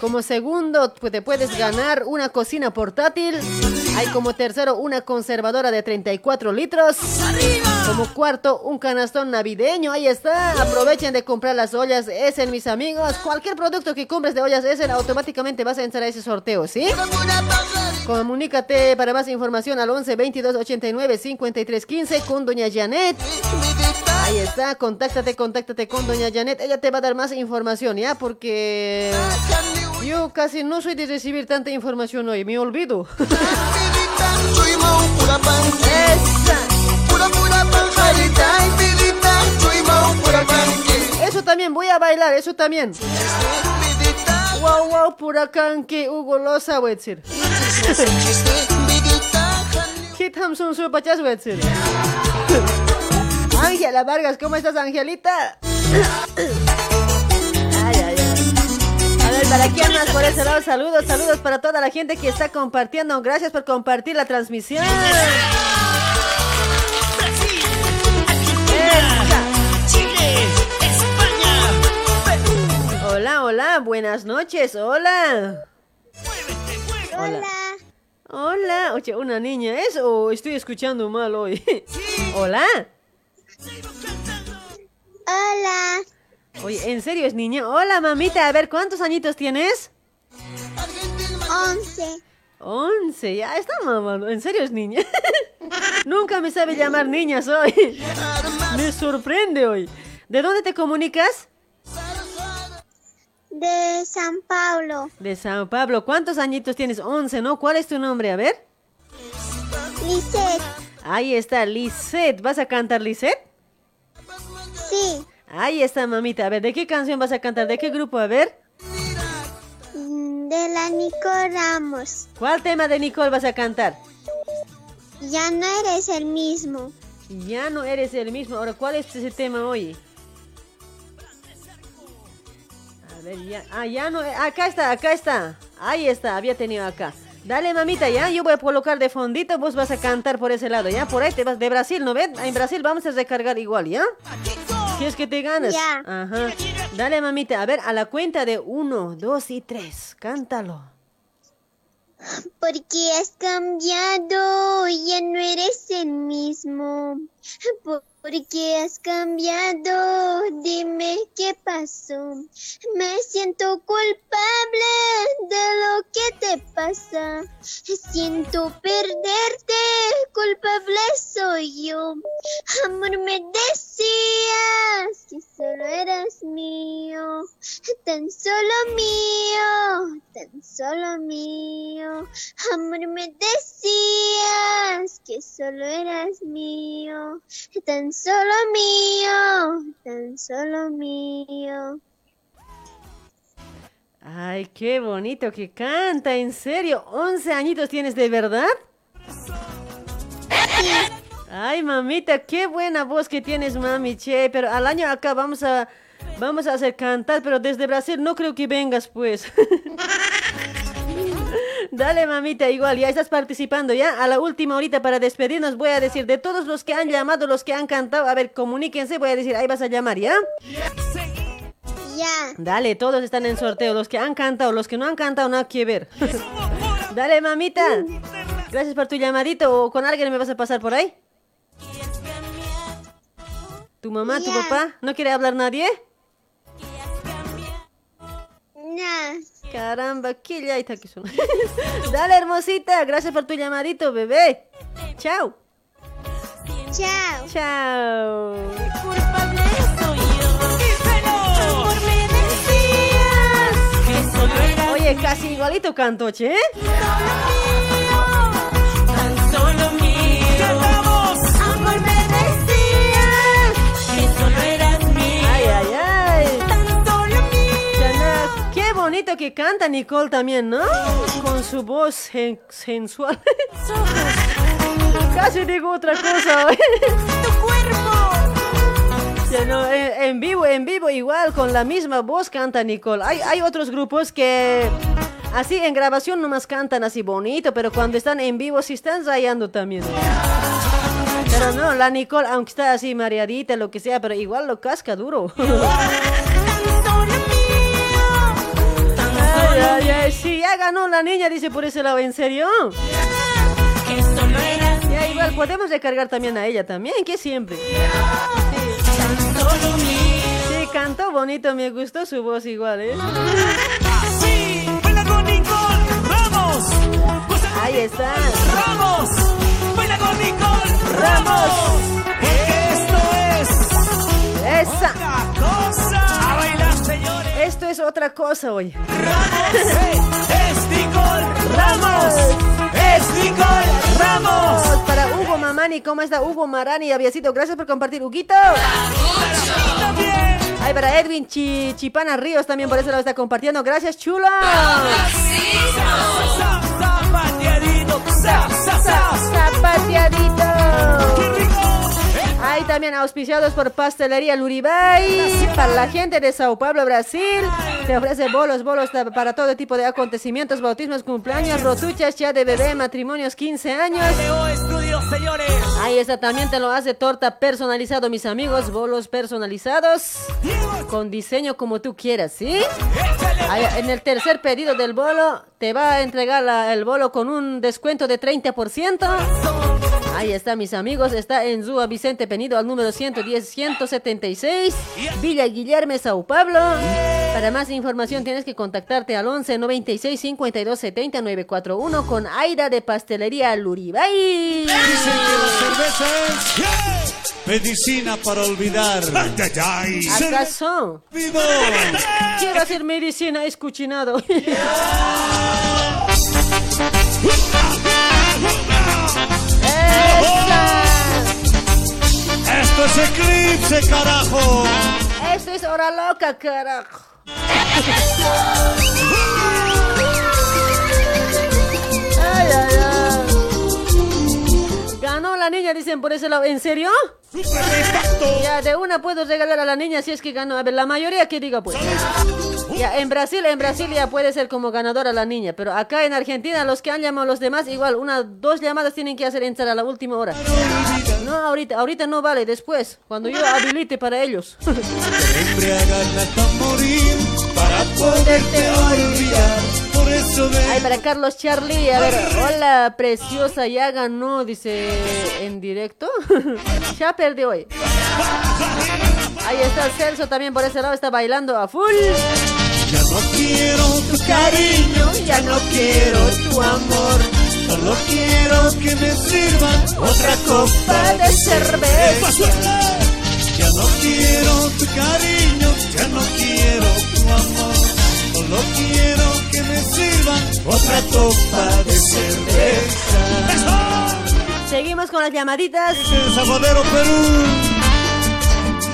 Como segundo pues, te puedes ganar una cocina portátil. Hay como tercero una conservadora de 34 litros. Como cuarto un canastón navideño. Ahí está. Aprovechen de comprar las ollas Essen, mis amigos. Cualquier producto que compres de ollas Essen automáticamente vas a entrar a ese sorteo, ¿sí? Comunícate para más información al 11 22 89 53 15 con doña Janet. Ahí está, contáctate, contáctate con doña Janet. Ella te va a dar más información, ¿ya? Porque yo casi no soy de recibir tanta información hoy, me olvido. Eso también, voy a bailar, eso también. Wow, wow, pura canque, Hugo Loza, voy a decir. Hit Hamsun, su pachas, voy a decir. Ángela Vargas, ¿cómo estás, Angelita? Ay, ay, ay. A ver, ¿para quién más por ese lado? Saludos, saludos para toda la gente que está compartiendo. Gracias por compartir la transmisión. Chile, España, Hola, hola, buenas noches, hola. Hola. Hola, oye, una niña es o estoy escuchando mal hoy. Hola. Hola. Oye, ¿en serio es niña? Hola, mamita, a ver, ¿cuántos añitos tienes? Once. Once, ya está mamando. ¿En serio es niña? Nunca me sabe llamar niñas hoy. Me sorprende hoy. ¿De dónde te comunicas? De San Paulo. De San Pablo. ¿Cuántos añitos tienes? Once, ¿no? ¿Cuál es tu nombre? A ver. Lisette. Ahí está, Lisette. ¿Vas a cantar, Lisette? Sí. Ahí está, mamita. A ver, ¿de qué canción vas a cantar? ¿De qué grupo? A ver. De la Nico Ramos. ¿Cuál tema de Nicole vas a cantar? Ya no eres el mismo. Ya no eres el mismo. Ahora, ¿cuál es ese tema hoy? A ver, ya. Ah, ya no. Acá está, acá está. Ahí está, había tenido acá. Dale, mamita, ya. Yo voy a colocar de fondito. Vos vas a cantar por ese lado, ya. Por ahí te vas de Brasil, ¿no ven? En Brasil vamos a recargar igual, ¿ya? ¿Quieres que te ganas? Ya. Ajá. Dale, mamita. A ver, a la cuenta de uno, dos y tres. Cántalo. Porque has cambiado, ya no eres el mismo. Porque has cambiado, dime qué pasó. Me siento culpable de lo que te pasa. Siento perderte, culpable soy yo. Amor, me decías que solo eras mío, tan solo mío, tan solo mío. Amor, me decías que solo eras mío, solo mío, tan solo mío. Ay, qué bonito que canta, en serio. ¿11 añitos tienes de verdad? Ay, mamita, qué buena voz que tienes, mami, che. Pero al año acá vamos a, vamos a hacer cantar, pero desde Brasil no creo que vengas, pues. Dale, mamita, igual, ya estás participando, ¿ya? A la última horita para despedirnos voy a decir, de todos los que han llamado, los que han cantado, a ver, comuníquense, voy a decir, ahí vas a llamar, ¿ya? Ya. Dale, todos están en sorteo. Los que han cantado, los que no han cantado, nada que ver. Dale, mamita. Gracias por tu llamadito. ¿O con alguien me vas a pasar por ahí? ¿Tu mamá, tu papá? ¿No quiere hablar nadie? No. Caramba, qué ya está que son. Dale, hermosita. Gracias por tu llamadito, bebé. Chao. Chao. Chao. Culpable soy yo. Oye, casi igualito canto, che. Bonito que canta Nicole también, ¿no? Con su voz sen- sensual. Casi digo otra cosa. Tu cuerpo Ya no, en, en vivo, en vivo igual, con la misma voz canta Nicole. Hay, hay otros grupos que así en grabación nomás cantan así bonito, pero cuando están en vivo sí están rayando también. Pero no, la Nicole, aunque está así mareadita, lo que sea, pero igual lo casca duro. Ay, ay, ay, sí, ya ganó la niña, dice por ese lado, ¿en serio? Ya igual podemos recargar también a ella también, que siempre. Sí, cantó bonito, me gustó su voz igual, ¿eh? ¡Ramos! Ahí está. ¡Ramos! ¡Baila con Nicole! ¡Ramos! Esto es Esa. Esto es otra cosa hoy. Es Nicole Ramos. Es Nicole Ramos. Para Hugo Mamani, ¿cómo está Hugo Marani? Aviasito, gracias por compartir, Huguito. Ay, para Edwin Chi- Chipana Ríos también por eso lo está compartiendo. Gracias, chula. Zapateadito. Za, za, za. Zapateadito. Hay también auspiciados por Pastelería Luribay. Para la gente de Sao Paulo, Brasil. Te ofrece bolos, bolos para todo tipo de acontecimientos, bautismos, cumpleaños, rotuchas, ya de bebé, matrimonios, 15 años. Ahí está, también te lo hace torta personalizado, mis amigos, bolos personalizados con diseño como tú quieras, ¿sí? Ahí, en el tercer pedido del bolo te va a entregar el bolo con un descuento de 30%. Ahí está, mis amigos, está en Zúa Vicente Penido al número 110-176, Villa Guillermo, Sao Pablo. Para más información tienes que contactarte al 11 96 52 70 941 con Aira de Pastelería Luribay. Dicen que la cerveza es medicina para olvidar. ¿Acaso? ¡Vivo! Quiero hacer medicina escuchinado. Esto es Eclipse, carajo. Esto es hora loca, carajo. Ay, ay, ay. Ganó la niña, dicen por ese lado. ¿En serio? Ya, de una puedo regalar a la niña si es que ganó. A ver, la mayoría que diga, pues. Ya, en Brasil, en Brasil ya puede ser como ganadora la niña, pero acá en Argentina los que han llamado a los demás, igual, una, dos llamadas tienen que hacer entrar a la última hora. No, ahorita, ahorita no vale, después, cuando yo habilite para ellos. Para poderte olvidar. Por eso de Ay, para Carlos Charlie, a ver, hola, preciosa, ya ganó, dice, en directo. ya perdió hoy. Ahí está Celso también por ese lado, está bailando a full. Ya no quiero tu cariño, ya no quiero tu amor. Solo quiero que me sirvan otra copa de cerveza. Ya no quiero tu cariño, otra copa de cerveza. Seguimos con las llamaditas. El Salvadero, Perú.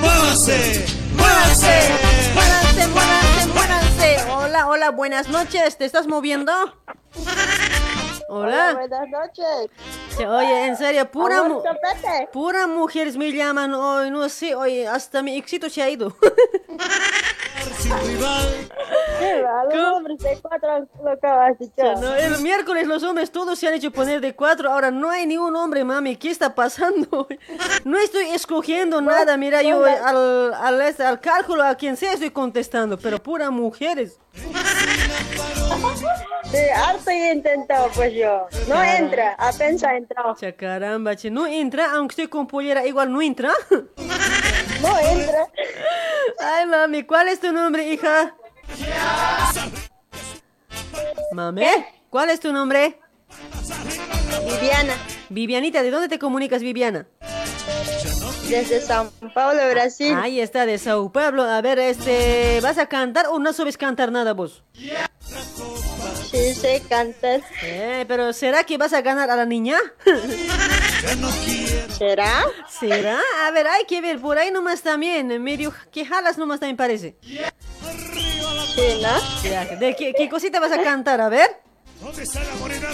¡Muévanse! ¡Muévanse! Muéranse, muéranse, muéranse. Hola, hola, buenas noches. ¿Te estás moviendo? Hola. buenas noches. Sí, Oye, en serio, pura, mu- chapete. pura mujeres me llaman hoy, no sé, oye, hasta mi éxito se ha ido. A los hombres de cuatro lo acabas de Ya, echar. no, el miércoles los hombres todos se han hecho poner de cuatro, ahora no hay ni un hombre, mami, ¿qué está pasando? No estoy escogiendo nada, mira, yo al, al, al cálculo, a quien sea estoy contestando, pero pura mujeres. Sí, harto he intentado, pues yo. No entra, apenas ha entrado. Cha, caramba, che, no entra, aunque estoy con pollera, igual no entra. No entra. Ay, mami, ¿cuál es tu nombre, hija? Mami, ¿cuál es tu nombre? Viviana, Vivianita, ¿de dónde te comunicas, Viviana? desde Sao Paulo, Brasil. Ahí está, de Sao Paulo. A ver, este, ¿vas a cantar o no sabes cantar nada vos? Sí, sé cantar. Eh, pero ¿será que vas a ganar a la niña? ¿Será? ¿Será? A ver, hay que ver, por ahí nomás también, medio que jalas nomás también parece. Sí, ¿no? Ya, ¿De qué, qué cosita vas a cantar? A ver.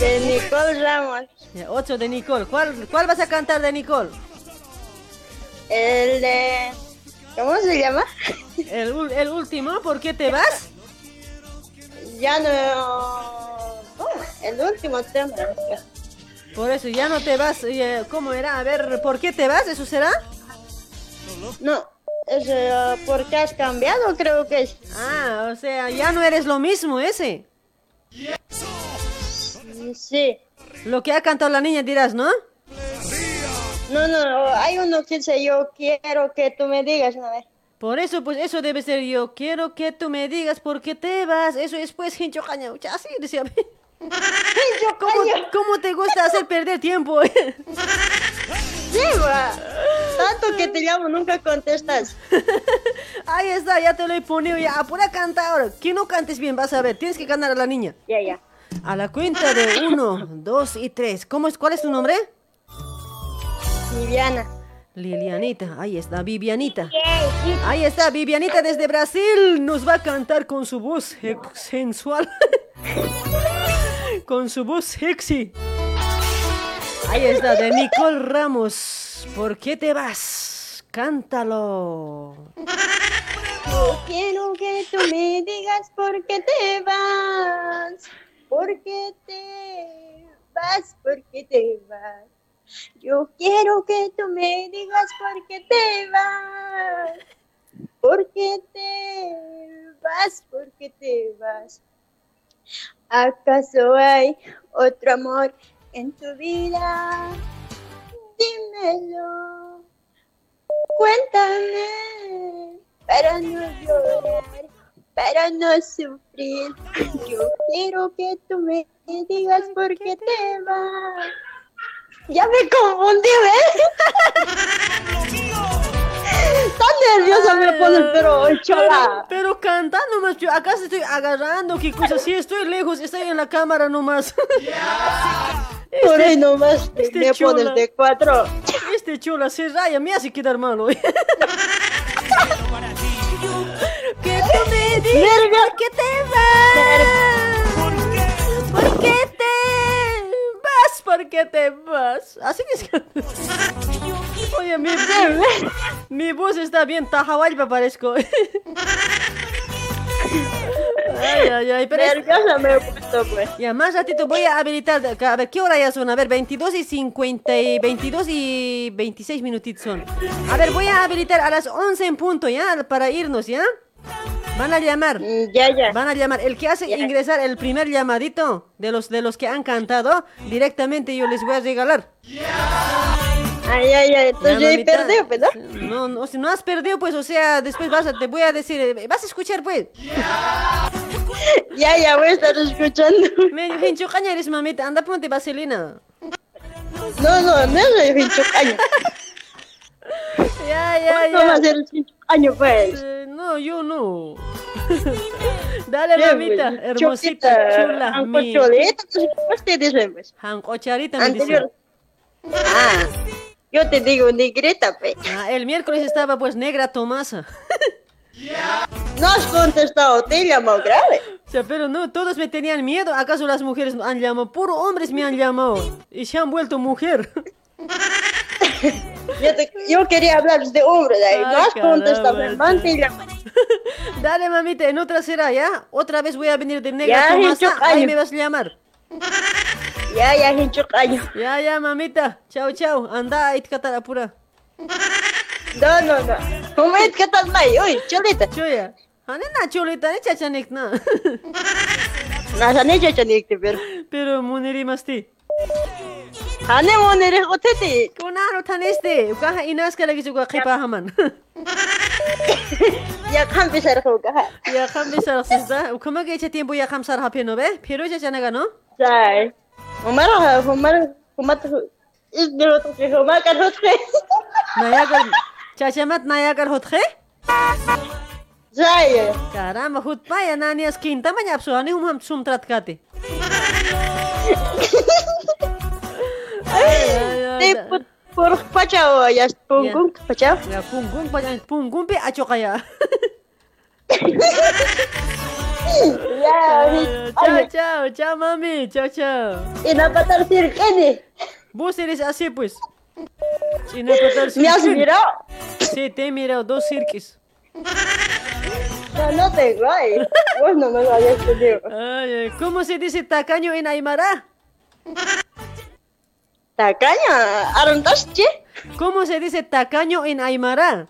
De Nicole Ramos. Ya, ocho de Nicole. ¿Cuál, ¿Cuál vas a cantar de Nicole? El de ¿Cómo se llama? El último, ¿por qué te vas? Ya no. Oh, el último tema. Por eso ya no te vas. eh, ¿Cómo era? A ver, ¿por qué te vas? ¿Eso será? No, es eh, porque has cambiado, creo que es. Ah, o sea, ya no eres lo mismo ese. Sí. Lo que ha cantado la niña dirás, ¿no? No, no, hay uno que dice yo quiero que tú me digas, ¿no? Por eso, pues eso debe ser yo. Quiero que tú me digas por qué te vas. Eso es pues hincho caña. Así decía. ¿Cómo, ¿Cómo te gusta hacer perder tiempo? Sí, va. Tanto que te llamo, nunca contestas. Ahí está, ya te lo he ponido. Ya, apura canta ahora. Que no cantes bien, vas a ver. Tienes que ganar a la niña. Ya, ya. A la cuenta de uno, dos y tres. ¿Cómo es? ¿Cuál es tu nombre? Viviana. Lilianita, ahí está, Vivianita. Ahí está, Vivianita desde Brasil. Nos va a cantar con su voz sensual. con su voz sexy. Ahí está, de Nicole Ramos. ¿Por qué te vas? Cántalo. Yo quiero que tú me digas por qué te vas. ¿Por qué te vas? ¿Por qué te vas? Yo quiero que tú me digas por qué te vas. ¿Por qué te vas? ¿Por qué te vas? ¿Acaso hay otro amor en tu vida? Dímelo. Cuéntame para no llorar, para no sufrir. Yo quiero que tú me digas por qué te vas. Ya me confundí, ¿ves? Tan nerviosa me pones, pero Pero, chola. pero canta nomás, yo acá se estoy agarrando, qué cosa, sí, estoy lejos, estoy en la cámara nomás. Por ahí nomás me este chola. pones de cuatro. Este chola se raya, me hace quedar malo. que tú me digas por qué te vas. ¿Por qué te vas? ¿Por qué te vas? Así que. Oye, mi, mi voz está bien tajahualpa parezco. Ay, ay, ay, pero Nerviosa me he puesto, pues. ya, más ratito voy a habilitar. A ver, ¿qué hora ya son? A ver, 22 y 50 y 22 y 26 minutitos son. A ver, voy a habilitar a las 11 en punto, ¿ya? Para irnos, ¿ya? Van a llamar. Ya, ya. Van a llamar. El que hace ingresar el primer llamadito de los, de los que han cantado, directamente yo les voy a regalar. Ay, ay, ay, entonces Ya, yo he perdido, pues, ¿no? No, no, si no has perdido, pues, o sea, después vas a, te voy a decir, eh, vas a escuchar, pues. Ya, ya, voy a estar escuchando. Me hincho caña eres mamita, anda ponte vaselina. No, no, no soy pincho caño. Ya, ya, ¿Cuánto va ya. a ser el caño, pues? Eh, no, yo no. Dale, Bien, mamita, pues, hermosita, chulita, chula. Anco mi- cholita, no sé cómo te dicen, pues. Jancocharita me Anterior. dice. Ah, yo te digo negrita, pues. Ah, el miércoles estaba pues negra Tomasa. No has contestado, te he llamado grave. O sea, pero no, todos me tenían miedo. ¿Acaso las mujeres han llamado? Puro hombres me han llamado. Y se han vuelto mujer. Yo, te- yo quería hablar de hombre, de ahí. No Ay, has he llamado. Dale, mamita, en otra será, ¿ya? Otra vez voy a venir de negra Ya, hecho Ahí me vas a llamar. Ya, ya, hincho caño. Ya, ya, mamita. Chao, chao. Anda, itkatar apura. No, no, no. ¿Cómo estás mal? Uy, cholita. Choya. Hanena cholita, ni chachanik na. Nasa ne chachanikte, pero. Pero muniri masti. थाने मोने रे ओथे ते कोनारो थानेस ते कहा इनास के लगी जुगा खिपा हमन يا خم بشر خوقها يا خم بشر سيزا وكما جيت تيمبو يا خم صار هابينو به بيروجا جانا غنو زاي ومرة ومرة ومت ازدرو تخي وما كان هتخي نياغر چاچمت نياغر هتخي زاي كارام خود پایا نانی اسکین تمنیا بسوانی هم هم سومترات کاتی kate. Te put por pachao ya punggung pachao. Ya punggung pa punggung pe acho kaya. Ya. Chao, chao, chao mami, chao, chao. Ina patar sir kene. Vos eres así pues. China Patar ¿Me has mirado? Sí, te he mirado, dos cirquis. No, no tengo, ay. Vos no me lo habías ay, ¿Cómo se dice tacaño en Aymara? ¿Tacaño? ¿Arontasche? ¿Cómo se dice tacaño en Aymara?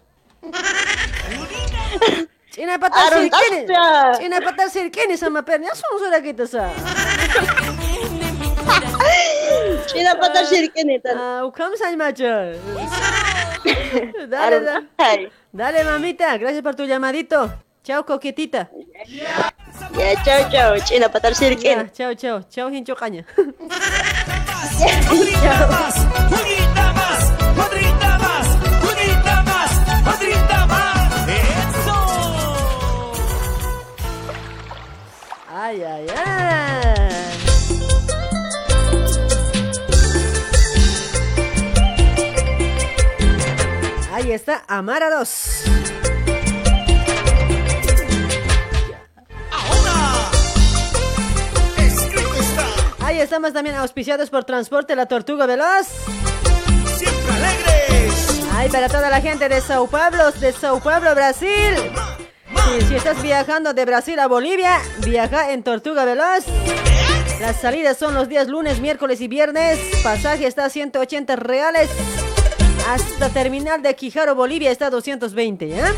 China Cirquín. Arontasche. China Patar Cirquín, sama perna. Son sura kita sa. China Patar Cirquín. Ah, ukam macho. Dale, dale. Dale, mamita. Gracias por tu llamadito. Chao, coquetita. Ya, chao, chao. China Patar Cirquín. Ya, chao, chao. Chao, hincho caña. más, más, Juanita más, Juanita más, Juanita más, más. ¡Eso! Ay, ay, ay. Ahí está Amara 2. Ahí estamos también auspiciados por Transporte La Tortuga Veloz. Siempre alegres. Ay, para toda la gente de Sao Paulo, de Sao Paulo, Brasil. Sí, si estás viajando de Brasil a Bolivia, viaja en Tortuga Veloz. Las salidas son los días lunes, miércoles y viernes. Pasaje está a 180 reales. Hasta terminal de Quijaro, Bolivia está a 220, ¿ya?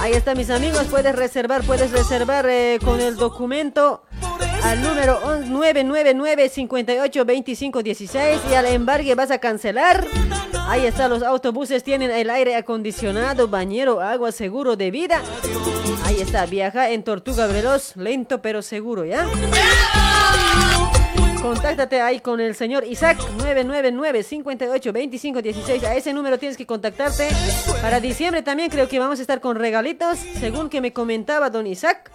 Ahí está, mis amigos. Puedes reservar, puedes reservar eh, con el documento al número 999-582516 y al embargue vas a cancelar. Ahí está, los autobuses tienen el aire acondicionado, bañero, agua, seguro de vida. Ahí está, viaja en Tortuga Veloz, lento pero seguro, ¿ya? Contáctate ahí con el señor Isaac 999-582516. A ese número tienes que contactarte. Para diciembre también creo que vamos a estar con regalitos, según que me comentaba don Isaac.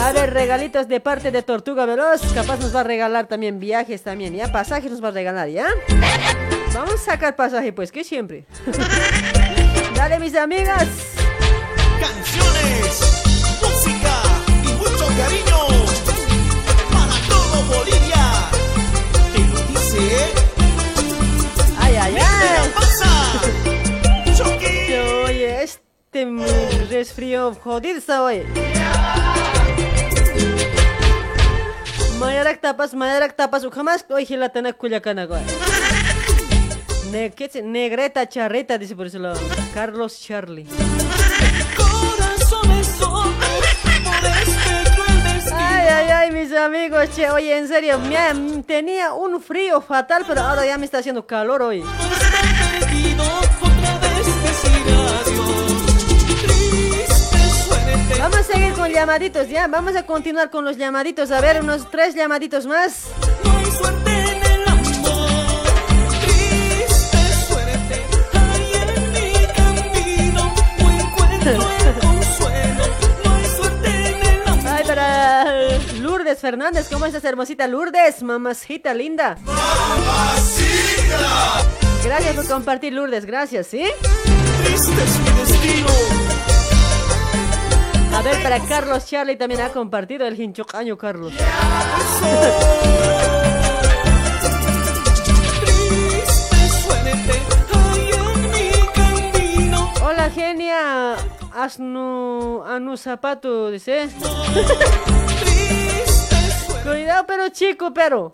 A haber regalitos de parte de Tortuga Veloz. Capaz nos va a regalar también viajes también, ¿ya? Pasajes nos va a regalar, ¿ya? Vamos a sacar pasaje, pues, que siempre. Dale, mis amigas. Canciones, música y mucho cariño. Para todo Bolivia. Te lo dice. Ay, ay, Mira, ay. Oye, mm, resfrío jodido está hoy. Mayarak tapas, mayarak tapas, jamás hoy gilatana culiacana, güey. Negreta charreta, dice por ese lado. Carlos Charlie. Ay, ay, ay, mis amigos, che, oye, en serio, me- tenía un frío fatal, pero ahora ya me está haciendo calor hoy. Vamos a seguir con llamaditos, ya, vamos a continuar con los llamaditos, a ver, unos tres llamaditos más. Ay, para Lourdes Fernández, ¿cómo estás, hermosita Lourdes? Mamacita linda. Gracias por compartir, Lourdes, gracias, ¿sí? Triste es mi destino. A ver, para Carlos Charlie también ha compartido el hinchocaño, Carlos. Hola, genia. Asnu, anu zapato, dice. Cuidado, pero chico, pero.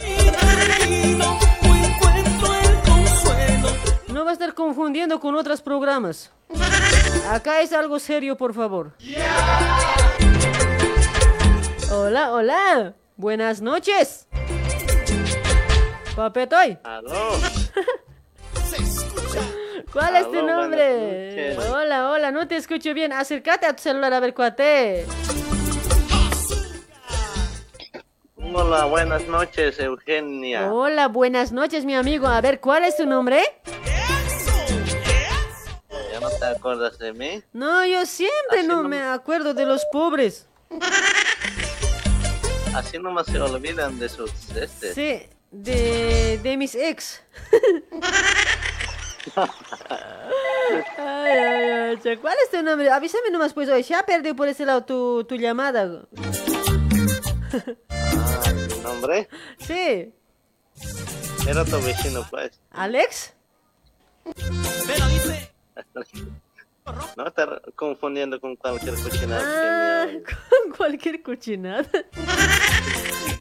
No va a estar confundiendo con otros programas. Acá es algo serio, por favor. Hola, hola. Buenas noches. Papetoy. Aló. ¿Cuál es tu nombre? Hola, hola, no te escucho bien. Acércate a tu celular a ver cuate. Hola, buenas noches, Eugenia. Hola, buenas noches, mi amigo. A ver, ¿cuál es tu nombre? ¿Ya no te acuerdas de mí? No, yo siempre Así no no- me acuerdo de los pobres. Así nomás se olvidan de sus este. Sí, de, de mis ex. Ay, ay, ay, ¿Cuál es tu nombre? Avísame nomás, pues, hoy ya perdí por ese lado tu, tu llamada. Ah, ¿mi nombre? Sí. Era tu vecino, pues. ¿Alex? No estar confundiendo con cualquier cochinada. Ah, con cualquier cochinada.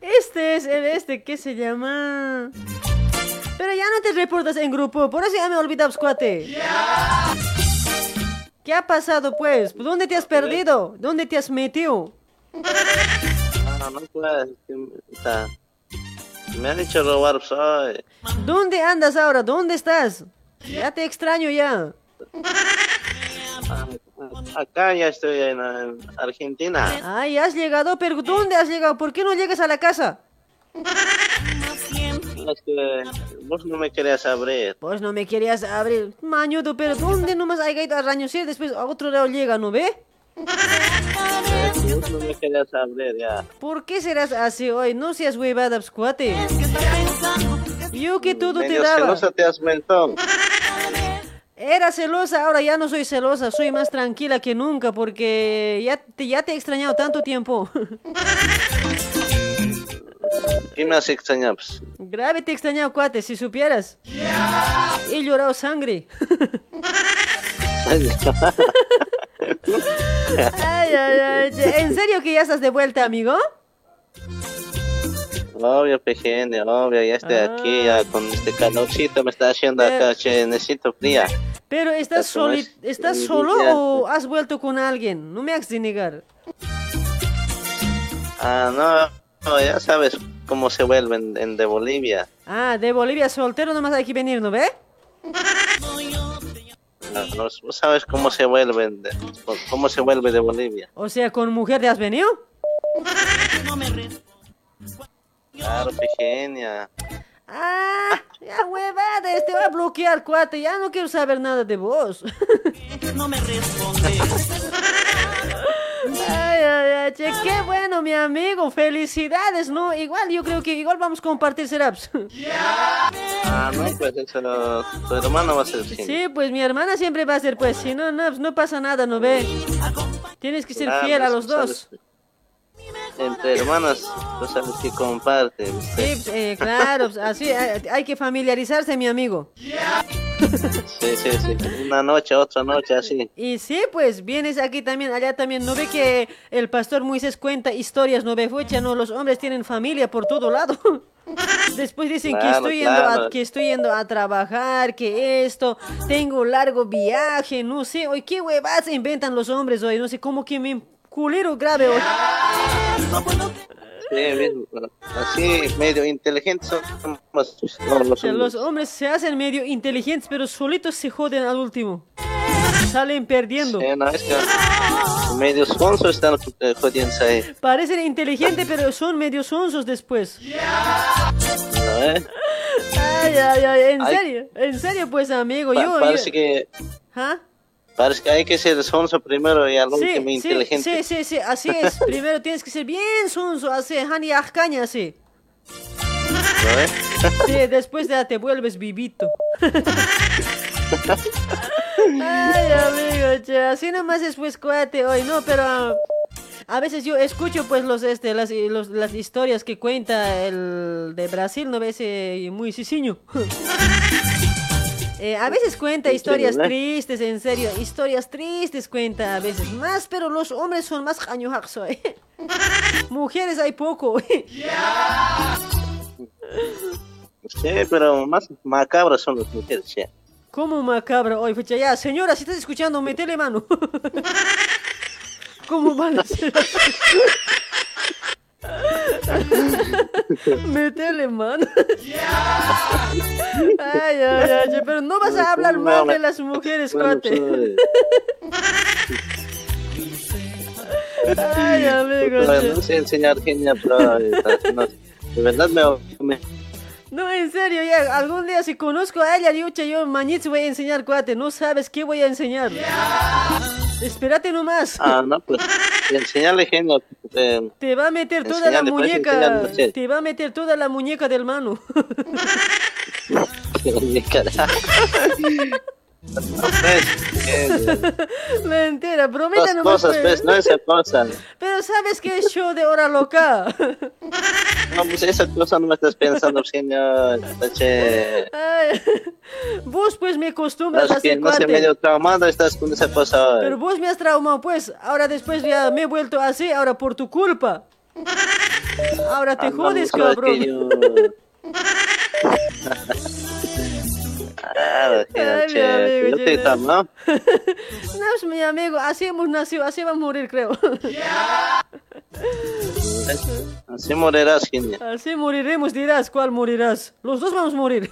Este es el este, ¿qué se llama? Pero ya no te reportas en grupo, por eso ya me olvidabas, cuate. ¿Qué ha pasado, pues? ¿Dónde te has perdido? ¿Dónde te has metido? No, no puedes. está- Me han hecho robar, soy. ¿Dónde andas ahora? ¿Dónde estás? Ya te extraño ya. Acá ya estoy en, en Argentina. Ay, has llegado, pero ¿dónde has llegado? ¿Por qué no llegas a la casa? Es que vos no me querías abrir. Pues no me querías abrir. Mañudo, pero ¿dónde nomás hay ido a rañocer? Después a otro lado llega, ¿no ve? Vos no me querías abrir ya. ¿Por qué serás así hoy? No seas huevada, pues, cuate. Yo que todo te Medio daba. celosa te has mentón. Era celosa, ahora ya no soy celosa, soy más tranquila que nunca porque ya te, ya te he extrañado tanto tiempo. ¿Qué extrañado? Pues, Grave te he extrañado, cuate, si supieras. He llorado sangre. Ay, ay, ay. ¿En serio que ya estás de vuelta, amigo? Obvio, pequeño, obvio, ya estoy aquí, ya con este calorcito me está haciendo acá, che, necesito fría. Pero ¿estás, es- ¿estás es solo o has vuelto con alguien? No me hagas de negar. Ah, no, no, ya sabes cómo se vuelven en, de Bolivia. Ah, de Bolivia soltero nomás hay que venir, ¿no ve? Ah, no, sabes cómo se vuelven, de, cómo se vuelve de Bolivia. O sea, ¿con mujer te has venido? Claro, pequeña. Ah, ya huevada, te va a bloquear, cuate. Ya no quiero saber nada de vos. No me responde. Ay, ay, ay, che, qué bueno, mi amigo. Felicidades, ¿no? Igual, yo creo que igual vamos a compartir Seraps. Ah, no, pues eso, tu hermano va a ser. Sí, pues mi hermana siempre va a ser, pues, si no, no, no pasa nada, ¿no ve? Tienes que ser Claro, fiel a eso los dos. Entre hermanas, tú sabes que comparten. Sí, eh, claro, así hay, hay que familiarizarse, mi amigo. Sí, sí, sí. Una noche, otra noche, así. Y sí, pues vienes aquí también, allá también. ¿No ve que el pastor Moisés cuenta historias, no ve fucha, no? Los hombres tienen familia por todo lado. Después dicen que, Claro, estoy yendo a, que estoy yendo a trabajar, que esto, tengo largo viaje, no sé. Hoy qué huevas inventan los hombres hoy, no sé, como que me culero grave hoy. Así, medio inteligentes somos los sea, los hombres. hombres se hacen medio inteligentes, pero solitos se joden al último. Salen perdiendo. Sí, no, es que medio sonsos están jodiendo ahí. Parecen inteligentes, pero son medio sonsos después. ¿no, eh? Ay, ay, ay, en Ay. serio, en serio, pues, amigo, Pa- yo... parece yo- que ¿Ah? Parece que hay que ser sonso primero y al Sí, último sí, inteligente. sí, sí, sí, así es. Primero tienes que ser bien sonso, así, hani caña, así. ¿no? Sí, después ya te vuelves vivito. Ay, amigo, che, así nomás es pues cuate hoy, no, pero a veces yo escucho pues los este las, los- las historias que cuenta el de Brasil, no ves Eh, muy sisiño. Eh, a veces cuenta historias tristes, en serio, historias tristes cuenta a veces más, pero los hombres son más jañojos hoy. Mujeres hay poco. Sí, pero más macabras son las mujeres, sí. ¿Cómo macabro hoy, fecha? Ya, señora, si estás escuchando, metele mano. ¿Cómo van a ser Metele mano. Ay, ay, ay, pero no vas a hablar mal de las mujeres, cuate. Ay, amigo. Pero che. no sé enseñar genia, pero de verdad me, me- No, en serio, ya, algún día si conozco a ella, yo, che, yo mañana voy a enseñar, cuate. No sabes qué voy a enseñar. Espérate nomás. Ah, no, pues enseñarle genio. eh, Te va a meter toda la pues, muñeca. sí. Te va a meter toda la muñeca del mano. No, Mentira, prometa Dos nomás. cosas, pues. no esa cosa. Pero sabes que es show de hora loca. No, pues esa cosa no me estás pensando, señor. Che. Ay, vos pues me acostumbras así, que no cuate. medio traumado estás con esa cosa. Pero vos me has traumado, pues. Ahora después ya me he vuelto así, ahora por tu culpa. Ahora te Ah, no, jodes, no cabrón. Ay, che, amigo, che, tramo, ¿no? No, es mi amigo, así hemos nacido, así vamos a morir, creo. Así morirás, genial. Así moriremos, dirás, ¿cuál morirás? Los dos vamos a morir.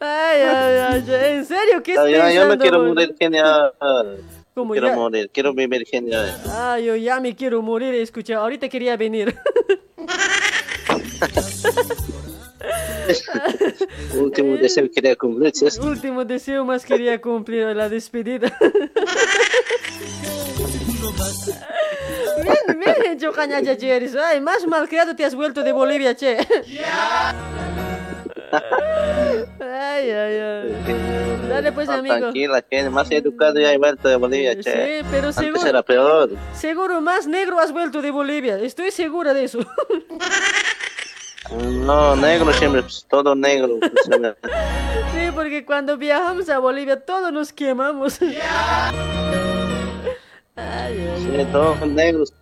ay, ay, ay, en serio, ¿qué estás yo no quiero morir, genial. ¿Cómo quiero ya? morir, quiero vivir, genial. Ah, yo ya me quiero morir, escucha, ahorita quería venir. Último deseo que quería cumplir, ¿sí? Último deseo más quería cumplir la despedida. bien, bien hecho, cañacha, che, eres. Ay, más malcriado te has vuelto de Bolivia, che. ay, ay, ay. Dale pues, No, amigo. Tranquila, que más educado ya he vuelto de Bolivia, che. Sí, pero Antes seguro- era peor. Seguro más negro has vuelto de Bolivia. Estoy segura de eso. No, negro siempre, pues, todo negro. pues, sí, porque cuando viajamos a Bolivia todos nos quemamos. ay, ay, sí, todos negros.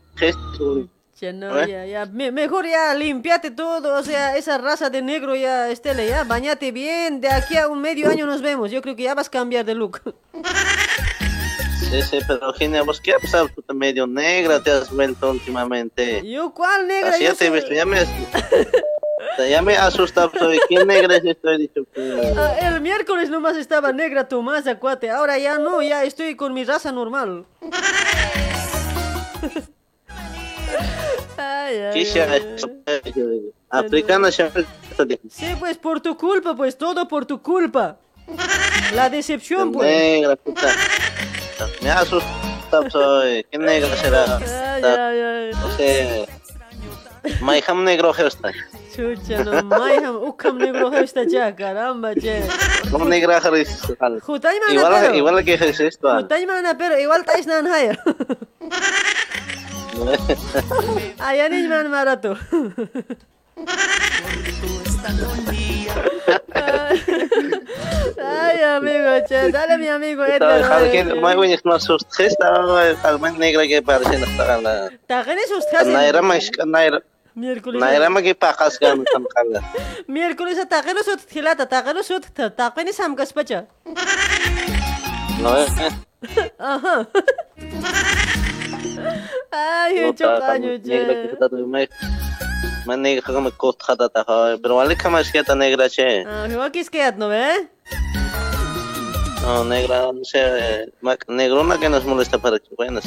Ya no, ¿Eh? ya, ya. Me- mejor ya limpiate todo, o sea, esa raza de negro ya, Estela, ya, bañate bien. De aquí a un medio año nos vemos. Yo creo que ya vas a cambiar de look. Sí, sí, pero Genia, ¿vos qué ha pasado? Puta, medio negra te has vuelto últimamente. ¿Yo cuál negra? Así Yo ya te he soy- visto, ya me, ya me asustado. Soy, ¿quién negra es esto? He dicho, Ah, el miércoles nomás estaba negra Tomás Acuate. Ahora ya no, ya estoy con mi raza normal. ay, ay, ¿qué ay. Africana. Sí, pues por tu culpa, pues todo por tu culpa. La decepción, pues. Negra, puta. Me ha asustado, soy. ¿Qué negra será? No sé. Maiham negro está. Chucha, no, maiham, ukam negro está ya, caramba, che. No negra haris. Jutay mana, Igual, pero. igual que es esto. Jutay mana, pero igual tais nan haya. Allá ni man marato. Ay, amigo, che, dale mi amigo Edgar. dejando que muy buenas más sus estaba al negra que parece no está la Tagane sus casas. Naira naira Miércoles. naira más que pajas gan tan kala Miércoles a tagane sut hilata, tagane sut, tagane samgas pacha. no eh Ajá. Ay, no hecho está caño, negra que che. está tu me man negra como cot khata ta pero vale que más que ta negra che Ah, no ve. no negra no sé negrona que nos molesta para que buenas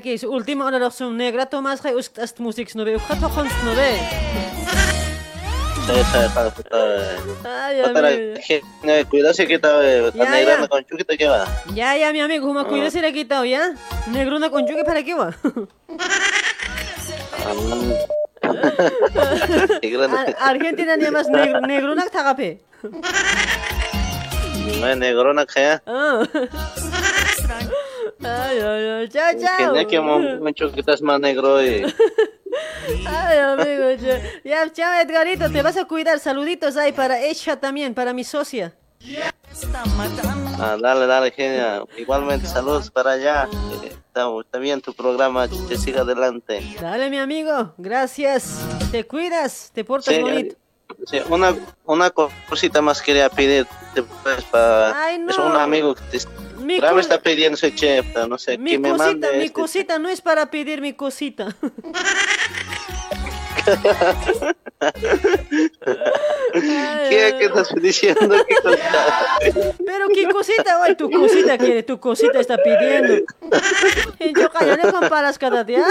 que es última hora son negra, Tomás, hay ust música no ve, ujato konst no ve. sí sí para puta Ay, para amigo. que cuidase que ta Ya, ta negra ya. me conchu que queda Ya, ya, mi amigo, como cuida se le ha quitado, ¿ya? Negruna con yuque, ¿para qué va? Ar- Argentina ni más negro, negruna tagape. No negrona que Ah. Ay, ay, ay, chao, que chao. ne que mucho que estás más negro y Ay, amigo, ya, ya, chao, Edgarito, te vas a cuidar. Saluditos ahí para ella también, para mi socia. Ah, dale, dale, genia. Igualmente, saludos para allá. Está, bien tu programa, que siga adelante. Dale, mi amigo, gracias. Te cuidas, te portas Sí, bonito. Sí, una, una cosita más quería pedir. Pues, para, Ay, no. Es un amigo que te Mi está pidiendo ese chef, no sé, Mi que me cosita, mande mi este- cosita no es para pedir mi cosita. ¿Qué, ¿Qué estás diciendo? ¿Qué cosa? Pero qué cosita, oye, tu cosita quiere, tu cosita está pidiendo. Yo no comparas cada día.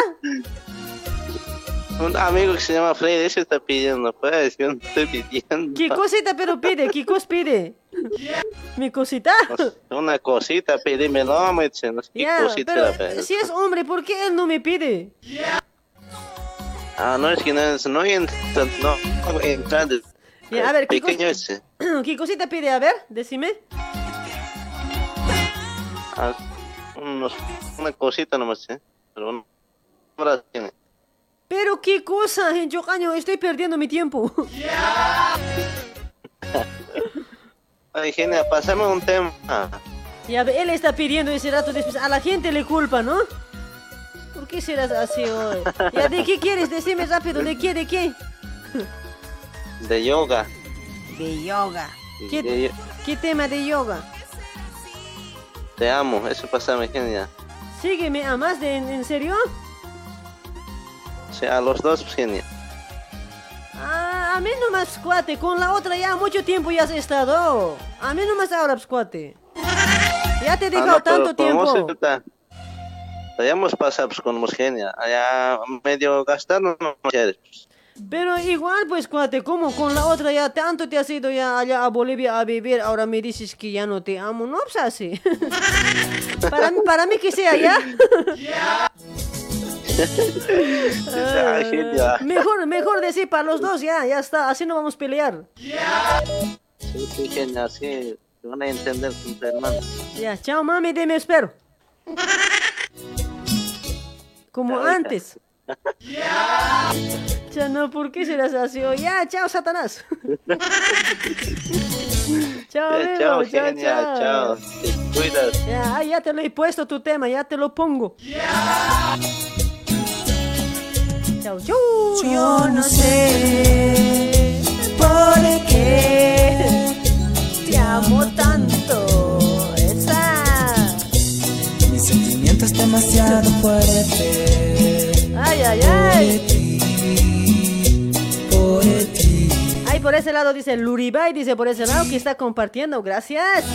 Un amigo que se llama Freddy, ese está pidiendo, pues, yo no estoy pidiendo. ¿Qué cosita pero pide? ¿Qué cos pide? ¿Mi cosita? Una cosita, me dice, no sé qué cosita pero si es hombre, ¿por qué él no me pide? Ah, no, es que no, es- no entra, no, entra Ya, a ver, ¿qué, cos- pequeño ese. ¿qué cosita pide? A ver, decime. Ah, unos, una cosita nomás, ¿eh? Pero. Genia. Pero qué cosa, en Chocaño, estoy perdiendo mi tiempo. Ay, Genia, pásame un tema. Ya él está pidiendo ese rato después. A la gente le culpa, ¿no? ¿Por qué serás así hoy? Ya, ¿de qué quieres? Decime rápido, ¿de qué? ¿De qué? De yoga. De yoga. ¿Qué, De- qué tema de yoga? te amo, eso pásame, Genia. Sígueme, ¿amas de, en serio? A los dos, pues, Genia. Ah, a mí nomás, cuate. Con la otra ya mucho tiempo ya has estado. A mí nomás ahora, pues, cuate. Ya te he Ah, dejado no, pero tanto con tiempo. música, Ya hemos pasado pues, con Musgenia. Allá medio gastar no no quieres. pues. Pero igual, pues, cuate, como con la otra ya tanto te has ido ya allá a Bolivia a vivir, ahora me dices que ya no te amo, no, pues así. para, mí, para mí que sea ya. Mejor, mejor decir para los dos, ya, ya está, así no vamos a pelear. Sí, sí, Genia, sí. Te van a entender con tu hermano. Ya, chao mami, te me espero. Como antes. Ya no, ¿por qué serás así? Ya, chao, Satanás. chao, chao, chao, Genia, chao. chao. Te cuidas. Ya, ya te lo he puesto tu tema, ya te lo pongo. Chao, Yo no sé por qué te amo tanto. Esa. mi sentimiento es demasiado fuerte. Ay, ay, ay. Por ti, Ay, por ese lado dice Luribay, dice por ese lado que está compartiendo. Gracias.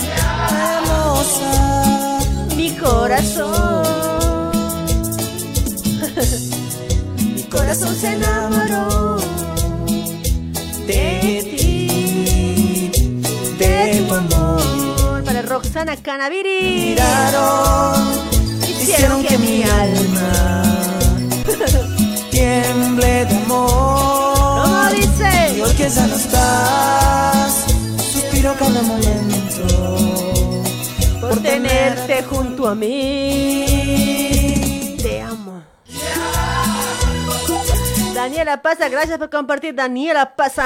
hermosa, Mi corazón. corazón se enamoró de ti, de tu amor. Para Roxana Canaviri. Miraron, hicieron que mi alma tiemble de amor. ¿Cómo dice? Y hoy que ya no estás, suspiro cada momento Por tenerte junto a mí. Daniela Pasa, gracias por compartir. Daniela Pasa.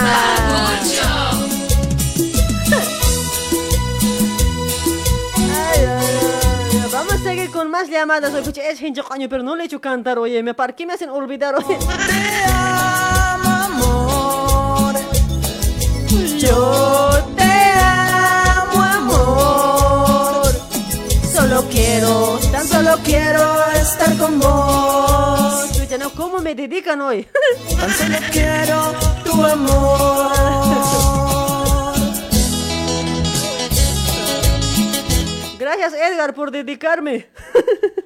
Vamos a seguir con más llamadas. Oye, es gente coño, pero no le he hecho cantar, oye. ¿me- ¿Para qué me hacen olvidar, oye? amor. Yo te amo, amor. Solo quiero, tan solo quiero estar con vos. ¿Cómo me dedican hoy? Tan solo quiero tu amor. Gracias, Edgar, por dedicarme.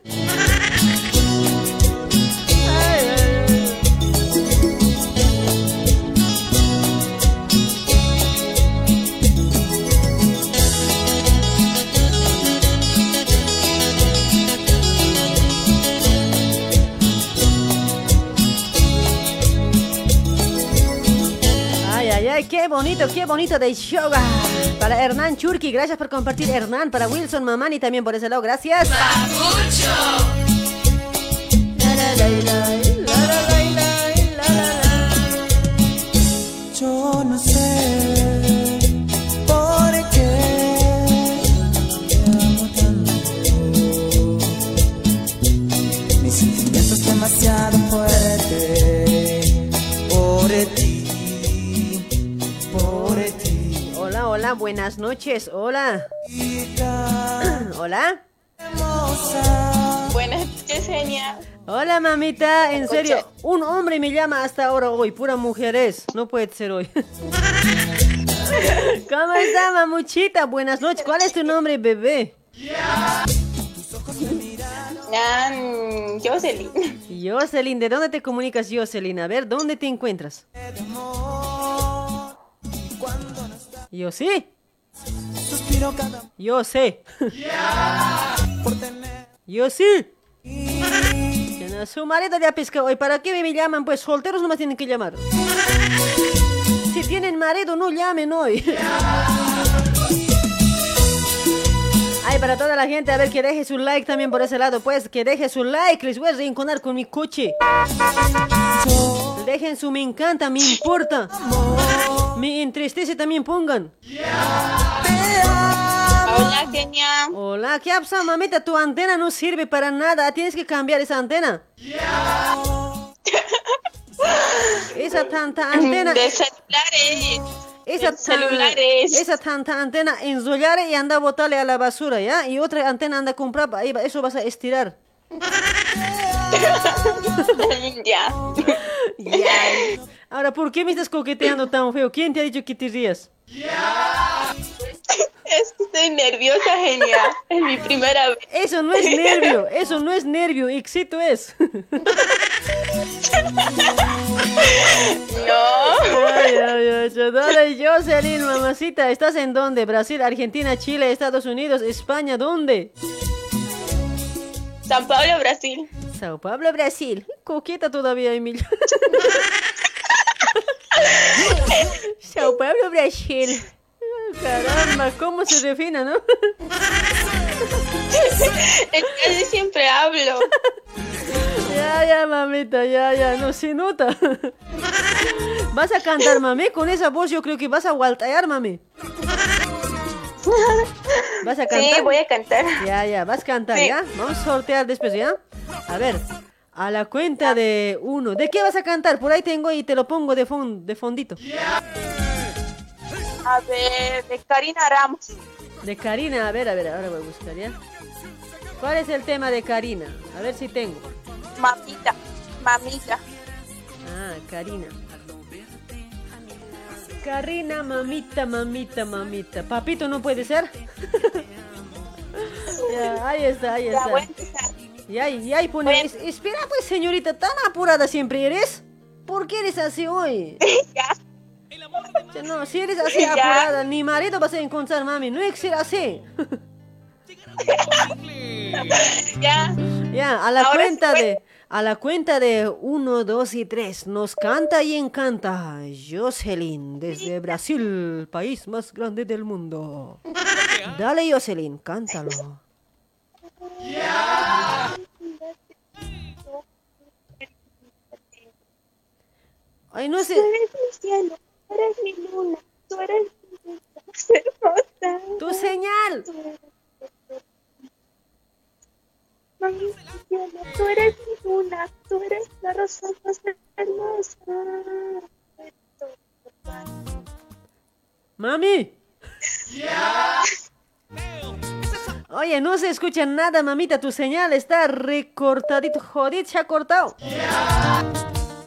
Ay, qué bonito, qué bonito de yoga. Para Hernán Churki, gracias por compartir. Hernán, para Wilson Mamani también por ese lado, gracias. Yo no sé. Hola, buenas noches, hola. Hola. Buenas noches, genia. Hola, mamita, en serio, un hombre me llama hasta ahora hoy, pura mujeres, no puede ser hoy. ¿Cómo está, mamuchita? Buenas noches, ¿cuál es tu nombre, bebé? Ah, mm, Jocelyn. Jocelyn, ¿de dónde te comunicas, Jocelyn? A ver, ¿dónde te encuentras? Yo sí. Suspiro cada Yo sé. Yo sí. No, Su marido ya pescado. hoy. ¿Para qué me llaman? Pues solteros nomás tienen que llamar. Si tienen marido, no llamen hoy. Ay, para toda la gente, a ver, que deje su like también por ese lado, pues, que deje su like, les voy a reenconar con mi coche. Dejen su me encanta, me importa. Me entristece también pongan. Hola, genia. Hola, ¿qué ha pasado, mamita? Tu antena no sirve para nada, tienes que cambiar esa antena. Esa tanta antena. De celulares. Esa, tan- celulares. esa tanta antena enrollar y anda a botarle a la basura, ¿ya? Y otra antena anda a comprar, eso vas a estirar. ya. Ya. Ahora, ¿por qué me estás coqueteando tan feo? ¿Quién te ha dicho que te rías? Es que estoy nerviosa, genia. Es mi primera vez. Eso no es nervio, eso no es nervio, éxito es. No. Ay, ay, ay. Dale, Jocelyn, mamacita, ¿estás en dónde? Brasil, Argentina, Chile, Estados Unidos, España, ¿dónde? San Pablo, Brasil. Sao Paulo, Brasil. Coqueta todavía, Emilio. Sao Paulo, Brasil. Caramba, ¿cómo se defina, no? Es que así siempre hablo. Ya, ya, mamita, ya, ya, no se nota. ¿Vas a cantar, mami? Con esa voz yo creo que vas a waltear, mami. ¿Vas a cantar? Sí, voy a cantar. Ya, ya, vas a cantar, Sí. ¿ya? Vamos a sortear después, ¿ya? A ver, a la cuenta de uno. ¿De qué vas a cantar? Por ahí tengo y te lo pongo de, fon- de fondito. A ver, de Karina Ramos. De Karina, a ver, a ver, ahora voy a buscar, ¿ya? ¿Cuál es el tema de Karina? A ver si tengo. Mamita. Mamita. Ah, Karina. Karina, mamita, mamita, mamita. Papito, ¿no puede ser? ya, ahí está, ahí está. Y ahí, y ahí pone, "Es- espera pues señorita, tan apurada siempre eres. ¿Por qué eres así hoy? Ya, No, si eres así Ya. apurada, ni marido vas a encontrar, mami. No hay que ser así. Ya. Ya, a la Ahora cuenta sí. de a la cuenta de 1, 2 y 3 nos canta y encanta Jocelyn desde Brasil, país más grande del mundo. Dale Jocelyn, cántalo. Ay, no sé. Tú eres mi cielo, tú eres mi luna, tú eres mi hermosa. Tu señal. Mami, mi cielo, tú eres mi luna, tú eres la rosa más hermosa. Mami. Oye, no se escucha nada, mamita. Tu señal está recortadito. Jodid, se ha cortado.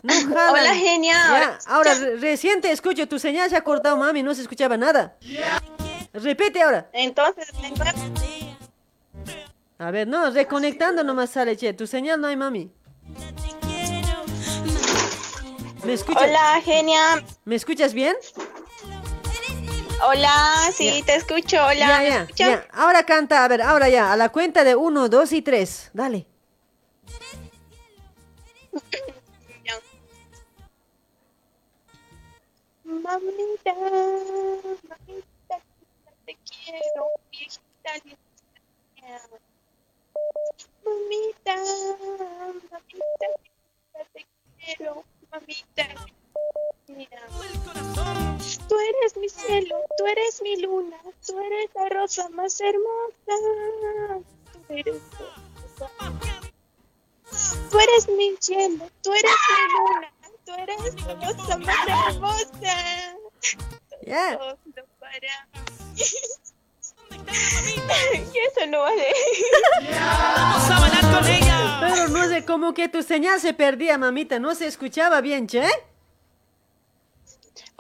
No jalan. Hola, genia. Ya, ahora re- recién te escucho. Tu señal se ha cortado, mami. No se escuchaba nada. Repite ahora. Entonces. A ver, no, reconectando nomás sale, che. Tu señal no hay, mami. ¿Me escuchas? Hola, genia. ¿Me escuchas bien? Hola, sí, te escucho. Hola, Ya, ¿me ya, escuchas? Ahora canta, a ver, ahora ya. A la cuenta de uno, dos y tres. Dale. Mamita, mamita, te quiero, viejita linda. Mamita, mamita, te quiero, mamita. Tú eres mi cielo, tú eres mi luna, tú eres la rosa más hermosa. Tú eres, tú eres mi cielo, tú eres mi luna, tú eres la rosa más hermosa. Para mí. Y eso no vale. Vamos a bailar con ella. Pero no sé, como que tu señal se perdía, mamita. No se escuchaba bien, che.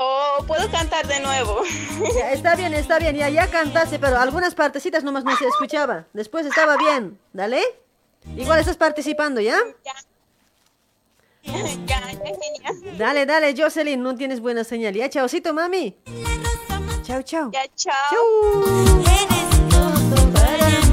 Oh, puedo cantar de nuevo. Ya, está bien, está bien. Ya, ya cantaste, pero algunas partecitas nomás no se escuchaba. Después estaba bien. Dale. Igual estás participando, ¿ya? Ya, ya, genial. Dale, dale, Jocelyn. No tienes buena señal. Ya, chaucito, mami. Chao, chao. Ya, chao. Eres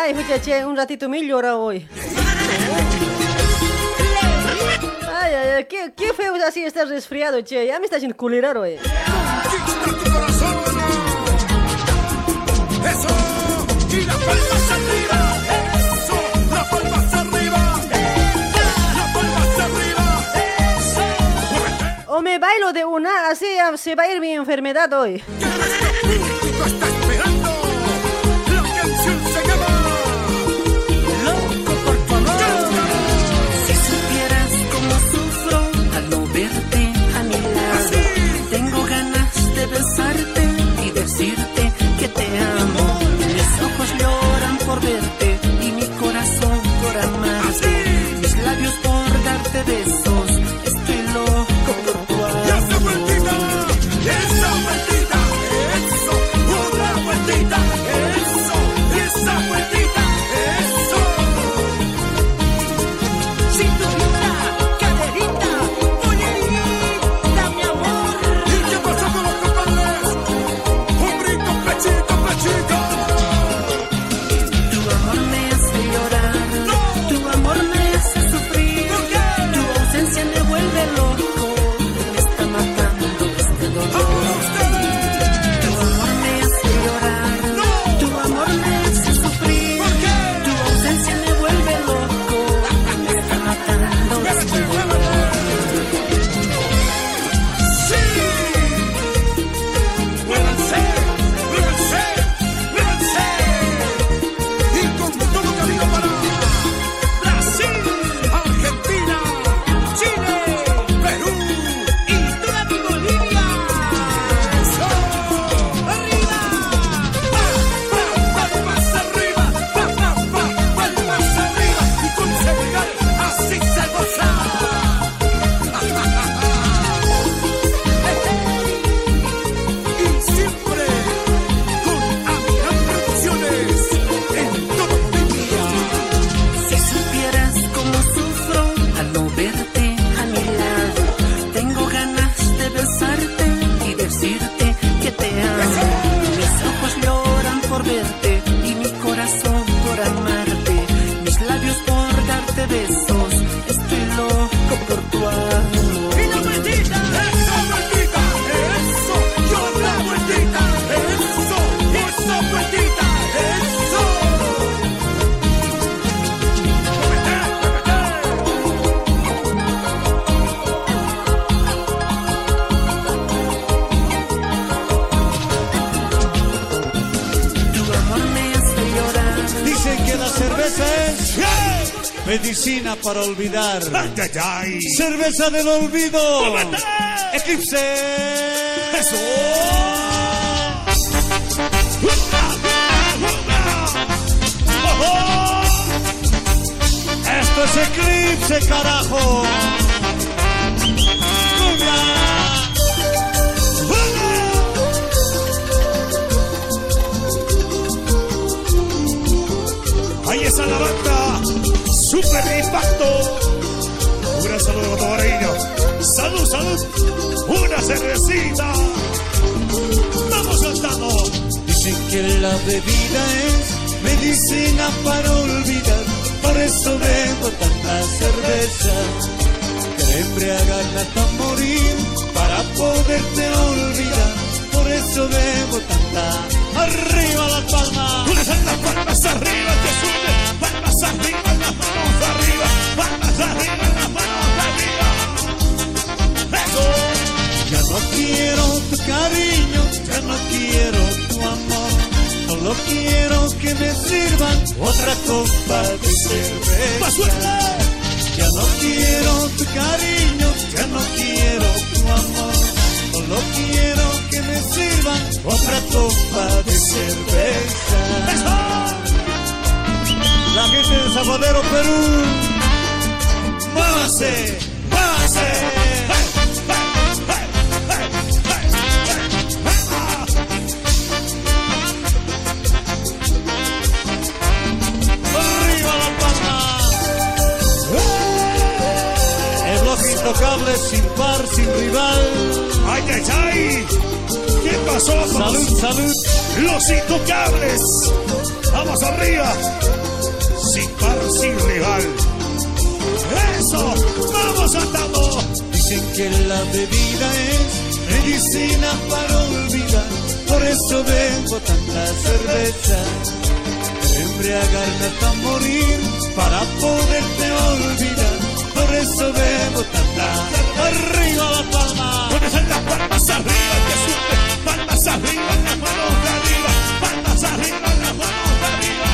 Ay, che, un ratito me llora hoy. Ay, ay, ay, qué, qué feo es así estar resfriado, che. Ya me está haciendo culirar hoy. Eso, y las palmas arriba. Eso, las palmas arriba. Las palmas arriba. Eso. O me bailo de una, así ya se va a ir mi enfermedad hoy. Besarte para olvidar. Cerveza del olvido. Eclipse. Eso. Esto es Eclipse, carajo. Super impacto. Un gran saludo a. Salud, salud. Una cervecita. Vamos saltando. Dicen que la bebida es medicina para olvidar. Por eso bebo tanta cerveza. Que embriagarme hasta morir para poderte olvidar. Por eso bebo tanta. Arriba las palmas. Las palmas arriba que arriba, arriba. Ya no quiero tu cariño, ya no quiero tu amor. Solo quiero que me sirvan otra copa de cerveza. Ya no quiero tu cariño, ya no quiero tu amor. Solo quiero que me sirvan otra copa de cerveza. La gente de Zapadero, Perú. ¡Muévase! ¡Muévase! Bloque intocable sin par, sin rival. ¡Ay, ay, ay! ¿Qué pasó? Salud, salud. Los intocables. Vamos arriba. Sin paro, sin legal. Eso. Vamos tambor. Dicen que la bebida es medicina para olvidar. Por eso bebo tanta cerveza. Embriagarme hasta morir para poderte olvidar. Por eso bebo tanta arriba la palma. ¿Dónde están las palmas arriba? Que suerte. Palmas arriba, las manos arriba. Palmas arriba, las manos arriba.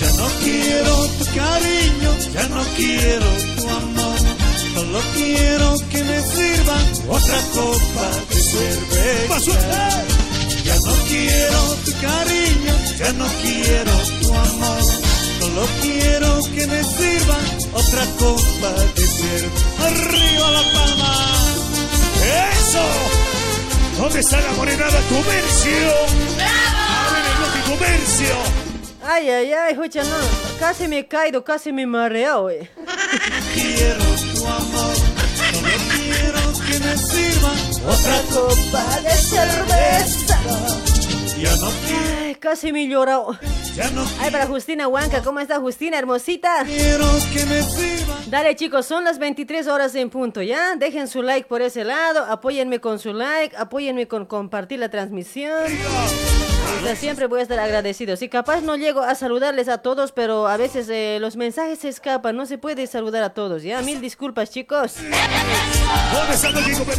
Ya no quiero cariño, ya no quiero tu amor. Solo quiero que me sirvan otra copa de cerveza. Ya no quiero tu cariño, ya no quiero tu amor. Solo quiero que me sirvan otra copa de cerveza. Arriba la palma. ¡Eso! ¿Dónde está la morenada comercio? ¡A ver el comercio! Ay, ay, ay, escucha, no. Casi me he caído, casi me mareado, eh. Quiero tu amor, solo quiero que me sirvan otra copa de cerveza. Ya no Ay, casi me llorado. Ya no Ay, para Justina Huanca, ¿cómo está Justina, hermosita? quiero que me sirvan. Dale chicos, son las 23 horas en punto, ¿ya? Dejen su like por ese lado, apóyenme con su like, apóyenme con compartir la transmisión. O sea, siempre voy a estar agradecido. Si capaz no llego a saludarles a todos, pero a veces eh, los mensajes se escapan, no se puede saludar a todos, ¿ya? Mil disculpas, chicos.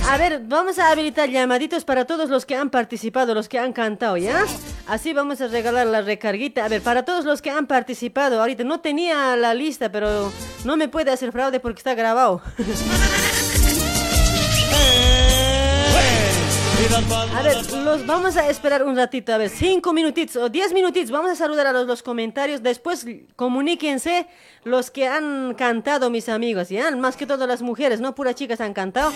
A ver, vamos a habilitar llamaditos para todos los que han participado, los que han cantado, ¿ya? Así vamos a regalar la recarguita. A ver, para todos los que han participado, ahorita no tenía la lista, pero no me puede hacer fraude porque está grabado. A ver, los vamos a esperar un ratito, a ver, cinco minutitos o diez minutitos, vamos a saludar a los, los comentarios, después comuníquense los que han cantado, mis amigos, ¿ya? Más que todo las mujeres, no puras chicas han cantado.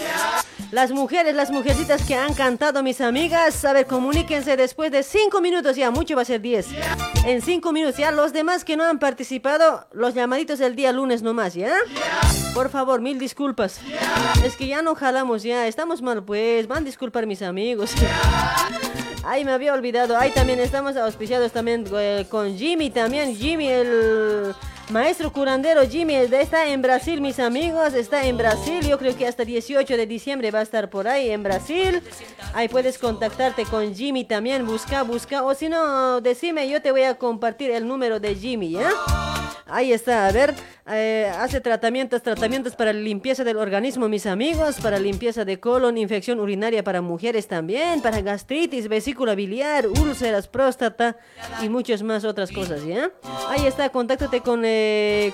Las mujeres, las mujercitas que han cantado, mis amigas, a ver, comuníquense después de cinco minutos, ya, mucho va a ser diez. En cinco minutos, ya, los demás que no han participado, los llamaditos del día lunes nomás, ¿ya? Por favor, mil disculpas. Es que ya no jalamos, ya, estamos mal, pues, van a disculpar mis amigos. Ay, me había olvidado. Ahí también estamos auspiciados también eh, con Jimmy también. Jimmy, el maestro curandero Jimmy, está en Brasil, mis amigos. Está en Brasil. Yo creo que hasta 18 de diciembre va a estar por ahí en Brasil. Ahí puedes contactarte con Jimmy también. Busca, busca. O si no, decime, yo te voy a compartir el número de Jimmy, ¿ya? Ahí está, a ver, eh, hace tratamientos, tratamientos para limpieza del organismo, mis amigos, para limpieza de colon, infección urinaria para mujeres también, para gastritis, vesícula biliar, úlceras, próstata y muchas más otras cosas, ¿ya? Ahí está, contáctate con, eh,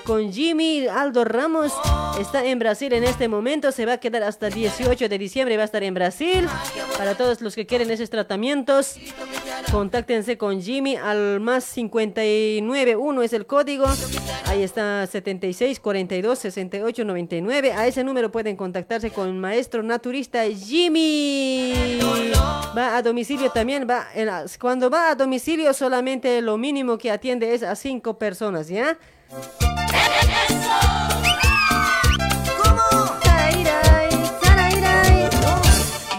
con Jimmy Aldo Ramos, está en Brasil en este momento, se va a quedar hasta 18 de diciembre, va a estar en Brasil. Para todos los que quieren esos tratamientos, contáctense con Jimmy al más 591 es el código. Ahí está 76 42 68 99. A ese número pueden contactarse con el maestro naturista Jimmy. Va a domicilio también. Cuando va a domicilio solamente lo mínimo que atiende es a cinco personas, ¿ya?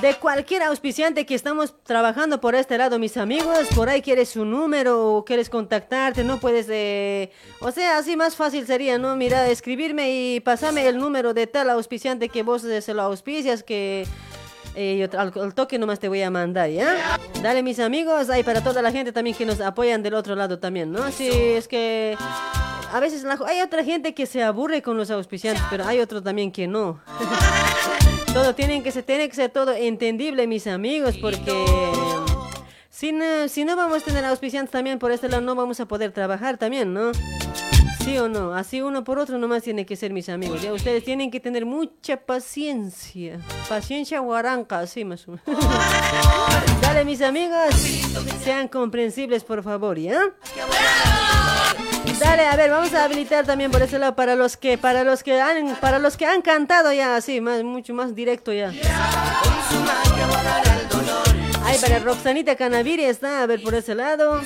De cualquier auspiciante que estamos trabajando por este lado, mis amigos, por ahí quieres su número o quieres contactarte, no puedes, eh, o sea, así más fácil sería, ¿no? Mira, escribirme y pasarme el número de tal auspiciante que vos eh, se lo auspicias, que eh, yo al, toque nomás te voy a mandar, ¿ya? Dale, mis amigos, ahí para toda la gente también que nos apoyan del otro lado también, ¿no? Sí, es que a veces la- hay otra gente que se aburre con los auspiciantes, pero hay otro también que no. todo tienen que se tiene que ser todo entendible, mis amigos, porque si no, si no vamos a tener auspiciantes también por este lado, no vamos a poder trabajar también, ¿no? ¿Sí o no? Así uno por otro nomás tiene que ser mis amigos. Ustedes tienen que tener mucha paciencia. Paciencia guaranca, así más o menos. Dale, mis amigos. Sean comprensibles, por favor, ¿ya? Dale, a ver, vamos a habilitar también por ese lado para los que, para los que han, para los que han cantado ya, así, más, mucho más directo ya. Ay, para Roxanita Canaviri está, a ver por ese lado.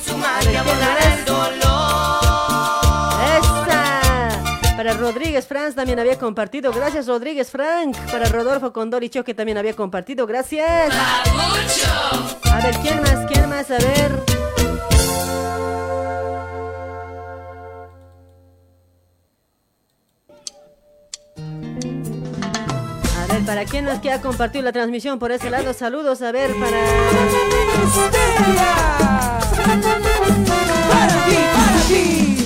¡Esa! Para Rodríguez Franz también había compartido. Gracias, Rodríguez Frank. Para Rodolfo Condoricho que también había compartido. Gracias. A ver, ¿quién más? ¿Quién más? A ver. A ver, ¿para quién más que ha compartido la transmisión por ese lado? Saludos, a ver, para... ¡Para ti, para ti!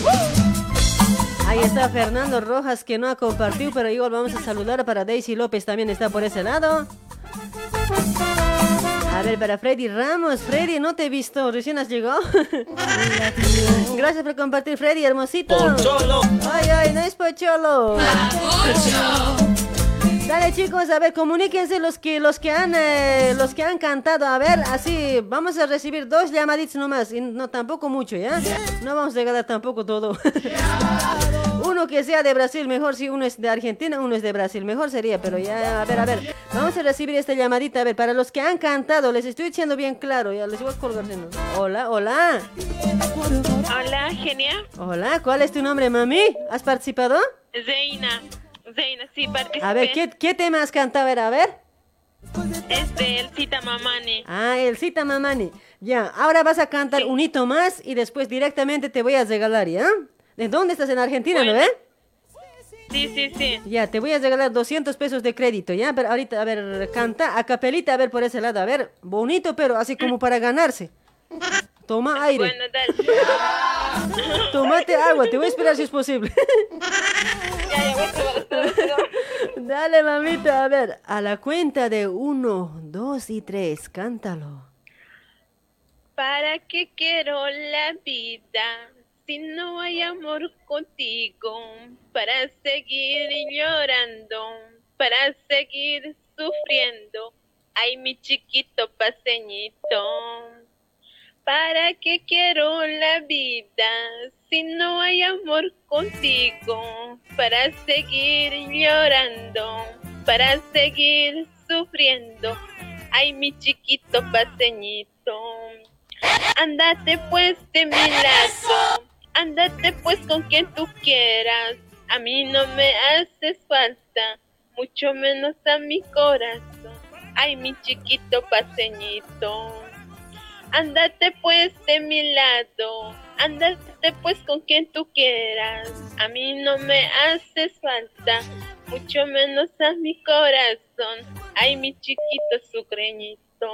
Ahí está Fernando Rojas que no ha compartido, pero igual vamos a saludar para Daisy López también está por ese lado. A ver, para Freddy Ramos. Freddy, no te he visto, recién has llegado. Gracias por compartir, Freddy, hermosito. Pocholo. Ay, ay, no es Pocholo. Dale chicos, a ver, comuníquense los que los que han eh, los que han cantado, a ver, así vamos a recibir dos llamaditos nomás, y no tampoco mucho, ¿ya? No vamos a llegar a tampoco todo. Uno que sea de Brasil, mejor si uno es de Argentina, uno es de Brasil, mejor sería, pero ya, a ver, a ver, vamos a recibir esta llamadita, a ver, para los que han cantado, les estoy diciendo bien claro, ya les voy a colgar. Hola, hola. Hola, genia. Hola, ¿cuál es tu nombre, mami? ¿Has participado? Zeina. Zeina, sí, participé. A ver, ¿qué, qué tema has cantado? A ver, a ver. Este, el Cita Mamani. Ah, el Cita Mamani. Ya, ahora vas a cantar un hito más y después directamente te voy a regalar, ¿ya? ¿De dónde estás? En Argentina, ¿no ve? Sí, sí, sí. Ya, te voy a regalar 200 pesos de crédito, ¿ya? Pero ahorita, a ver, canta a capelita, a ver por ese lado, a ver, bonito, pero así como para ganarse. Toma aire. Bueno, dale. Tómate agua, te voy a esperar si es posible. ya, ya. Dale, mamita, a ver, a la cuenta de uno, dos y tres, cántalo. ¿Para qué quiero la vida si no hay amor contigo? Para seguir llorando, para seguir sufriendo. Ay, mi chiquito paseñito. ¿Para qué quiero la vida si no hay amor contigo? Para seguir llorando, para seguir sufriendo. Ay, mi chiquito paseñito. Andate pues de mi lado, andate pues con quien tú quieras. A mí no me haces falta, mucho menos a mi corazón. Ay, mi chiquito paseñito. Andate pues de mi lado, andate pues con quien tú quieras. A mí no me haces falta, mucho menos a mi corazón. Ay, mi chiquito sucreñito.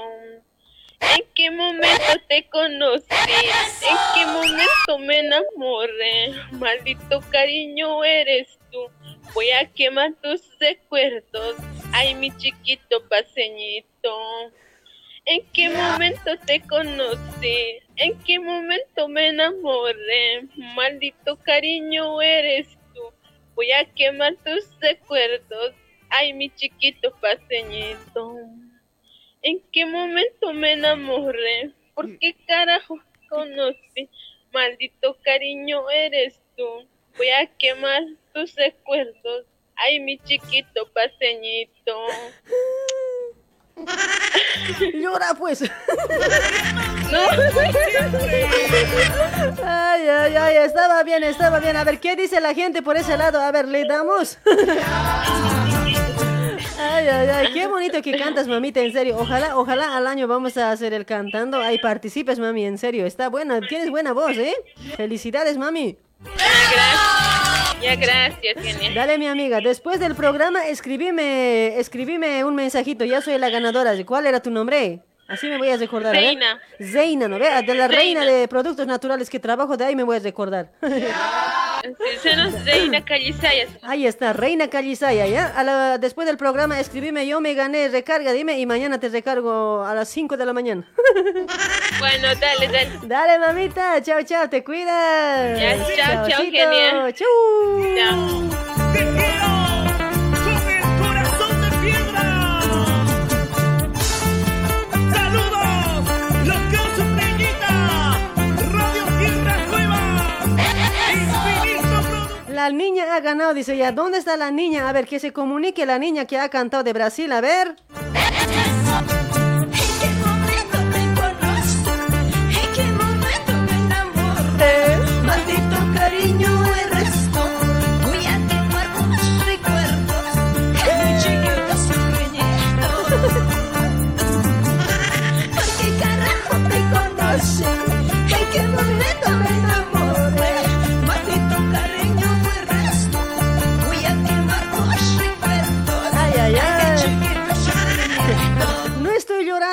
¿En qué momento te conocí? ¿En qué momento me enamoré? Maldito cariño eres tú. Voy a quemar tus recuerdos. Ay, mi chiquito paseñito. ¿En qué momento te conocí? ¿En qué momento me enamoré? Maldito cariño eres tú. Voy a quemar tus recuerdos. Ay, mi chiquito paseñito. ¿En qué momento me enamoré? ¿Por qué carajo conocí? Maldito cariño eres tú. Voy a quemar tus recuerdos. Ay, mi chiquito paseñito. Llora pues. Ay, ay, ay, estaba bien, estaba bien. A ver, ¿qué dice la gente por ese lado? A ver, ¿le damos? Ay, ay, ay, qué bonito que cantas, mamita, en serio. Ojalá, ojalá al año vamos a hacer el cantando. Ahí participes, mami, en serio. Está buena, tienes buena voz, ¿eh? Felicidades, mami. Gracias. Ya, gracias, genial. Dale, mi amiga, después del programa, escribime, escribime un mensajito. Ya soy la ganadora. ¿Cuál era tu nombre? Así me voy a recordar. a ver. Zeina. Zeina, ¿no? Ve, De la Zeina. reina de productos naturales que trabajo, de ahí me voy a recordar. Ahí está, Reina Callisaya, ¿ya? A la- después del programa, escribime, yo me gané, recarga, dime, y mañana te recargo a las 5 de la mañana. Bueno, dale, dale. Dale, mamita, chao, chao, te cuidas. Ya, chao, chao, genial. chau. Chao. La niña ha ganado, dice ya. ¿Dónde está la niña? A ver, que se comunique la niña que ha cantado de Brasil, a ver. ¿En qué momento me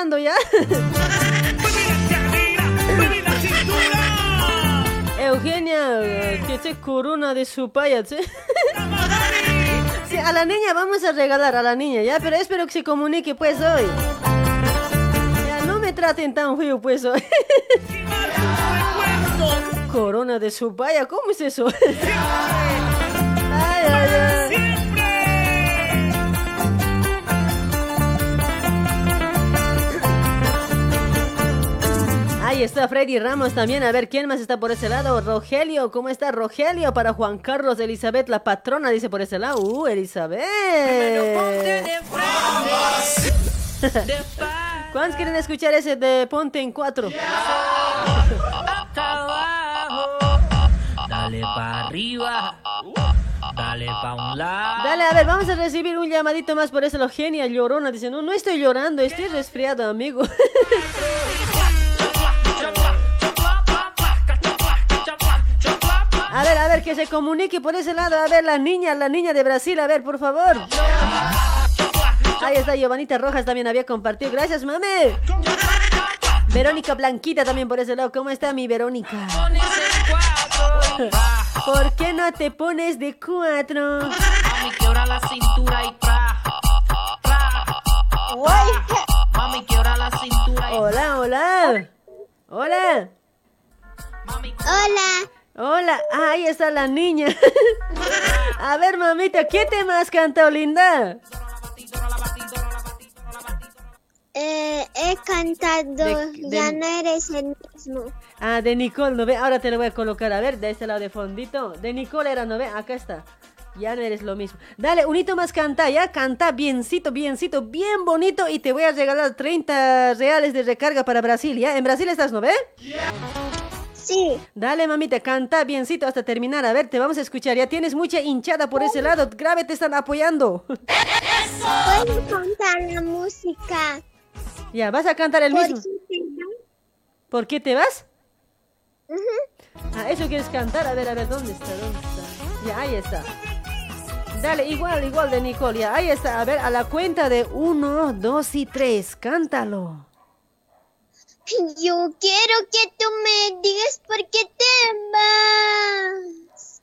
ya. Eugenia, que se corona de su paya, ¿eh? sí, a la niña vamos a regalar, a la niña, ¿ya? Pero espero que se comunique, pues, hoy. Ya, no me traten tan feo, pues, hoy. corona de su paya, ¿cómo es eso? ay, ay, ay. Ahí está Freddy Ramos también. A ver, ¿quién más está por ese lado? Rogelio, ¿cómo está Rogelio? Para Juan Carlos Elizabeth, la patrona, dice por ese lado. Uh, Elizabeth. ¿Cuántos quieren escuchar ese de Ponte en Cuatro? Dale pa' arriba. Dale pa' un lado. Dale, a ver, vamos a recibir un llamadito más por ese. Lo genia llorona. Dice, no, no estoy llorando, estoy resfriado, amigo. A ver, a ver, que se comunique por ese lado. A ver, la niña, la niña de Brasil, a ver, por favor. Ahí está, Giovanita Rojas también había compartido. Gracias, mami. Verónica Blanquita también por ese lado. ¿Cómo está mi Verónica? ¿Por qué no te pones de cuatro? Mami, quiebra la cintura y tra. Mami, quiebra la cintura y Hola, hola. Hola. Hola. Hola, ah, ahí está la niña. A ver, mamita, ¿qué tema has cantado, linda? Eh, he cantado De- de- Ya no eres el mismo. Ah, de Nicole, ¿no ve? Ahora te lo voy a colocar, a ver, de este lado de fondito. De Nicole era, ¿no ve? Acá está. Ya no eres lo mismo. Dale, un hito más canta, ya canta biencito, biencito, bien bonito y te voy a regalar 30 reales de recarga para Brasil, ¿ya? En Brasil estás, ¿no ve? Sí. Dale, mamita, canta biencito hasta terminar. A ver, te vamos a escuchar. Ya tienes mucha hinchada por ese lado. Grave te están apoyando. Puedo contar la música. ya, vas a cantar el mismo. ¿Por qué te vas? Ah, eso quieres cantar. A ver, a ver, ¿dónde está? ¿Dónde está? Ya, ahí está. Dale, igual, igual de Nicole. Ya, ahí está. A ver, a la cuenta de uno, dos y tres. Cántalo. Yo quiero que tú me digas por qué te vas.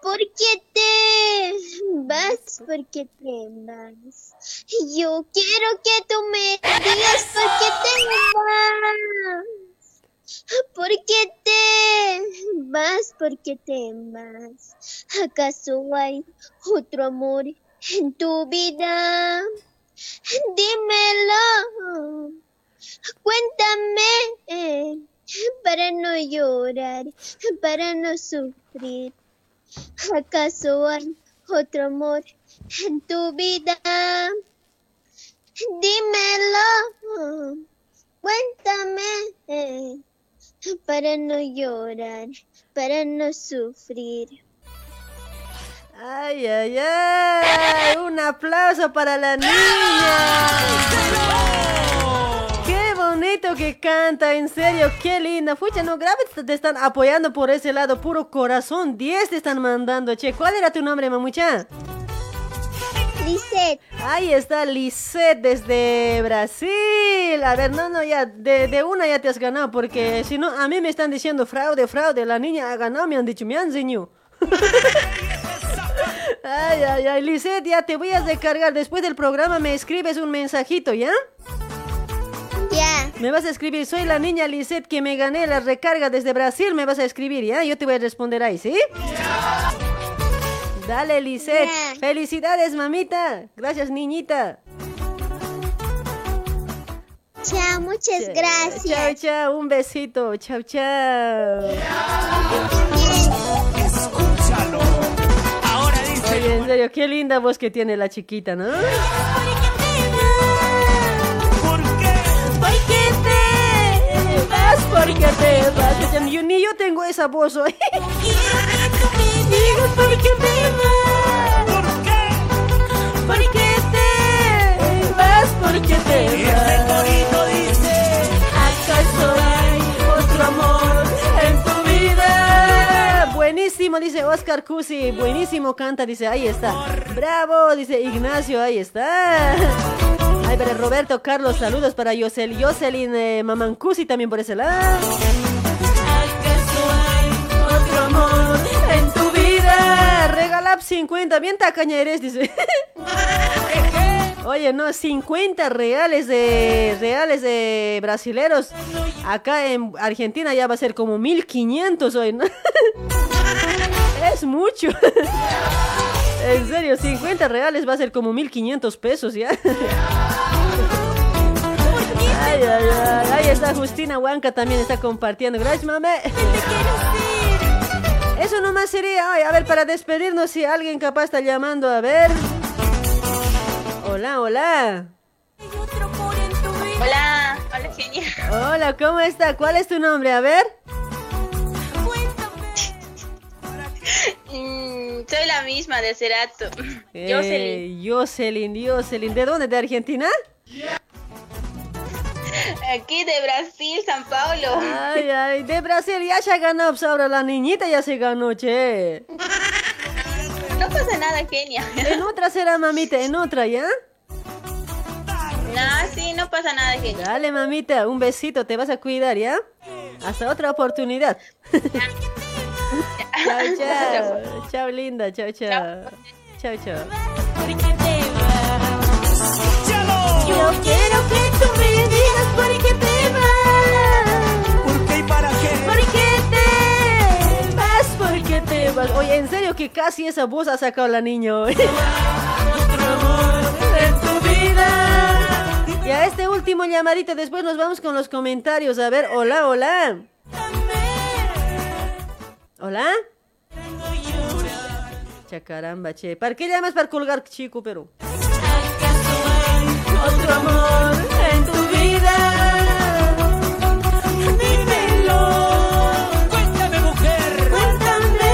¿Por qué te vas? ¿Por qué te vas? Yo quiero que tú me digas por qué te vas. ¿Por qué te vas? ¿Por qué te vas? ¿Acaso hay otro amor en tu vida? Dímelo. Cuéntame eh, para no llorar, para no sufrir. ¿Acaso hay otro amor en tu vida? Dímelo. Cuéntame eh, para no llorar, para no sufrir. Ay, ay, ay. Un aplauso para la niña. Bonito que canta, en serio, qué linda. Fucha, no grave, te están apoyando por ese lado, puro corazón. 10 te están mandando, che. ¿Cuál era tu nombre, mamucha? Lisette. Ahí está Lisette desde Brasil. A ver, no, no, ya, de, de una ya te has ganado, porque si no, a mí me están diciendo fraude, fraude. La niña ha ganado, me han dicho, me han enseñado. Ay, ay, ay, Lisette, ya te voy a descargar. Después del programa me escribes un mensajito, ¿ya? Ya. Me vas a escribir, soy la niña Lisette que me gané la recarga desde Brasil. Me vas a escribir, ¿ya? Yo te voy a responder ahí, ¿sí? Dale, Lisette. Felicidades, mamita. Gracias, niñita. Chao, muchas Chao, gracias. chao. Un besito. Chao, chao. Escúchalo. Ahora dice. Oye, en serio, qué linda voz que tiene la chiquita, ¿no? Porque te vas. Yo, ni yo tengo esa voz hoy. Digas por qué te vas. ¿Por qué? Porque te vas, porque te Ese vas. corito dice. ¿Acaso hay otro amor en tu vida? Buenísimo, dice Oscar Cusi. Buenísimo canta, dice, ahí está. Bravo, dice Ignacio, ahí está. Ay, para Roberto Carlos, saludos para Yosel, Jocelyn eh, Mamancusi también por ese lado. ¿Acaso hay otro amor en tu Ya 50, bien tacaña eres, dice. Oye, no, 50 reales de reales de brasileros. Acá en Argentina ya va a ser como 1500 hoy, ¿no? Es mucho. En serio, 50 reales va a ser como 1500 pesos ya. Ay, ay, ay. Ahí está Justina Huanca también está compartiendo. Gracias, mame. Eso nomás sería. Ay, a ver, para despedirnos, si alguien capaz está llamando, a ver. Hola, hola. Hola, hola genia. Hola, ¿cómo está? ¿Cuál es tu nombre? A ver. Mm, soy la misma de Cerato. Eh, Jocelyn. Jocelyn, Jocelyn. ¿De dónde? ¿De Argentina? Aquí de Brasil, San Paulo. Ay, ay, de Brasil ya se ganó, pues ahora la niñita ya se ganó, che. No pasa nada, genia. En otra será, mamita, en otra, ¿ya? No, sí, no pasa nada, genia. Dale, mamita, un besito, te vas a cuidar, ¿ya? Hasta otra oportunidad. chao, chao. Chao, linda, chao, chao. Chao, chao. Yo quiero que tú me digas por qué te vas. ¿Por qué y para qué? ¿Por qué te vas? ¿Por qué te vas? Oye, en serio que casi esa voz ha sacado la niña hoy. En tu vida. Y a este último llamadito, después nos vamos con los comentarios. A ver, hola, hola. ¿Hola? Chacaramba, che. ¿Para qué llamas para colgar, chico, pero? Otro amor en tu vida. Dímelo. Cuéntame, mujer. Cuéntame.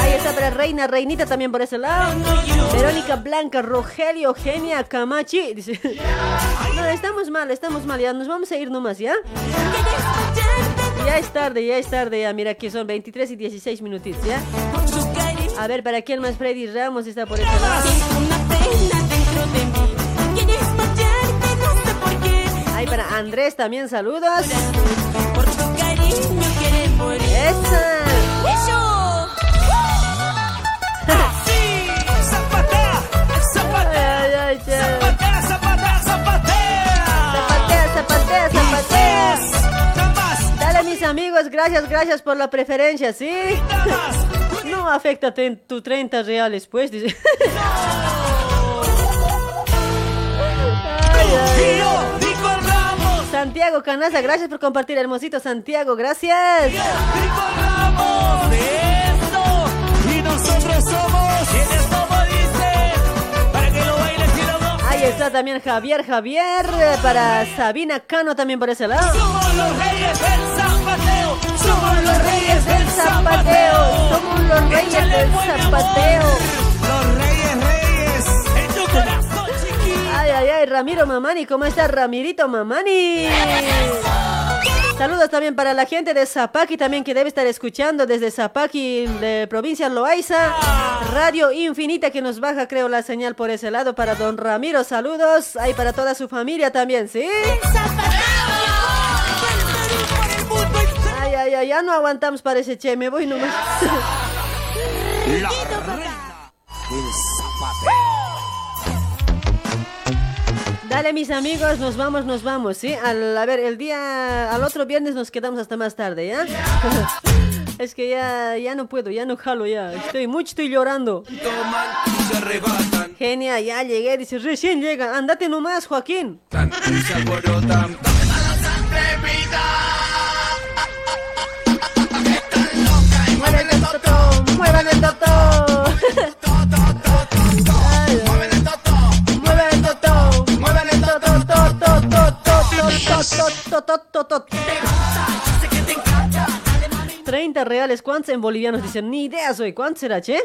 Ahí está para Reina, Reinita también por ese lado. Verónica Blanca, Rogelio, Eugenia, Camachi. Dice. No, estamos mal, estamos mal. Ya nos vamos a ir nomás, ¿ya? Ya es tarde, ya es tarde. Ya, mira que son 23 y 16 minutitos, ¿ya? A ver, ¿para quién más? Freddy Ramos está por ese lado. Ahí para Andrés también, saludos. ¡Esa! ¡Zapatea! ¡Zapatea! Ay, ay, ay. ¡Zapatea, zapatea, zapatea! Zapatea, zapatea, zapatea. Mis amigos, gracias, gracias por la preferencia, ¿sí? No afecta tu 30 reales, pues, dice. Ay, ay. Santiago Canaza, gracias por compartir, hermosito Santiago, gracias. Ahí está también Javier, Javier, eh, para Sabina Cano también por ese lado. Somos los reyes del zapateo. Somos los reyes del zapateo. Somos los reyes del zapateo. Los reyes, reyes. En tu corazón, chiqui. Ay, ay, ay, Ramiro Mamani, ¿cómo está Ramirito Mamani? Saludos también para la gente de Zapaki también que debe estar escuchando desde Zapaki, de provincia Loaiza. Radio Infinita que nos baja, creo, la señal por ese lado. Para don Ramiro, saludos. Ahí para toda su familia también, ¿sí? Ay, ay, ay, ya no aguantamos para ese che, me voy nomás. La reina del zapateo. Dale, mis amigos, nos vamos, nos vamos, ¿sí? A ver, el día, al otro viernes nos quedamos hasta más tarde, ¿ya? es que ya, ya no puedo, ya no jalo, ya. Estoy mucho, estoy llorando. Toman Genia, ya llegué, dice, recién llega, andate nomás, Joaquín. tan. Muevan el totó, muevan el totó. 30 reales, ¿cuántos en bolivianos? Dicen, ni idea soy, ¿cuánto será, che?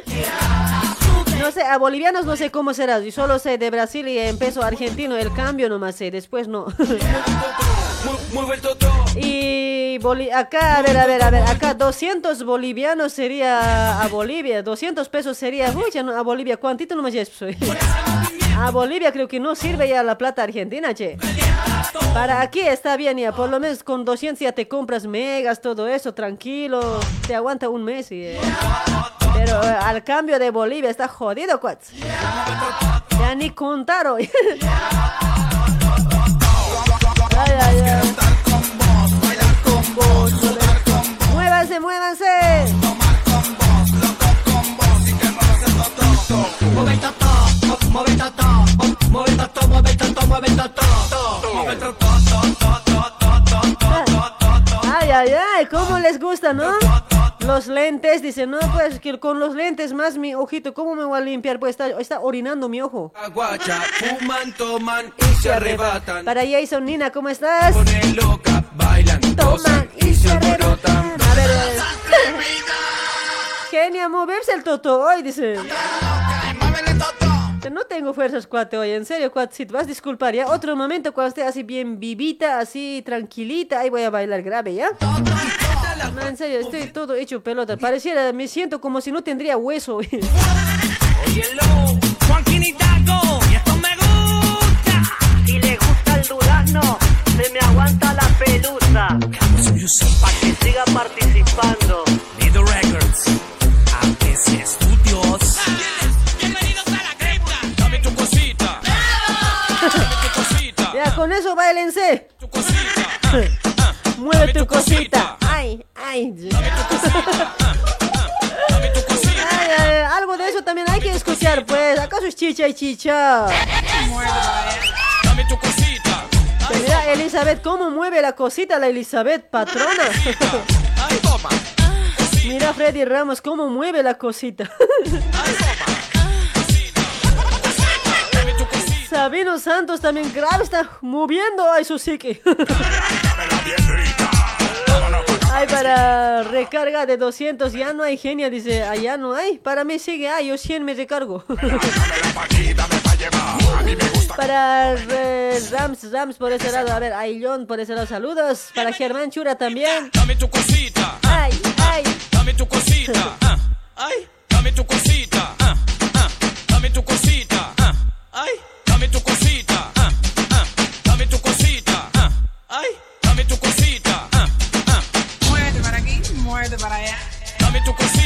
No sé, a bolivianos no sé cómo será, yo solo sé de Brasil y en peso argentino, el cambio nomás sé, después no. Y acá, a ver, a ver, a ver, acá 200 bolivianos sería a Bolivia, 200 pesos sería, uy, ya no, a Bolivia, ¿cuántito nomás ya soy? A Bolivia creo que no sirve ya la plata argentina, che. Para aquí está bien ya, por lo menos con 200 ya te compras megas, todo eso, tranquilo, te aguanta un mes y... eh. Pero eh, al cambio de Bolivia está jodido, cuates. Ya ni contaron. Ay, ay, ay. Muévanse, muévanse. Ay, ay, ay, ¿cómo les gusta, no? Los lentes, dicen, no, pues que con los lentes más mi ojito, ¿cómo me voy a limpiar? Pues está, está orinando mi ojo. Guacha, fuman, toman y se arrebatan. Para Jason Nina, ¿cómo estás? Ponen loca, bailan, toman y se alborotan. A ver. Genia, moverse el toto hoy, dice. Que No tengo fuerzas, cuate, hoy. En serio, cuate, si te vas a disculpar, ¿ya? Otro momento, cuando esté así bien vivita, así tranquilita, ahí voy a bailar grave, ¿ya? No, en serio, estoy todo hecho pelota. Pareciera, me siento como si no tendría hueso. Y esto me gusta. Y le gusta el durazno, se me aguanta la pelusa. Pa' que siga participando. Nido Records, aunque sea estudios. Con eso bailense. Mueve tu cosita. Ay, ay. Ay, ay, algo de eso también hay que escuchar, pues. ¿Acaso es chicha y chicha? Que Mira, Elizabeth, ¿cómo mueve la cosita la Elizabeth, patrona? Mira, Freddy Ramos, ¿cómo mueve la cosita? Sabino Santos también grave está moviendo ay su psique. Ay, para recarga de 200 ya no hay genia, dice, allá no hay. Para mí sigue, ah, yo 100 me recargo. para eh, Rams, Rams por ese lado, a ver, Aillón por ese lado, saludos. Para Germán Chura también. Dame tu cosita. Ay, ay. Dame tu cosita. ah, Ay, dame tu cosita. ah, ah, Dame tu cosita. ah, Ay, dame tu cosita. ah, ah, Dame tu cosita. ah, Ay, dame tu cosita. ah, ah, para aquí, muévete para allá. Dame tu cosita.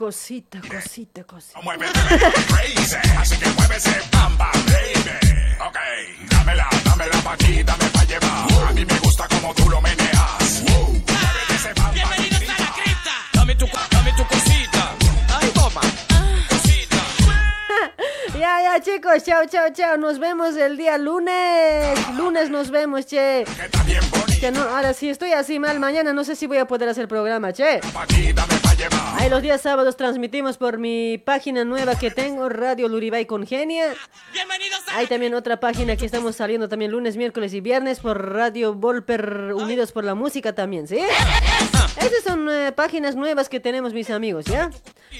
Cosita, cosita, cosita. Así que muévese, bamba, baby. Ok, dámela, dámela pa' aquí, dame pa' llevar. A mí me gusta como tú lo meneas. Bienvenidos a la cripta. Dame tu, dame tu cosita. Ay, toma. Ya, ya, chicos, chao, chao, chao. Nos vemos el día lunes. Lunes nos vemos, che. Que no, ahora sí estoy así mal. Mañana no sé si voy a poder hacer programa, che. Ahí los días sábados transmitimos por mi página nueva que tengo, Radio Luribay con Genia. Hay también otra página que estamos saliendo también lunes, miércoles y viernes por Radio Volper Unidos por la Música también, ¿sí? Esas son eh, páginas nuevas que tenemos mis amigos, ¿ya?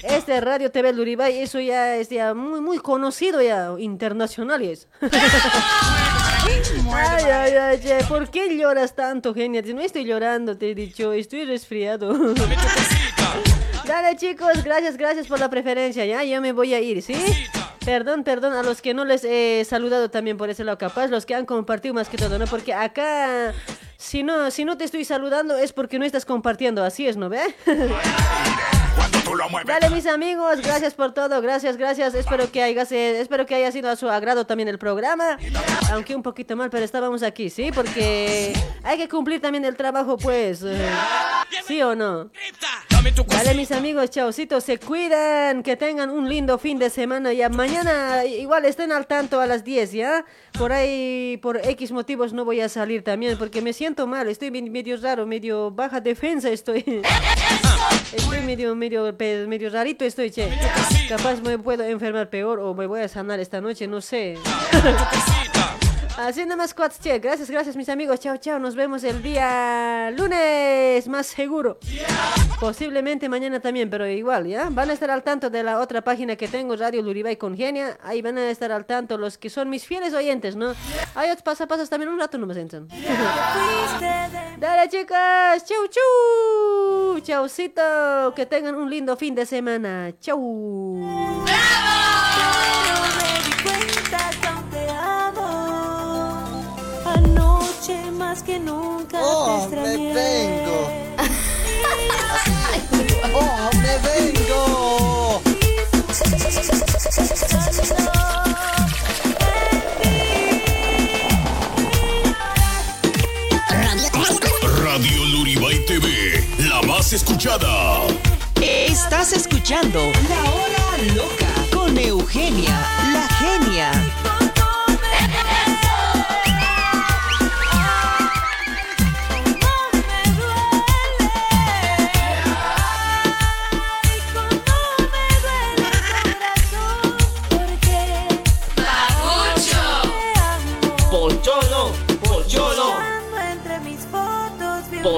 Este Radio TV Luribay, eso ya es ya muy, muy conocido ya, internacional y es. Ay, ay, ay, che, ¿por qué lloras tanto, Genia? No estoy llorando, te he dicho, estoy resfriado. Dale, chicos, gracias, gracias por la preferencia, ya, ya me voy a ir, ¿sí? Perdón, perdón a los que no les he saludado también por ese lado, capaz, los que han compartido más que todo, ¿no? Porque acá, si no, si no te estoy saludando es porque no estás compartiendo, así es, ¿no ve? Dale, mis amigos, gracias por todo, gracias, gracias. Espero que haya, espero que haya sido a su agrado también el programa, aunque un poquito mal, pero estábamos aquí, ¿sí? Porque hay que cumplir también el trabajo, pues. eh, ¿Sí o no? Dale, mis amigos, chaucitos, se cuidan, que tengan un lindo fin de semana. Ya mañana igual estén al tanto a las 10, ¿ya? Por ahí, por X motivos no voy a salir también, porque me siento mal, estoy me- medio raro, medio baja defensa estoy. Estoy medio, medio, medio rarito estoy, che. Capaz me puedo enfermar peor o me voy a sanar esta noche, no sé. Así nomás, cuates, che. Gracias, gracias, mis amigos. Chao, chao. Nos vemos el día lunes, más seguro. Posiblemente mañana también, pero igual, ¿ya? Van a estar al tanto de la otra página que tengo, Radio Luribay Congenia. Ahí van a estar al tanto los que son mis fieles oyentes, ¿no? Hay otros pasapasas también, un rato no me sientan. Dale, chicas. Chau, chau. Chaucito. Que tengan un lindo fin de semana. Chau. Más que nunca Oh, te me vengo. ¡Oh, me vengo! Radio Luribay TV, la más escuchada. Estás escuchando La Hora Loca con Eugenia,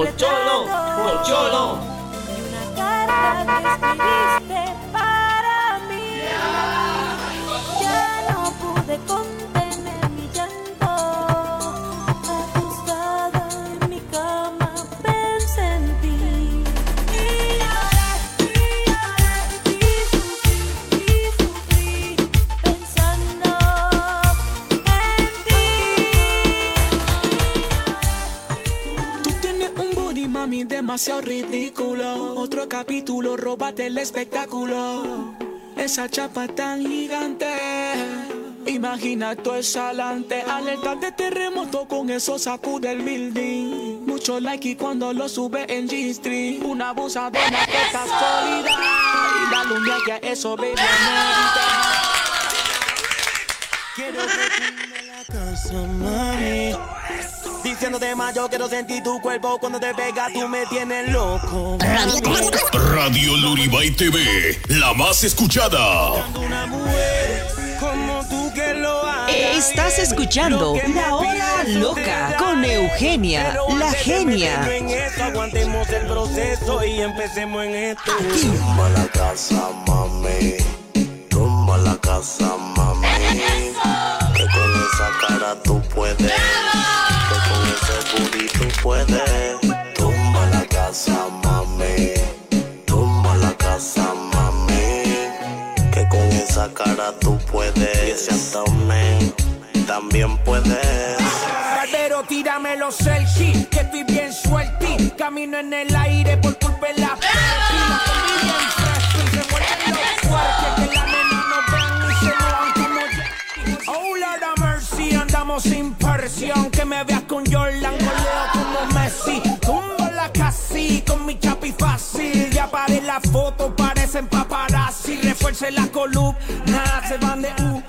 Pocholo, pocholo. Y una carta que escribiste demasiado ridículo. Otro capítulo, róbate el espectáculo. Esa chapa tan gigante. Imagina tu exhalante. Alerta de terremoto, con eso sacude el building. Mucho like y cuando lo sube en G-Street. Una abusadora que está sólida. Y la luna que eso, baby, amerita. Quiero la casa, mami. Diciéndote más, yo quiero sentir tu cuerpo cuando te pega, tú me tienes loco. Radio Luribay TV, la más escuchada. Una mujer como tú que lo hagas. Estás escuchando La Hora Loca con. Eugenia, la genia. aguantemos el proceso y empecemos en esto. Tumba la casa, mami. Tumba la casa, mami. Que con esa cara tú puedes. Puedes. Tumba la casa, mami. Tumba la casa, mami. Que con esa cara tú puedes. Y ese abdomen también puedes. Barbero, tírame los selfies, que estoy bien suelti. Camino en el aire por culpa de la. Oh, Lord of mercy, andamos sin presión. Que me veas con Jordan, con mi chapi fácil. Ya paré la foto, parecen paparazzi. Refuerce la columna, se van de U.